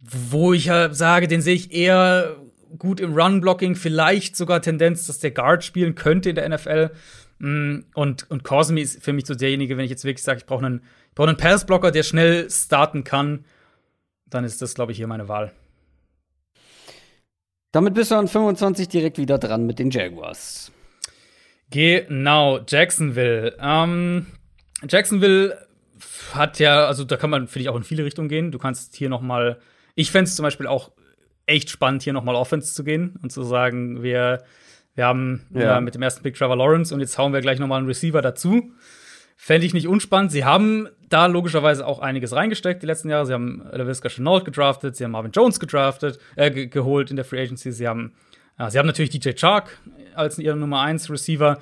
S2: wo ich ja sage, den sehe ich eher gut im Run-Blocking, vielleicht sogar Tendenz, dass der Guard spielen könnte in der NFL. Mm, und, und Cosme ist für mich so derjenige, wenn ich jetzt wirklich sage, ich brauche einen, brauch einen Pass-Blocker, der schnell starten kann, dann ist das, glaube ich, hier meine Wahl.
S1: Damit bist du an 25 direkt wieder dran mit den Jaguars.
S2: Genau, Jacksonville. Ähm, Jacksonville hat ja, also da kann man, finde ich, auch in viele Richtungen gehen. Du kannst hier noch mal, ich fände es zum Beispiel auch echt spannend, hier noch mal Offense zu gehen und zu sagen, wir, wir haben ja. äh, mit dem ersten Pick Trevor Lawrence und jetzt hauen wir gleich noch mal einen Receiver dazu. Fände ich nicht unspannend. Sie haben da logischerweise auch einiges reingesteckt die letzten Jahre. Sie haben LaVisca Chenault gedraftet, sie haben Marvin Jones gedraftet, äh, ge geholt in der Free Agency. Sie haben, äh, sie haben natürlich DJ Chark als ihre Nummer 1 Receiver.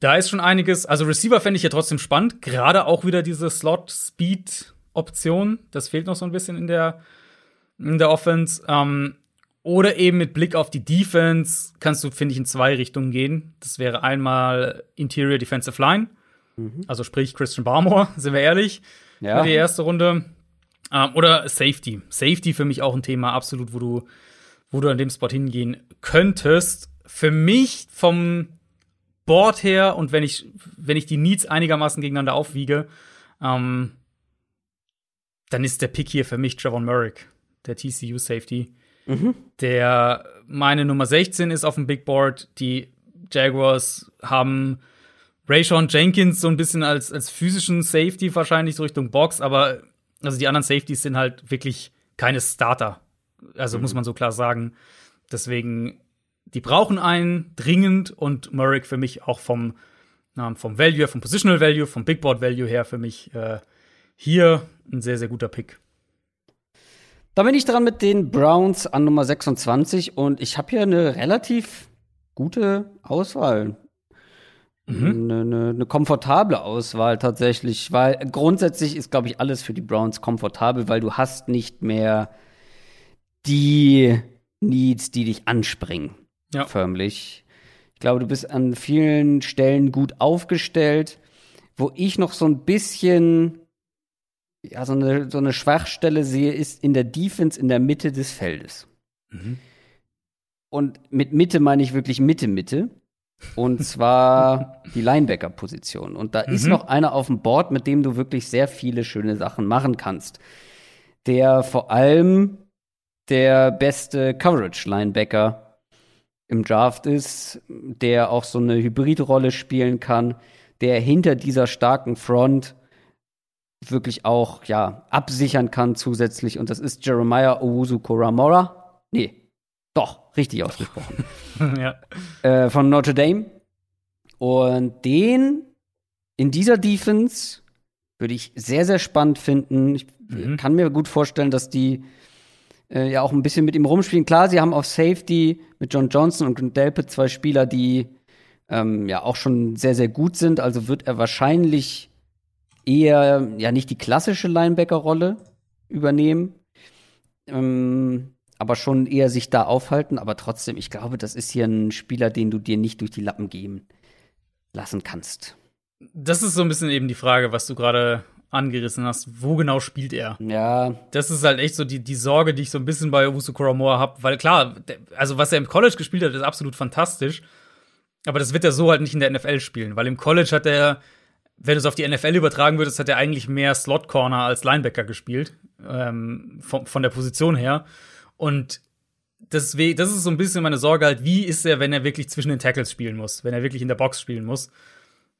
S2: Da ist schon einiges. Also Receiver fände ich ja trotzdem spannend. Gerade auch wieder diese Slot-Speed-Option. Das fehlt noch so ein bisschen in der, in der Offense. Ähm, oder eben mit Blick auf die Defense kannst du, finde ich, in zwei Richtungen gehen. Das wäre einmal Interior Defensive Line. Mhm. Also sprich Christian Barmore, sind wir ehrlich. Ja. Für die erste Runde. Ähm, oder Safety. Safety für mich auch ein Thema, absolut, wo du, wo du an dem Spot hingehen könntest. Für mich vom Board her und wenn ich, wenn ich die Needs einigermaßen gegeneinander aufwiege, ähm, dann ist der Pick hier für mich Trevor Merrick, der TCU Safety. Mhm. Der meine Nummer 16 ist auf dem Big Board. Die Jaguars haben Rayshon Jenkins so ein bisschen als, als physischen Safety wahrscheinlich so Richtung Box, aber also die anderen Safeties sind halt wirklich keine Starter. Also mhm. muss man so klar sagen. Deswegen, die brauchen einen dringend und Murray für mich auch vom, ähm, vom Value, vom Positional Value, vom Big Board Value her für mich äh, hier ein sehr, sehr guter Pick.
S1: Da bin ich dran mit den Browns an Nummer 26 und ich habe hier eine relativ gute Auswahl. Mhm. Eine, eine, komfortable Auswahl tatsächlich, weil grundsätzlich ist, glaube ich, alles für die Browns komfortabel, weil du hast nicht mehr die Needs, die dich anspringen. Ja. Förmlich. Ich glaube, du bist an vielen Stellen gut aufgestellt. Wo ich noch so ein bisschen ja, so eine, so eine Schwachstelle sehe, ist in der Defense in der Mitte des Feldes. Mhm. Und mit Mitte meine ich wirklich Mitte, Mitte. Und zwar die Linebacker-Position. Und da mhm. ist noch einer auf dem Board, mit dem du wirklich sehr viele schöne Sachen machen kannst. Der vor allem der beste Coverage-Linebacker im Draft ist, der auch so eine Hybridrolle spielen kann, der hinter dieser starken Front wirklich auch ja absichern kann zusätzlich. Und das ist Jeremiah Owusu Koramora. Nee, doch, richtig ausgesprochen. ja. Äh, von Notre Dame. Und den in dieser Defense würde ich sehr, sehr spannend finden. Ich mhm. kann mir gut vorstellen, dass die äh, ja auch ein bisschen mit ihm rumspielen. Klar, sie haben auf Safety mit John Johnson und Delpe zwei Spieler, die ähm, ja auch schon sehr, sehr gut sind. Also wird er wahrscheinlich eher ja nicht die klassische Linebacker-Rolle übernehmen. Ähm, aber schon eher sich da aufhalten. Aber trotzdem, ich glaube, das ist hier ein Spieler, den du dir nicht durch die Lappen gehen lassen kannst.
S2: Das ist so ein bisschen eben die Frage, was du gerade angerissen hast. Wo genau spielt er?
S1: Ja.
S2: Das ist halt echt so die, die Sorge, die ich so ein bisschen bei Owusu Koramoa habe. Weil klar, also was er im College gespielt hat, ist absolut fantastisch. Aber das wird er so halt nicht in der NFL spielen. Weil im College hat er, wenn du es auf die NFL übertragen würdest, hat er eigentlich mehr Slot Corner als Linebacker gespielt. Ähm, von, von der Position her. Und deswegen, das ist so ein bisschen meine Sorge halt, wie ist er, wenn er wirklich zwischen den Tackles spielen muss, wenn er wirklich in der Box spielen muss.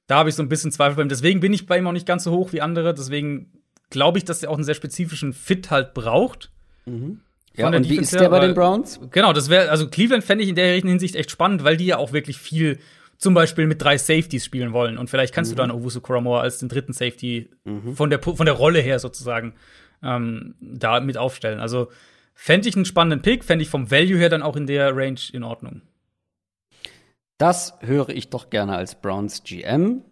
S2: Da habe ich so ein bisschen Zweifel bei ihm. Deswegen bin ich bei ihm auch nicht ganz so hoch wie andere. Deswegen glaube ich, dass er auch einen sehr spezifischen Fit halt braucht.
S1: Mhm. Ja, und wie ist der bei den Browns?
S2: Genau, das wäre, also Cleveland fände ich in der Hinsicht echt spannend, weil die ja auch wirklich viel zum Beispiel mit drei Safeties spielen wollen. Und vielleicht kannst mhm. du dann Owusu Koramoa als den dritten Safety mhm. von, der, von der Rolle her sozusagen ähm, da mit aufstellen. Also fände ich einen spannenden Pick, fände ich vom Value her dann auch in der Range in Ordnung.
S1: Das höre ich doch gerne als Browns GM.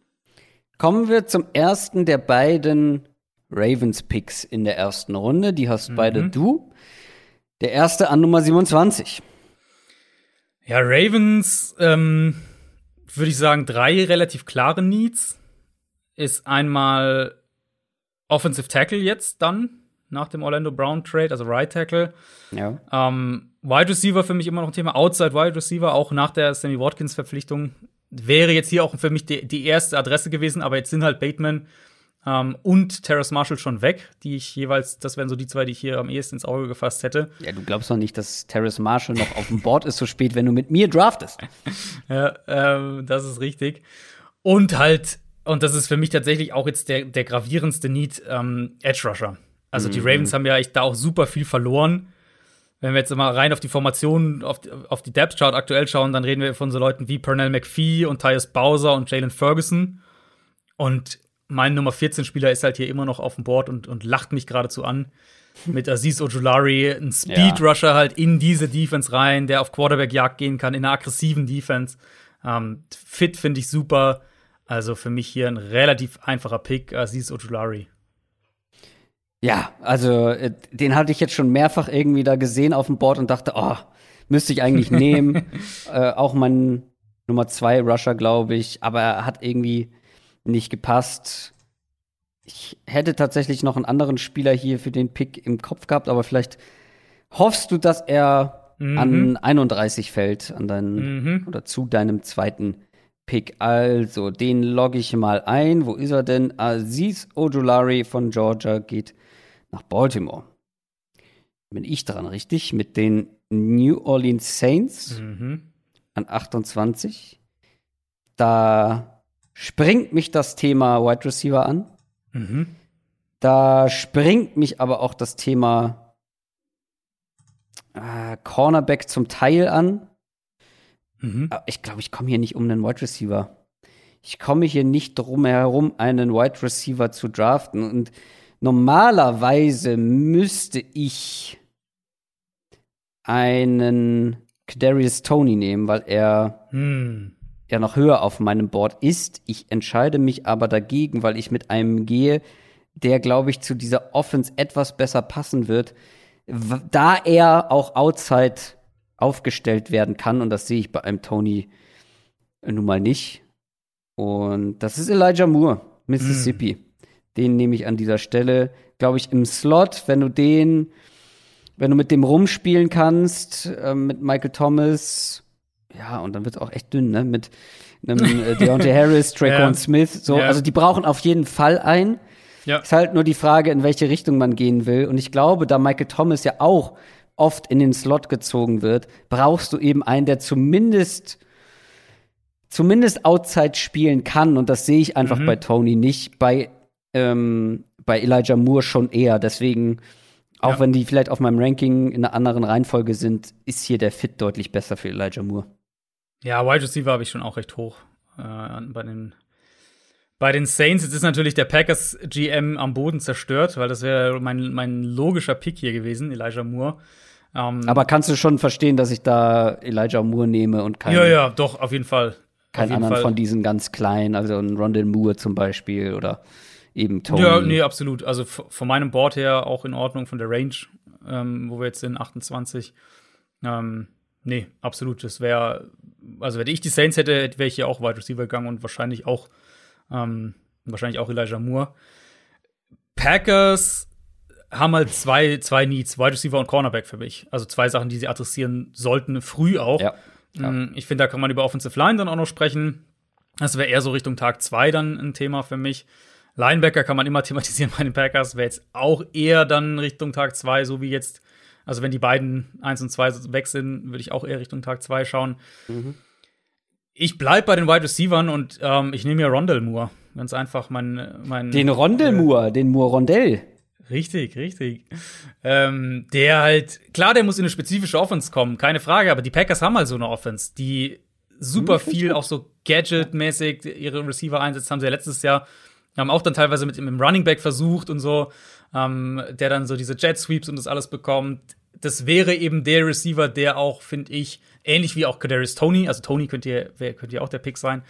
S1: Kommen wir zum ersten der beiden Ravens-Picks in der ersten Runde. Die hast mhm. beide du. Der erste an Nummer 27.
S2: Ja, Ravens, ähm, würde ich sagen, drei relativ klare Needs. Ist einmal Offensive Tackle jetzt dann, nach dem Orlando Brown Trade, also Right Tackle.
S1: Ja.
S2: Ähm, Wide Receiver für mich immer noch ein Thema. Outside Wide Receiver, auch nach der Sammy Watkins Verpflichtung. Wäre jetzt hier auch für mich die, die erste Adresse gewesen, aber jetzt sind halt Bateman ähm, und Terrace Marshall schon weg, die ich jeweils, das wären so die zwei, die ich hier am ehesten ins Auge gefasst hätte.
S1: Ja, du glaubst doch nicht, dass Terrace Marshall noch auf dem Board ist so spät, wenn du mit mir draftest.
S2: ja, ähm, das ist richtig. Und halt, und das ist für mich tatsächlich auch jetzt der, der gravierendste Need, ähm, Edge Rusher. Also mhm. die Ravens haben ja echt da auch super viel verloren. Wenn wir jetzt mal rein auf die Formation, auf, auf die Depth Chart aktuell schauen, dann reden wir von so Leuten wie Pernell McPhee und Tyus Bowser und Jalen Ferguson. Und mein Nummer 14 Spieler ist halt hier immer noch auf dem Board und, und lacht mich geradezu an. Mit Aziz Ojulari, ein Speed Rusher ja. halt in diese Defense rein, der auf Quarterback-Jagd gehen kann, in einer aggressiven Defense. Ähm, fit finde ich super. Also für mich hier ein relativ einfacher Pick, Aziz Ojulari.
S1: Ja, also äh, den hatte ich jetzt schon mehrfach irgendwie da gesehen auf dem Board und dachte, oh, müsste ich eigentlich nehmen. äh, auch mein Nummer zwei Rusher, glaube ich, aber er hat irgendwie nicht gepasst. Ich hätte tatsächlich noch einen anderen Spieler hier für den Pick im Kopf gehabt, aber vielleicht hoffst du, dass er mhm. an 31 fällt, an deinen mhm. oder zu deinem zweiten Pick. Also, den logge ich mal ein. Wo ist er denn? Aziz Ojulari von Georgia geht nach Baltimore. Bin ich dran, richtig? Mit den New Orleans Saints mhm. an 28. Da springt mich das Thema Wide Receiver an. Mhm. Da springt mich aber auch das Thema äh, Cornerback zum Teil an. Mhm. Ich glaube, ich komme hier nicht um einen Wide Receiver. Ich komme hier nicht drum herum, einen Wide Receiver zu draften. Und normalerweise müsste ich einen Kadarius Tony nehmen, weil er hm ja noch höher auf meinem Board ist. Ich entscheide mich aber dagegen, weil ich mit einem gehe, der, glaube ich, zu dieser Offense etwas besser passen wird, da er auch outside aufgestellt werden kann. Und das sehe ich bei einem Tony nun mal nicht. Und das ist Elijah Moore, Mississippi. Mm. Den nehme ich an dieser Stelle, glaube ich, im Slot, wenn du den, wenn du mit dem rumspielen kannst, äh, mit Michael Thomas, ja, und dann wird es auch echt dünn, ne? Mit einem äh, Deontay Harris, Traquan ja. Smith. So, ja. also die brauchen auf jeden Fall ein. Ja. Ist halt nur die Frage, in welche Richtung man gehen will. Und ich glaube, da Michael Thomas ja auch oft in den Slot gezogen wird, brauchst du eben einen, der zumindest zumindest Outside spielen kann. Und das sehe ich einfach mhm. bei Tony nicht. Bei ähm, bei Elijah Moore schon eher. Deswegen, auch ja. wenn die vielleicht auf meinem Ranking in einer anderen Reihenfolge sind, ist hier der Fit deutlich besser für Elijah Moore.
S2: Ja, Wide Receiver habe ich schon auch recht hoch äh, bei den bei den Saints. Jetzt ist natürlich der Packers GM am Boden zerstört, weil das wäre mein, mein logischer Pick hier gewesen, Elijah Moore.
S1: Ähm, Aber kannst du schon verstehen, dass ich da Elijah Moore nehme und keinen
S2: Ja, ja, doch, auf jeden Fall.
S1: Keinen anderen Fall. von diesen ganz kleinen, also ein Rondell Moore zum Beispiel oder eben Tony.
S2: Ja, nee, absolut. Also von meinem Board her auch in Ordnung, von der Range, ähm, wo wir jetzt sind, 28. Ähm, nee, absolut. Das wäre, also wenn ich die Saints hätte, wäre ich hier auch Wide Receiver gegangen und wahrscheinlich auch, ähm, wahrscheinlich auch Elijah Moore. Packers haben halt zwei, zwei Needs, Wide Receiver und Cornerback für mich. Also zwei Sachen, die sie adressieren sollten, früh auch. Ja, ja. Mm, ich finde, da kann man über Offensive Line dann auch noch sprechen. Das wäre eher so Richtung Tag zwei dann ein Thema für mich. Linebacker kann man immer thematisieren bei den Packers, wäre jetzt auch eher dann Richtung Tag zwei, so wie jetzt also wenn die beiden 1 und 2 weg sind, würde ich auch eher Richtung Tag 2 schauen. Mhm. Ich bleibe bei den Wide Receivern und ähm, ich nehme ja Rondell Moore. Ganz einfach mein. mein
S1: den Rondel Moore, äh, den Moore Rondell.
S2: Richtig, richtig. Ähm, der halt, klar, der muss in eine spezifische Offense kommen, keine Frage, aber die Packers haben halt so eine Offense, die super hm, viel auch so Gadget-mäßig ihre Receiver einsetzt, haben sie ja letztes Jahr, haben auch dann teilweise mit dem Running Back versucht und so, ähm, der dann so diese Jet Sweeps und das alles bekommt. Das wäre eben der Receiver, der auch, finde ich, ähnlich wie auch Kadarius Tony, also Tony könnte ja, könnte ja auch der Pick sein,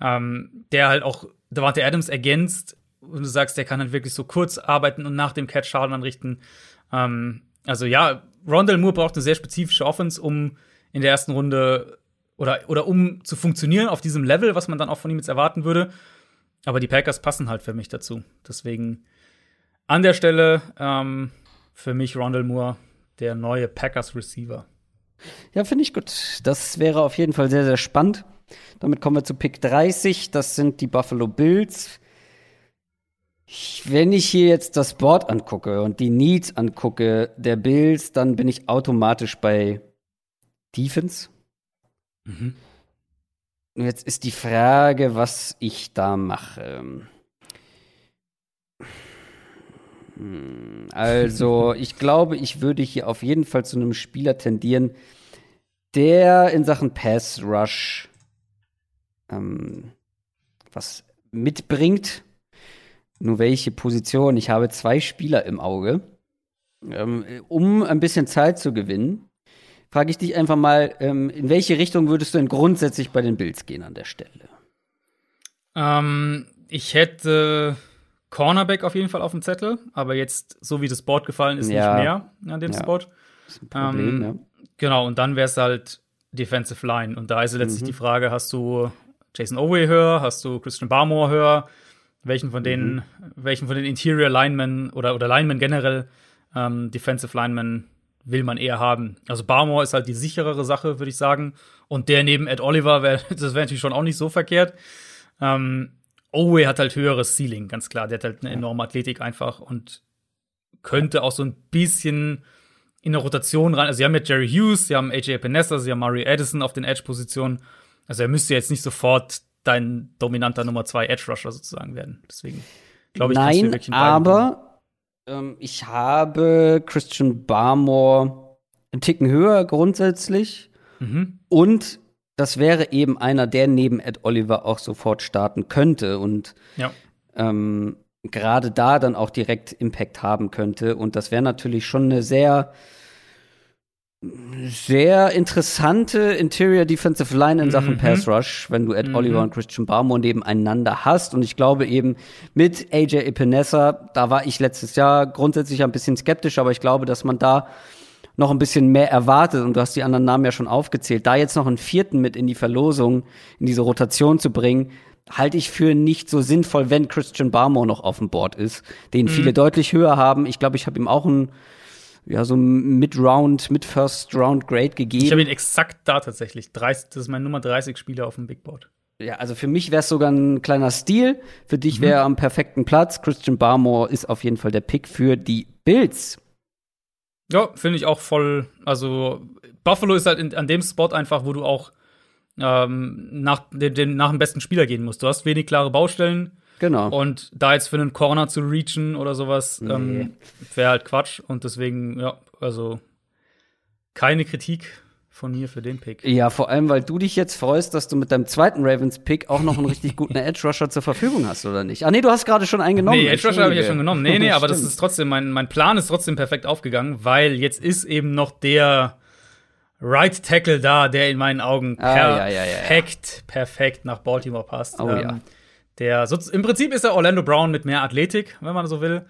S2: ähm, der halt auch Devante Adams ergänzt und du sagst, der kann halt wirklich so kurz arbeiten und nach dem Catch Schaden anrichten. Ähm, also ja, Rondell Moore braucht eine sehr spezifische Offense, um in der ersten Runde oder, oder um zu funktionieren auf diesem Level, was man dann auch von ihm jetzt erwarten würde. Aber die Packers passen halt für mich dazu. Deswegen an der Stelle ähm, für mich Rondell Moore der neue Packers Receiver.
S1: Ja, finde ich gut. Das wäre auf jeden Fall sehr, sehr spannend. Damit kommen wir zu Pick 30. Das sind die Buffalo Bills. Wenn ich hier jetzt das Board angucke und die Needs angucke der Bills, dann bin ich automatisch bei Defense. Mhm. Jetzt ist die Frage, was ich da mache. Hm, also, ich glaube, ich würde hier auf jeden Fall zu einem Spieler tendieren, der in Sachen Pass Rush ähm, was mitbringt. Nur welche Position? Ich habe zwei Spieler im Auge. Ähm, um ein bisschen Zeit zu gewinnen, frage ich dich einfach mal, ähm, in welche Richtung würdest du denn grundsätzlich bei den Bills gehen an der Stelle?
S2: Ähm, ich hätte Cornerback auf jeden Fall auf dem Zettel, aber jetzt, so wie das Board gefallen ist, ja. nicht mehr an dem ja. Spot. Problem, ähm, ja. Genau, und dann wäre es halt Defensive Line. Und da ist letztlich mhm. die Frage: Hast du Jason Owe höher? Hast du Christian Barmore höher? welchen von den, mhm. welchen von den Interior Linemen oder, oder Linemen generell, ähm, Defensive Linemen will man eher haben. Also Barmore ist halt die sicherere Sache, würde ich sagen. Und der neben Ed Oliver, wär, das wäre natürlich schon auch nicht so verkehrt. Ähm, Owe hat halt höheres Ceiling, ganz klar. Der hat halt eine enorme Athletik einfach und könnte auch so ein bisschen in der Rotation rein. Also, sie haben jetzt Jerry Hughes, sie haben AJ Penessa, sie haben Murray Addison auf den Edge-Positionen. Also, er müsste jetzt nicht sofort dein dominanter Nummer 2 Edge Rusher sozusagen werden. Deswegen glaube ich,
S1: Nein, wirklich aber ähm, ich habe Christian Barmore einen Ticken höher grundsätzlich. Mhm. Und das wäre eben einer, der neben Ed Oliver auch sofort starten könnte und ja. ähm, gerade da dann auch direkt Impact haben könnte. Und das wäre natürlich schon eine sehr sehr interessante Interior Defensive Line in Sachen mhm. Pass Rush, wenn du Ed mhm. Oliver und Christian Barmore nebeneinander hast. Und ich glaube eben mit AJ Epinesa, da war ich letztes Jahr grundsätzlich ein bisschen skeptisch, aber ich glaube, dass man da noch ein bisschen mehr erwartet. Und du hast die anderen Namen ja schon aufgezählt. Da jetzt noch einen vierten mit in die Verlosung, in diese Rotation zu bringen, halte ich für nicht so sinnvoll, wenn Christian Barmore noch auf dem Board ist, den mhm. viele deutlich höher haben. Ich glaube, ich habe ihm auch ein ja, so Mid-Round, Mid-First-Round-Grade gegeben.
S2: Ich habe ihn exakt da tatsächlich. 30, das ist mein Nummer 30 Spieler auf dem Big Board.
S1: Ja, also für mich wäre es sogar ein kleiner Stil. Für dich wäre mhm. am perfekten Platz. Christian Barmore ist auf jeden Fall der Pick für die Bills.
S2: Ja, finde ich auch voll. Also Buffalo ist halt in, an dem Spot einfach, wo du auch ähm, nach, dem, dem, nach dem besten Spieler gehen musst. Du hast wenig klare Baustellen.
S1: Genau.
S2: Und da jetzt für einen Corner zu reachen oder sowas, nee. ähm, wäre halt Quatsch. Und deswegen, ja, also keine Kritik von mir für den Pick.
S1: Ja, vor allem, weil du dich jetzt freust, dass du mit deinem zweiten Ravens-Pick auch noch einen richtig guten Edge-Rusher zur Verfügung hast, oder nicht? Ah, nee, du hast gerade schon einen genommen. Nee,
S2: Edge-Rusher habe ich ja schon genommen. Nee, nee, aber das ist trotzdem, mein, mein Plan ist trotzdem perfekt aufgegangen, weil jetzt ist eben noch der Right Tackle da, der in meinen Augen ah, perfekt, ja, ja, ja, perfekt nach Baltimore passt.
S1: Oh, ähm, ja.
S2: Der, Im Prinzip ist er Orlando Brown mit mehr Athletik, wenn man so will.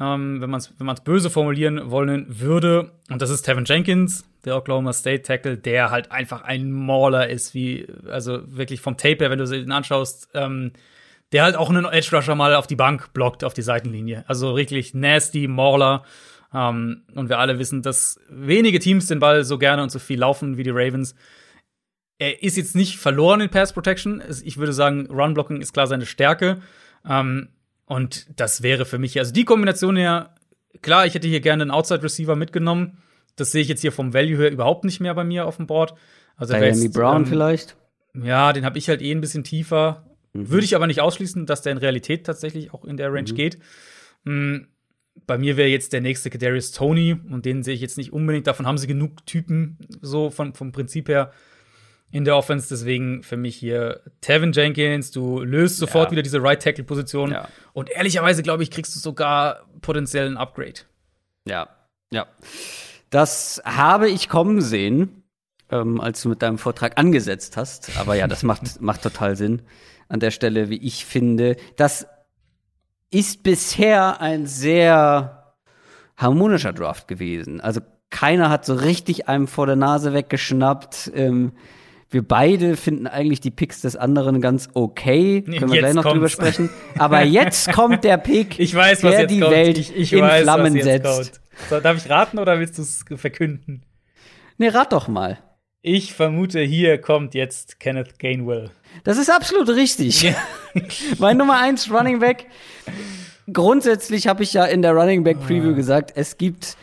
S2: Ähm, wenn man es wenn böse formulieren wollen würde. Und das ist Tevin Jenkins, der Oklahoma State Tackle, der halt einfach ein Mauler ist, wie, also wirklich vom Tape her, wenn du ihn anschaust, ähm, der halt auch einen Edge Rusher mal auf die Bank blockt, auf die Seitenlinie. Also wirklich nasty Mauler. Ähm, und wir alle wissen, dass wenige Teams den Ball so gerne und so viel laufen wie die Ravens er ist jetzt nicht verloren in Pass Protection. Ich würde sagen, Run Blocking ist klar seine Stärke. Ähm, und das wäre für mich, also die Kombination her, klar, ich hätte hier gerne einen Outside Receiver mitgenommen. Das sehe ich jetzt hier vom Value her überhaupt nicht mehr bei mir auf dem Board.
S1: Also Miami Brown ähm, vielleicht?
S2: Ja, den habe ich halt eh ein bisschen tiefer. Mhm. Würde ich aber nicht ausschließen, dass der in Realität tatsächlich auch in der Range mhm. geht. Mhm. Bei mir wäre jetzt der nächste Kadarius Tony und den sehe ich jetzt nicht unbedingt. Davon haben sie genug Typen, so von, vom Prinzip her in der Offense. Deswegen für mich hier Tevin Jenkins. Du löst sofort ja. wieder diese Right Tackle Position. Ja. Und ehrlicherweise, glaube ich, kriegst du sogar potenziell ein Upgrade.
S1: Ja, ja. Das habe ich kommen sehen, ähm, als du mit deinem Vortrag angesetzt hast. Aber ja, das macht, macht total Sinn an der Stelle, wie ich finde. Das ist bisher ein sehr harmonischer Draft gewesen. Also keiner hat so richtig einem vor der Nase weggeschnappt. Ähm, wir beide finden eigentlich die Picks des anderen ganz okay. Können wir jetzt gleich noch kommt's. drüber sprechen. Aber jetzt kommt der Pick,
S2: ich weiß,
S1: der die
S2: kommt.
S1: Welt ich, ich in weiß, Flammen setzt.
S2: So, darf ich raten oder willst du es verkünden?
S1: Nee, rat doch mal.
S2: Ich vermute, hier kommt jetzt Kenneth Gainwell.
S1: Das ist absolut richtig. mein Nummer 1 Running Back. Grundsätzlich habe ich ja in der Running Back Preview ah. gesagt, es gibt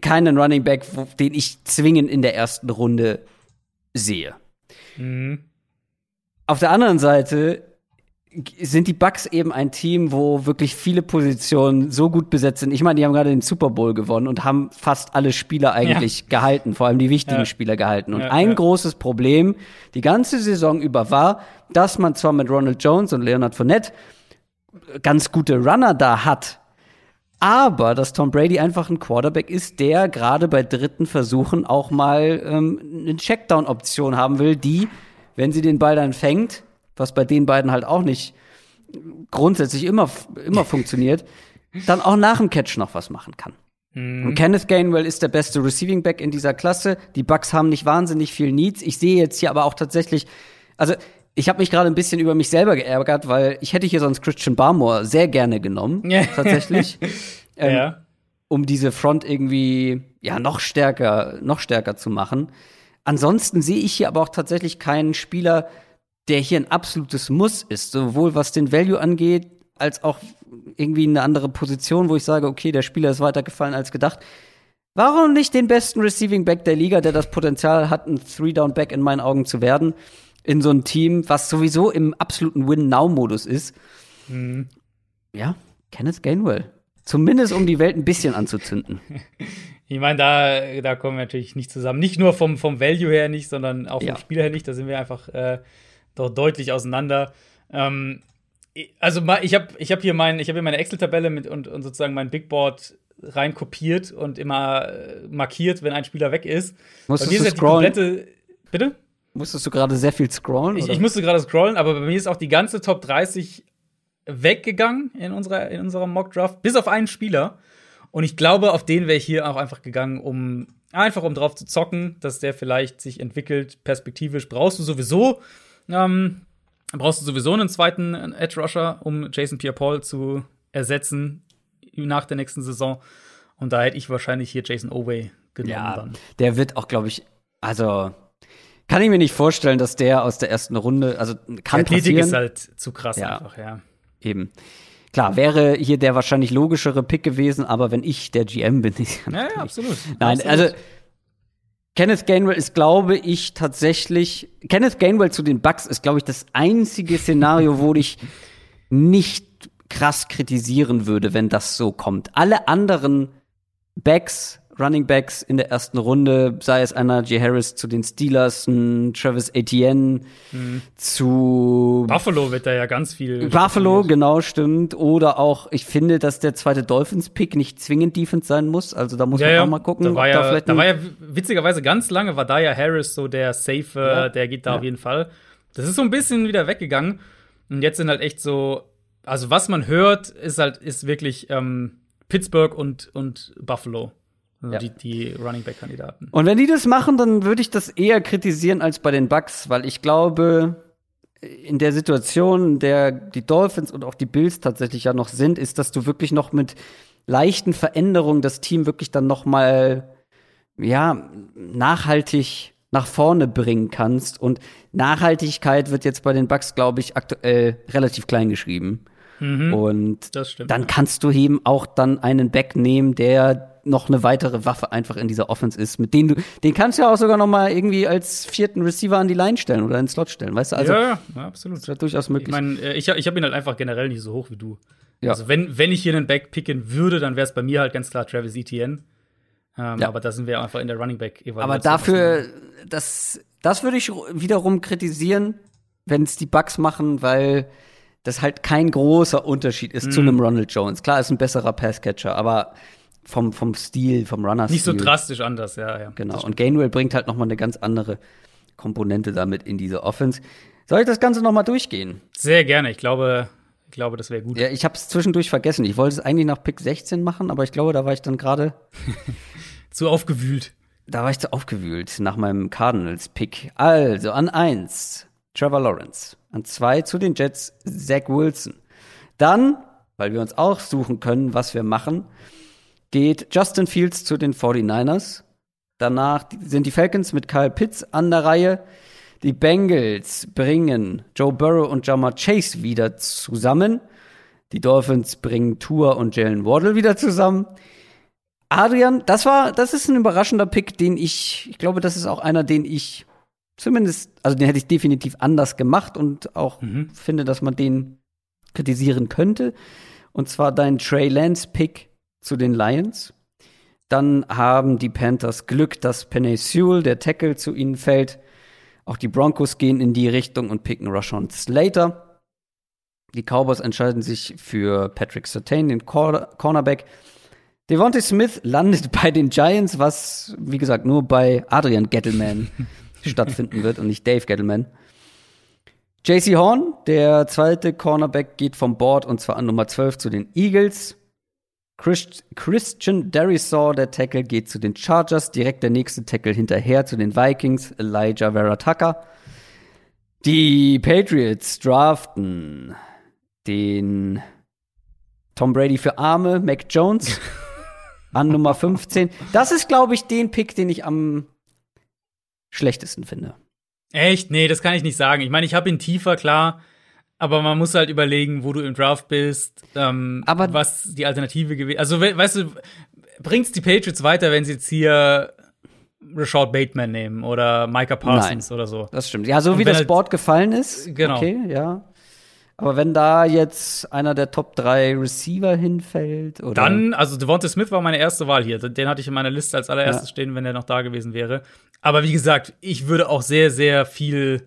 S1: keinen Running Back, den ich zwingend in der ersten Runde sehe. Mhm. Auf der anderen Seite sind die Bucks eben ein Team, wo wirklich viele Positionen so gut besetzt sind. Ich meine, die haben gerade den Super Bowl gewonnen und haben fast alle Spieler eigentlich ja. gehalten, vor allem die wichtigen ja. Spieler gehalten. Und ja, ein großes Problem die ganze Saison über war, dass man zwar mit Ronald Jones und Leonard Fournette ganz gute Runner da hat, aber dass Tom Brady einfach ein Quarterback ist, der gerade bei dritten Versuchen auch mal ähm, eine Checkdown-Option haben will, die, wenn sie den Ball dann fängt, was bei den beiden halt auch nicht grundsätzlich immer, immer funktioniert, dann auch nach dem Catch noch was machen kann. Mhm. Und Kenneth Gainwell ist der beste Receiving Back in dieser Klasse. Die Bucks haben nicht wahnsinnig viel Needs. Ich sehe jetzt hier aber auch tatsächlich, also ich habe mich gerade ein bisschen über mich selber geärgert, weil ich hätte hier sonst Christian Barmore sehr gerne genommen, tatsächlich. ähm, ja. Um diese Front irgendwie ja noch stärker, noch stärker zu machen. Ansonsten sehe ich hier aber auch tatsächlich keinen Spieler, der hier ein absolutes Muss ist, sowohl was den Value angeht, als auch irgendwie eine andere Position, wo ich sage, okay, der Spieler ist weitergefallen als gedacht. Warum nicht den besten Receiving Back der Liga, der das Potenzial hat, ein Three-Down-Back in meinen Augen zu werden? In so ein Team, was sowieso im absoluten Win-Now-Modus ist. Mhm. Ja, Kenneth Gainwell. Zumindest um die Welt ein bisschen anzuzünden.
S2: Ich meine, da, da kommen wir natürlich nicht zusammen. Nicht nur vom, vom Value her nicht, sondern auch vom ja. Spiel her nicht. Da sind wir einfach äh, doch deutlich auseinander. Ähm, also ich habe ich hab hier, mein, ich hab hier meine Excel-Tabelle mit und, und sozusagen mein Big Board rein kopiert und immer äh, markiert, wenn ein Spieler weg ist.
S1: Musstest ja die komplette. Bitte? Musstest du gerade sehr viel scrollen?
S2: Ich, ich, musste gerade scrollen, aber bei mir ist auch die ganze Top 30 weggegangen in unserer, in unserer Mock-Draft, bis auf einen Spieler. Und ich glaube, auf den wäre ich hier auch einfach gegangen, um einfach um drauf zu zocken, dass der vielleicht sich entwickelt. Perspektivisch brauchst du sowieso, ähm, brauchst du sowieso einen zweiten Edge Rusher, um Jason Pierre-Paul zu ersetzen nach der nächsten Saison. Und da hätte ich wahrscheinlich hier Jason Oway genommen. Ja, dann.
S1: der wird auch, glaube ich, also kann ich mir nicht vorstellen, dass der aus der ersten Runde, also kann
S2: die Athletik ist halt zu krass
S1: ja.
S2: einfach, ja.
S1: Eben. Klar, wäre hier der wahrscheinlich logischere Pick gewesen, aber wenn ich der GM bin, ich
S2: ja, ja, absolut.
S1: Nein,
S2: absolut.
S1: also Kenneth Gainwell ist, glaube ich, tatsächlich Kenneth Gainwell zu den Bucks ist, glaube ich, das einzige Szenario, wo ich nicht krass kritisieren würde, wenn das so kommt. Alle anderen Backs Running Backs in der ersten Runde, sei es einer J. Harris zu den Steelers, ein Travis Etienne mhm. zu
S2: Buffalo wird da ja ganz viel.
S1: Buffalo, genau, stimmt. Oder auch, ich finde, dass der zweite Dolphins-Pick nicht zwingend Defense sein muss. Also da muss ja, man ja. auch mal gucken.
S2: Da war, ja, da, da war ja witzigerweise ganz lange war da ja Harris so der Safe, ja. der geht da auf jeden Fall. Das ist so ein bisschen wieder weggegangen. Und jetzt sind halt echt so, also was man hört, ist halt, ist wirklich ähm, Pittsburgh und, und Buffalo. Also ja. die, die Running Back-Kandidaten.
S1: Und wenn die das machen, dann würde ich das eher kritisieren als bei den Bucks, weil ich glaube, in der Situation, in der die Dolphins und auch die Bills tatsächlich ja noch sind, ist, dass du wirklich noch mit leichten Veränderungen das Team wirklich dann noch mal ja nachhaltig nach vorne bringen kannst. Und Nachhaltigkeit wird jetzt bei den Bucks, glaube ich, aktuell relativ klein geschrieben. Mhm, und dann kannst du eben auch dann einen Back nehmen, der noch eine weitere Waffe einfach in dieser Offense ist, mit denen du, den kannst du ja auch sogar noch mal irgendwie als vierten Receiver an die Line stellen oder ins Slot stellen, weißt du? Also,
S2: ja, ja, absolut.
S1: ist ja durchaus möglich.
S2: Ich meine, äh, ich, ich habe ihn halt einfach generell nicht so hoch wie du.
S1: Ja.
S2: Also wenn, wenn ich hier einen Back picken würde, dann wäre es bei mir halt ganz klar Travis Etienne. Ähm,
S1: Ja.
S2: Aber da sind wir einfach in der Running Back
S1: Aber dafür, das, das würde ich wiederum kritisieren, wenn es die Bucks machen, weil das halt kein großer Unterschied ist
S2: Mhm.
S1: zu einem Ronald Jones. Klar, ist ein besserer Passcatcher, aber vom, vom Stil, vom Runner-Stil.
S2: Nicht so drastisch anders, ja, ja.
S1: Genau. Und Gainwell bringt halt noch mal eine ganz andere Komponente damit in diese Offense. Soll ich das Ganze noch mal durchgehen?
S2: Sehr gerne. Ich glaube, ich glaube, das wäre gut.
S1: Ja, ich habe es zwischendurch vergessen. Ich wollte es eigentlich nach Pick 16 machen, aber ich glaube, da war ich dann gerade
S2: Zu aufgewühlt.
S1: Da war ich zu aufgewühlt nach meinem Cardinals-Pick. Also an eins Trevor Lawrence. An zwei zu den Jets Zach Wilson. Dann, weil wir uns auch suchen können, was wir machen, geht Justin Fields zu den 49ers. Danach sind die Falcons mit Kyle Pitts an der Reihe. Die Bengals bringen Joe Burrow und Jamar Chase wieder zusammen. Die Dolphins bringen Tour und Jalen Waddle wieder zusammen. Adrian, das war, das ist ein überraschender Pick, den ich, ich glaube, das ist auch einer, den ich zumindest, also den hätte ich definitiv anders gemacht und auch
S2: Mhm.
S1: finde, dass man den kritisieren könnte. Und zwar dein Trey Lance Pick zu den Lions. Dann haben die Panthers Glück, dass Penny Sewell, der Tackle, zu ihnen fällt. Auch die Broncos gehen in die Richtung und picken Rashawn Slater. Die Cowboys entscheiden sich für Patrick Sertain, den Cor Cornerback. Devontae Smith landet bei den Giants, was, wie gesagt, nur bei Adrian Gettleman stattfinden wird und nicht Dave Gettleman. JC Horn, der zweite Cornerback, geht vom Board und zwar an Nummer 12 zu den Eagles. Christ Christian Darisaw, der Tackle, geht zu den Chargers. Direkt der nächste Tackle hinterher zu den Vikings, Elijah Vera Tucker. Die Patriots draften den Tom Brady für Arme, Mac Jones an Nummer 15. Das ist, glaube ich, den Pick, den ich am schlechtesten finde.
S2: Echt? Nee, das kann ich nicht sagen. Ich meine, ich habe ihn tiefer, klar. Aber man muss halt überlegen, wo du im Draft bist, ähm,
S1: Aber-
S2: was die Alternative gewesen Also, we weißt du, bringt's die Patriots weiter, wenn sie jetzt hier Rashad Bateman nehmen oder Micah Parsons oder so?
S1: Das stimmt. Ja, so
S2: Und
S1: wie das
S2: halt-
S1: Board gefallen ist.
S2: Genau.
S1: Okay, ja. Aber wenn da jetzt einer der Top 3 Receiver hinfällt, oder?
S2: Dann, also Devonta Smith war meine erste Wahl hier. Den hatte ich in meiner Liste als allererstes
S1: Ja.
S2: stehen, wenn er noch da gewesen wäre. Aber wie gesagt, ich würde auch sehr, sehr viel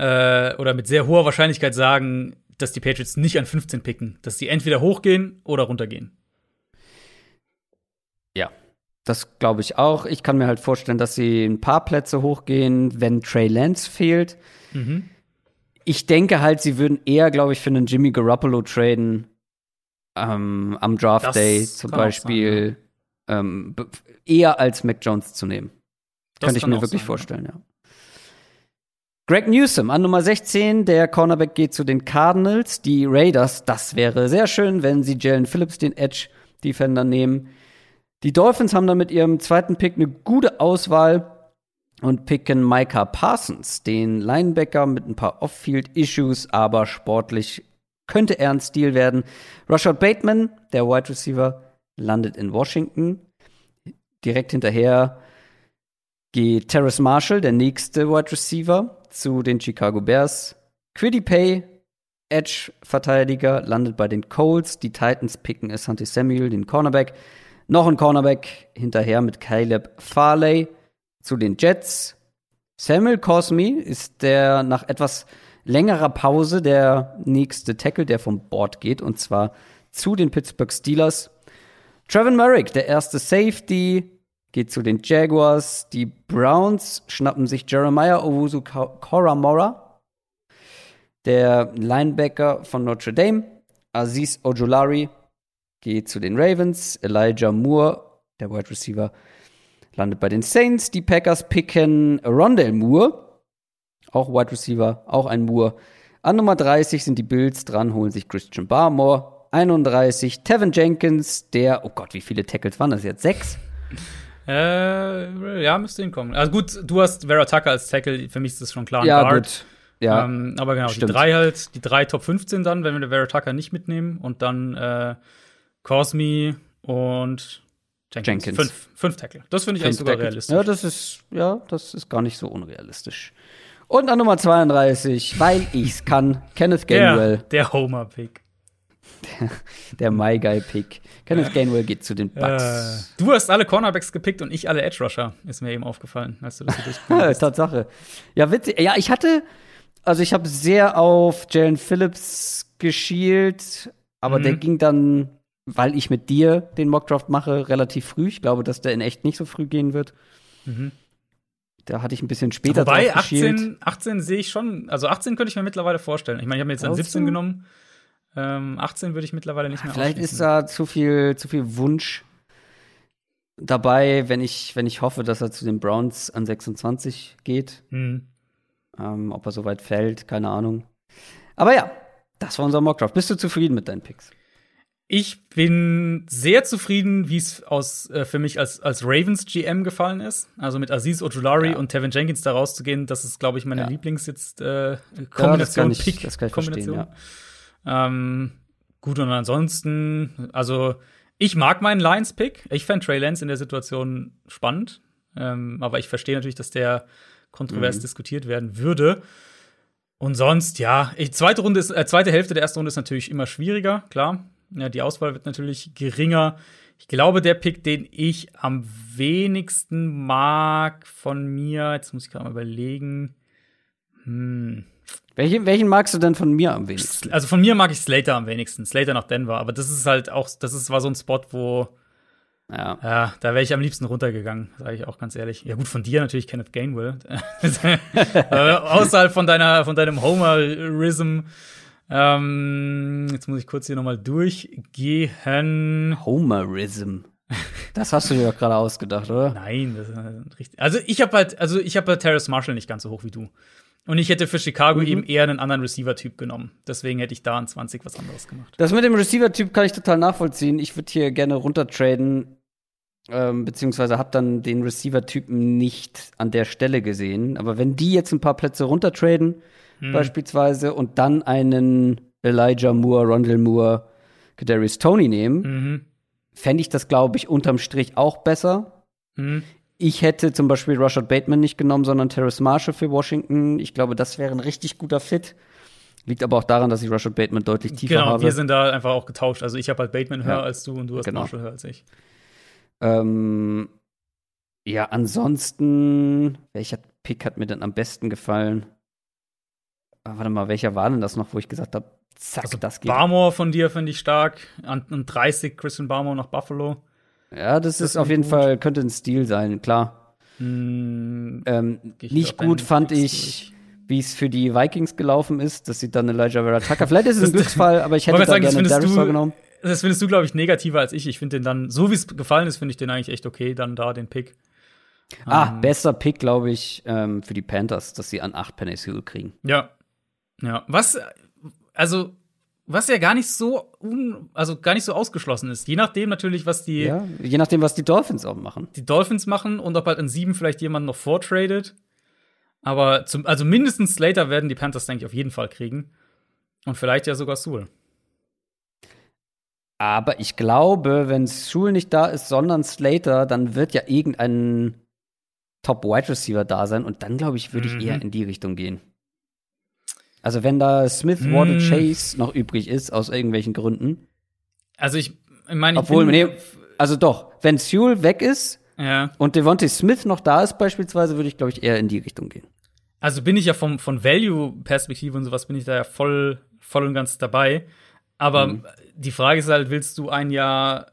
S2: äh, oder mit sehr hoher Wahrscheinlichkeit sagen, dass die Patriots nicht an 15 picken. Dass die entweder hochgehen oder runtergehen.
S1: Ja, das glaube ich auch. Ich kann mir halt vorstellen, dass sie ein paar Plätze hochgehen, wenn Trey Lance fehlt.
S2: Mhm.
S1: Ich denke halt, sie würden eher, glaube ich, für einen Jimmy Garoppolo traden ähm, am Draft
S2: Das
S1: Day zum
S2: kann auch
S1: Beispiel. ähm, eher als Mac Jones zu nehmen.
S2: Das
S1: Könnte ich mir wirklich
S2: sein,
S1: vorstellen, ja. Greg Newsom an Nummer 16, der Cornerback geht zu den Cardinals. Die Raiders, das wäre sehr schön, wenn sie Jalen Phillips, den Edge-Defender, nehmen. Die Dolphins haben dann mit ihrem zweiten Pick eine gute Auswahl und picken Micah Parsons, den Linebacker mit ein paar Off-Field-Issues, aber sportlich könnte er ein Stil werden. Rashad Bateman, der Wide Receiver, landet in Washington. Direkt hinterher geht Terrace Marshall, der nächste Wide Receiver, zu den Chicago Bears. Quiddy Pay, Edge-Verteidiger, landet bei den Colts. Die Titans picken Asante Samuel, den Cornerback. Noch ein Cornerback hinterher mit Caleb Farley zu den Jets. Samuel Cosmi ist der nach etwas längerer Pause der nächste Tackle, der vom Board geht, und zwar zu den Pittsburgh Steelers. Trevin Merrick, der erste Safety, geht zu den Jaguars. Die Browns schnappen sich Jeremiah Owusu Koramora, der Linebacker von Notre Dame. Aziz Ojulari geht zu den Ravens. Elijah Moore, der Wide Receiver, landet bei den Saints. Die Packers picken Rondell Moore, auch Wide Receiver, auch ein Moore. An Nummer 30 sind die Bills dran, holen sich Christian Barmore. 31 Tevin Jenkins, der, oh Gott, wie viele Tackles waren das jetzt? Sechs?
S2: Äh, ja, müsste hinkommen. Also gut, du hast Vera Tucker als Tackle, für mich ist das schon klar.
S1: Ja,
S2: Guard.
S1: gut. Ja,
S2: Ähm, aber genau,
S1: stimmt.
S2: die drei halt, die drei Top 15 dann, wenn wir den Vera Tucker nicht mitnehmen und dann äh, Cosmi und
S1: Jenkins. Jenkins.
S2: Fünf, fünf Tackle. Das finde ich eigentlich sogar Tackle. realistisch.
S1: Ja, das ist, ja, das ist gar nicht so unrealistisch. Und an Nummer 32, weil ich's kann, Kenneth Gainwell.
S2: Der, der Homer-Pick.
S1: Der, My Guy-Pick. Kenneth Gainwell geht zu den Bucks.
S2: Äh, du hast alle Cornerbacks gepickt und ich alle Edge Rusher. Ist mir eben aufgefallen, als du das
S1: hier Tatsache. Ja, witzig. Ja, ich hatte, also ich habe sehr auf Jalen Phillips geschielt, aber mhm. der ging dann, weil ich mit dir den Mockdraft mache, relativ früh. Ich glaube, dass der in echt nicht so früh gehen wird. Mhm. Da hatte ich ein bisschen später
S2: Wobei, drauf 18, 18 sehe ich schon, also 18 könnte ich mir mittlerweile vorstellen. Ich meine, ich habe mir jetzt dann 17 genommen. Ähm, 18 würde ich mittlerweile nicht mehr
S1: Vielleicht ist da zu viel, zu viel Wunsch dabei, wenn ich, wenn ich hoffe, dass er zu den Browns an 26 geht. Mhm. Ähm, ob er so weit fällt, keine Ahnung. Aber ja, das war unser Mockdraft. Bist du zufrieden mit deinen Picks?
S2: Ich bin sehr zufrieden, wie es aus äh, für mich als, als Ravens GM gefallen ist. Also mit Aziz Ojulari ja. und Tevin Jenkins da rauszugehen, das ist, glaube ich, meine ja. Lieblings jetzt äh, Kombination, ja, Pick Kombination. Ähm, gut und ansonsten, also ich mag meinen Lions Pick. Ich fände Trey Lance in der Situation spannend, ähm, aber ich verstehe natürlich, dass der kontrovers mhm. diskutiert werden würde. Und sonst, ja, ich, zweite Runde ist, äh, zweite Hälfte der ersten Runde ist natürlich immer schwieriger, klar. Ja, die Auswahl wird natürlich geringer. Ich glaube, der Pick, den ich am wenigsten mag von mir, jetzt muss ich gerade mal überlegen. Hm.
S1: Welchen, welchen magst du denn von mir am wenigsten?
S2: Also von mir mag ich Slater am wenigsten. Slater nach Denver. Aber das ist halt auch, das ist, war so ein Spot, wo. Ja. ja da wäre ich am liebsten runtergegangen, sage ich auch ganz ehrlich. Ja, gut, von dir natürlich Kenneth Gainwell. außerhalb von deiner, von deinem Homer-Rism ähm, jetzt muss ich kurz hier nochmal durchgehen.
S1: Homerism. Das hast du dir doch gerade ausgedacht, oder?
S2: Nein, das ist richtig. Also ich habe halt, also ich habe halt Terrace Marshall nicht ganz so hoch wie du. Und ich hätte für Chicago mhm. eben eher einen anderen Receiver-Typ genommen. Deswegen hätte ich da an 20 was anderes gemacht.
S1: Das mit dem Receiver-Typ kann ich total nachvollziehen. Ich würde hier gerne runtertraden, ähm, beziehungsweise habe dann den Receiver-Typen nicht an der Stelle gesehen. Aber wenn die jetzt ein paar Plätze runtertraden, hm. beispielsweise und dann einen Elijah Moore, Rondell Moore, Kadarius Tony nehmen, mhm. fände ich das, glaube ich, unterm Strich auch besser. Ich hätte zum Beispiel Rashad Bateman nicht genommen, sondern Terrace Marshall für Washington. Ich glaube, das wäre ein richtig guter Fit. Liegt aber auch daran, dass ich Rashad Bateman deutlich tiefer genau, habe.
S2: Genau, wir sind da einfach auch getauscht. Also ich habe halt Bateman höher ja. als du und du hast genau. Marshall höher als ich.
S1: Ähm, ja, ansonsten, welcher Pick hat mir denn am besten gefallen? Ah, warte mal, welcher war denn das noch, wo ich gesagt habe, zack, also das geht.
S2: Barmore von dir finde ich stark. An, an 30 Christian Barmore nach Buffalo.
S1: Ja, das, das ist auf jeden gut. Fall, könnte ein Stil sein, klar. Mm, ähm, nicht gut fand ich, wie es für die Vikings gelaufen ist. Das sieht dann Elijah Vera Tucker. Vielleicht ist es ein Glücksfall, aber ich hätte da sagen, gerne Darius genommen.
S2: Das findest du, glaube ich, negativer als ich. Ich finde den dann, so wie es gefallen ist, finde ich den eigentlich echt okay, dann da den Pick.
S1: Ah, um, ähm, bester Pick, glaube ich, ähm, für die Panthers, dass sie an 8 Penny Hill kriegen.
S2: Ja, ja, was, also, was ja gar nicht so, un, also gar nicht so ausgeschlossen ist. Je nachdem natürlich, was die.
S1: Ja, je nachdem, was die Dolphins auch machen.
S2: Die Dolphins machen und ob halt in sieben vielleicht jemand noch vortradet. Aber zum, also mindestens Slater werden die Panthers, denke ich, auf jeden Fall kriegen. Und vielleicht ja sogar Sewell.
S1: Aber ich glaube, wenn Sewell nicht da ist, sondern Slater, dann wird ja irgendein Top-Wide Receiver da sein. Und dann, glaube ich, würde ich mhm. eher in die Richtung gehen. Also wenn da Smith, Waddle, mm. Chase noch übrig ist, aus irgendwelchen Gründen.
S2: Also ich meine,
S1: Obwohl, nee, also doch, wenn Sewell weg ist ja. und Devontae Smith noch da ist beispielsweise, würde ich, glaube ich, eher in die Richtung gehen.
S2: Also bin ich ja vom, von Value-Perspektive und sowas bin ich da ja voll, voll und ganz dabei. Aber mhm. die Frage ist halt, willst du ein Jahr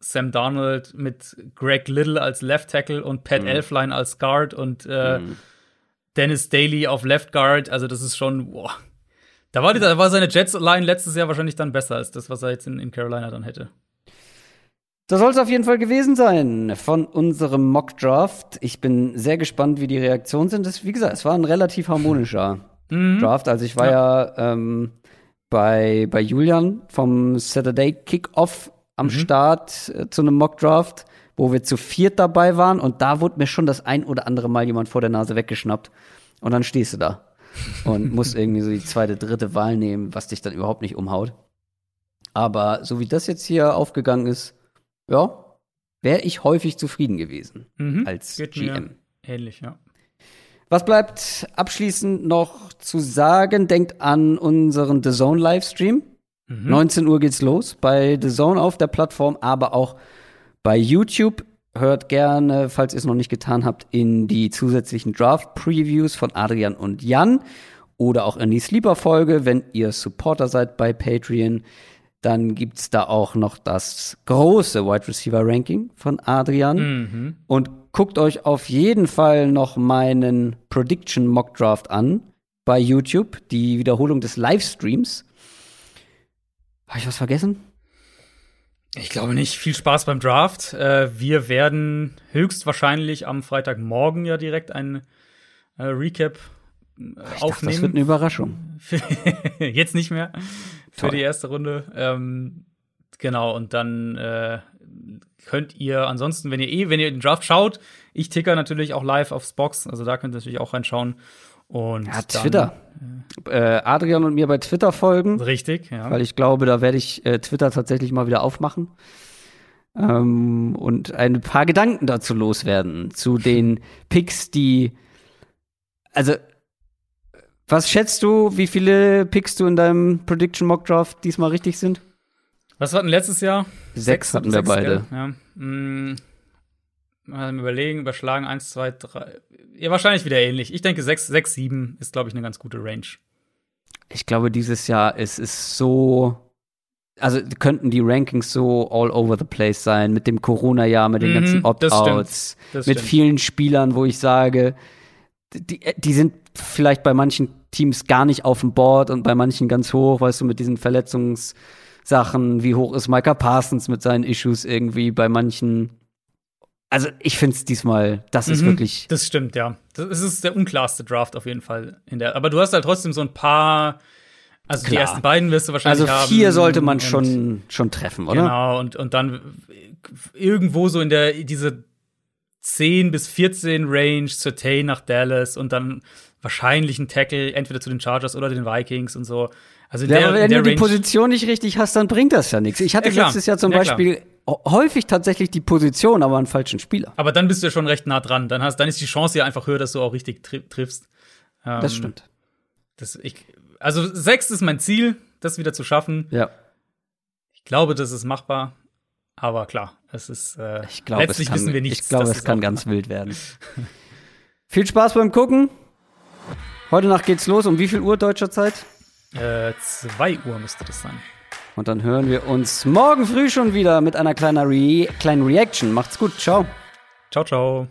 S2: Sam Darnold mit Greg Little als Left Tackle und Pat mhm. Elfline als Guard und äh, mhm. Dennis Daly auf Left Guard, also das ist schon, boah. Da war, die, da war seine Jets-Line letztes Jahr wahrscheinlich dann besser als das, was er jetzt in, in Carolina dann hätte.
S1: Das soll es auf jeden Fall gewesen sein von unserem Mock-Draft. Ich bin sehr gespannt, wie die Reaktionen sind. Das, wie gesagt, es war ein relativ harmonischer mhm. Draft. Also ich war ja, ja ähm, bei, bei Julian vom Saturday Kickoff am mhm. Start äh, zu einem Mock-Draft wo wir zu viert dabei waren und da wurde mir schon das ein oder andere Mal jemand vor der Nase weggeschnappt. Und dann stehst du da und musst irgendwie so die zweite, dritte Wahl nehmen, was dich dann überhaupt nicht umhaut. Aber so wie das jetzt hier aufgegangen ist, ja, wäre ich häufig zufrieden gewesen
S2: Mhm.
S1: als
S2: Geht
S1: GM.
S2: ähnlich, ja.
S1: Was bleibt abschließend noch zu sagen? Denkt an unseren The Zone Livestream.
S2: Mhm.
S1: 19 Uhr geht's los bei The Zone auf der Plattform, aber auch bei YouTube. Hört gerne, falls ihr es noch nicht getan habt, in die zusätzlichen Draft-Previews von Adrian und Jan oder auch in die Sleeper-Folge, wenn ihr Supporter seid bei Patreon. Dann gibt's da auch noch das große Wide Receiver Ranking von Adrian.
S2: Mhm.
S1: Und guckt euch auf jeden Fall noch meinen Prediction Mock Draft an bei YouTube, die Wiederholung des Livestreams. Habe ich was vergessen?
S2: Ich glaube nicht. Viel Spaß beim Draft. Äh, wir werden höchstwahrscheinlich am Freitagmorgen ja direkt ein äh, Recap äh,
S1: Ich dachte,
S2: aufnehmen.
S1: das wird eine Überraschung.
S2: Für- Jetzt nicht mehr. Für
S1: Toll.
S2: die erste Runde. Ähm, genau, und dann äh, könnt ihr ansonsten, wenn ihr eh, wenn ihr den Draft schaut, ich ticker natürlich auch live aufs Box, also da könnt ihr natürlich auch reinschauen. Und
S1: Ja,
S2: dann-
S1: Twitter. Äh, Adrian und mir bei Twitter folgen,
S2: Richtig, ja.
S1: weil ich glaube, da werde ich äh, Twitter tatsächlich mal wieder aufmachen. Ähm, und ein paar Gedanken dazu loswerden, zu den Picks, die. Also, was schätzt du, wie viele Picks du in deinem Prediction Mock Draft diesmal richtig sind?
S2: Was war denn letztes Jahr?
S1: Sechs hatten wir beide.
S2: gell? Ja. Mm, mal überlegen, überschlagen, eins, zwei, drei. Ja, wahrscheinlich wieder ähnlich. Ich denke, sechs, sechs, sieben ist, glaube ich, eine ganz gute Range.
S1: Ich glaube, dieses Jahr es ist so. Also könnten die Rankings so all over the place sein, mit dem Corona-Jahr, mit den
S2: Mhm,
S1: ganzen Opt-outs, mit
S2: stimmt.
S1: vielen Spielern, wo ich sage, die, die sind vielleicht bei manchen Teams gar nicht auf dem Board und bei manchen ganz hoch, weißt du, mit diesen Verletzungssachen, wie hoch ist Micah Parsons mit seinen Issues irgendwie bei manchen. Also ich finde es diesmal, das ist
S2: Mhm,
S1: wirklich.
S2: Das stimmt, ja. Das ist der unklarste Draft auf jeden Fall. In der, aber du hast halt trotzdem so ein paar. Also die
S1: Klar.
S2: ersten beiden wirst du wahrscheinlich
S1: Also
S2: haben.
S1: vier sollte man schon, schon treffen, oder?
S2: Genau, und, und dann irgendwo so in der diese 10 bis 14 Range zur Tay nach Dallas und dann wahrscheinlich ein Tackle entweder zu den Chargers oder den Vikings und so. Also in
S1: Ja,
S2: der,
S1: aber wenn
S2: der
S1: du die
S2: Range,
S1: Position nicht richtig hast, dann bringt das ja nichts. Ich hatte
S2: Ja,
S1: letztes Jahr zum
S2: Ja.
S1: Beispiel häufig tatsächlich die Position, aber einen falschen Spieler.
S2: aber dann bist du ja schon recht nah dran. Dann, hast, dann ist die Chance ja einfach höher, dass du auch richtig tri triffst. Ähm,
S1: Das stimmt.
S2: Das, ich, also sechs ist mein Ziel, das wieder zu schaffen.
S1: Ja.
S2: Ich glaube, das ist machbar. Aber klar, es ist äh,
S1: Ich glaube, es
S2: letztlich
S1: kann,
S2: wissen wir nichts.
S1: ich glaube, es kann ganz wild werden. Viel Spaß beim Gucken. Heute Nacht geht's los. Um wie viel Uhr deutscher Zeit?
S2: Äh, zwei Uhr müsste das sein.
S1: Und dann hören wir uns morgen früh schon wieder mit einer kleinen, Re kleinen Reaction. Macht's gut. Ciao.
S2: Ciao, ciao.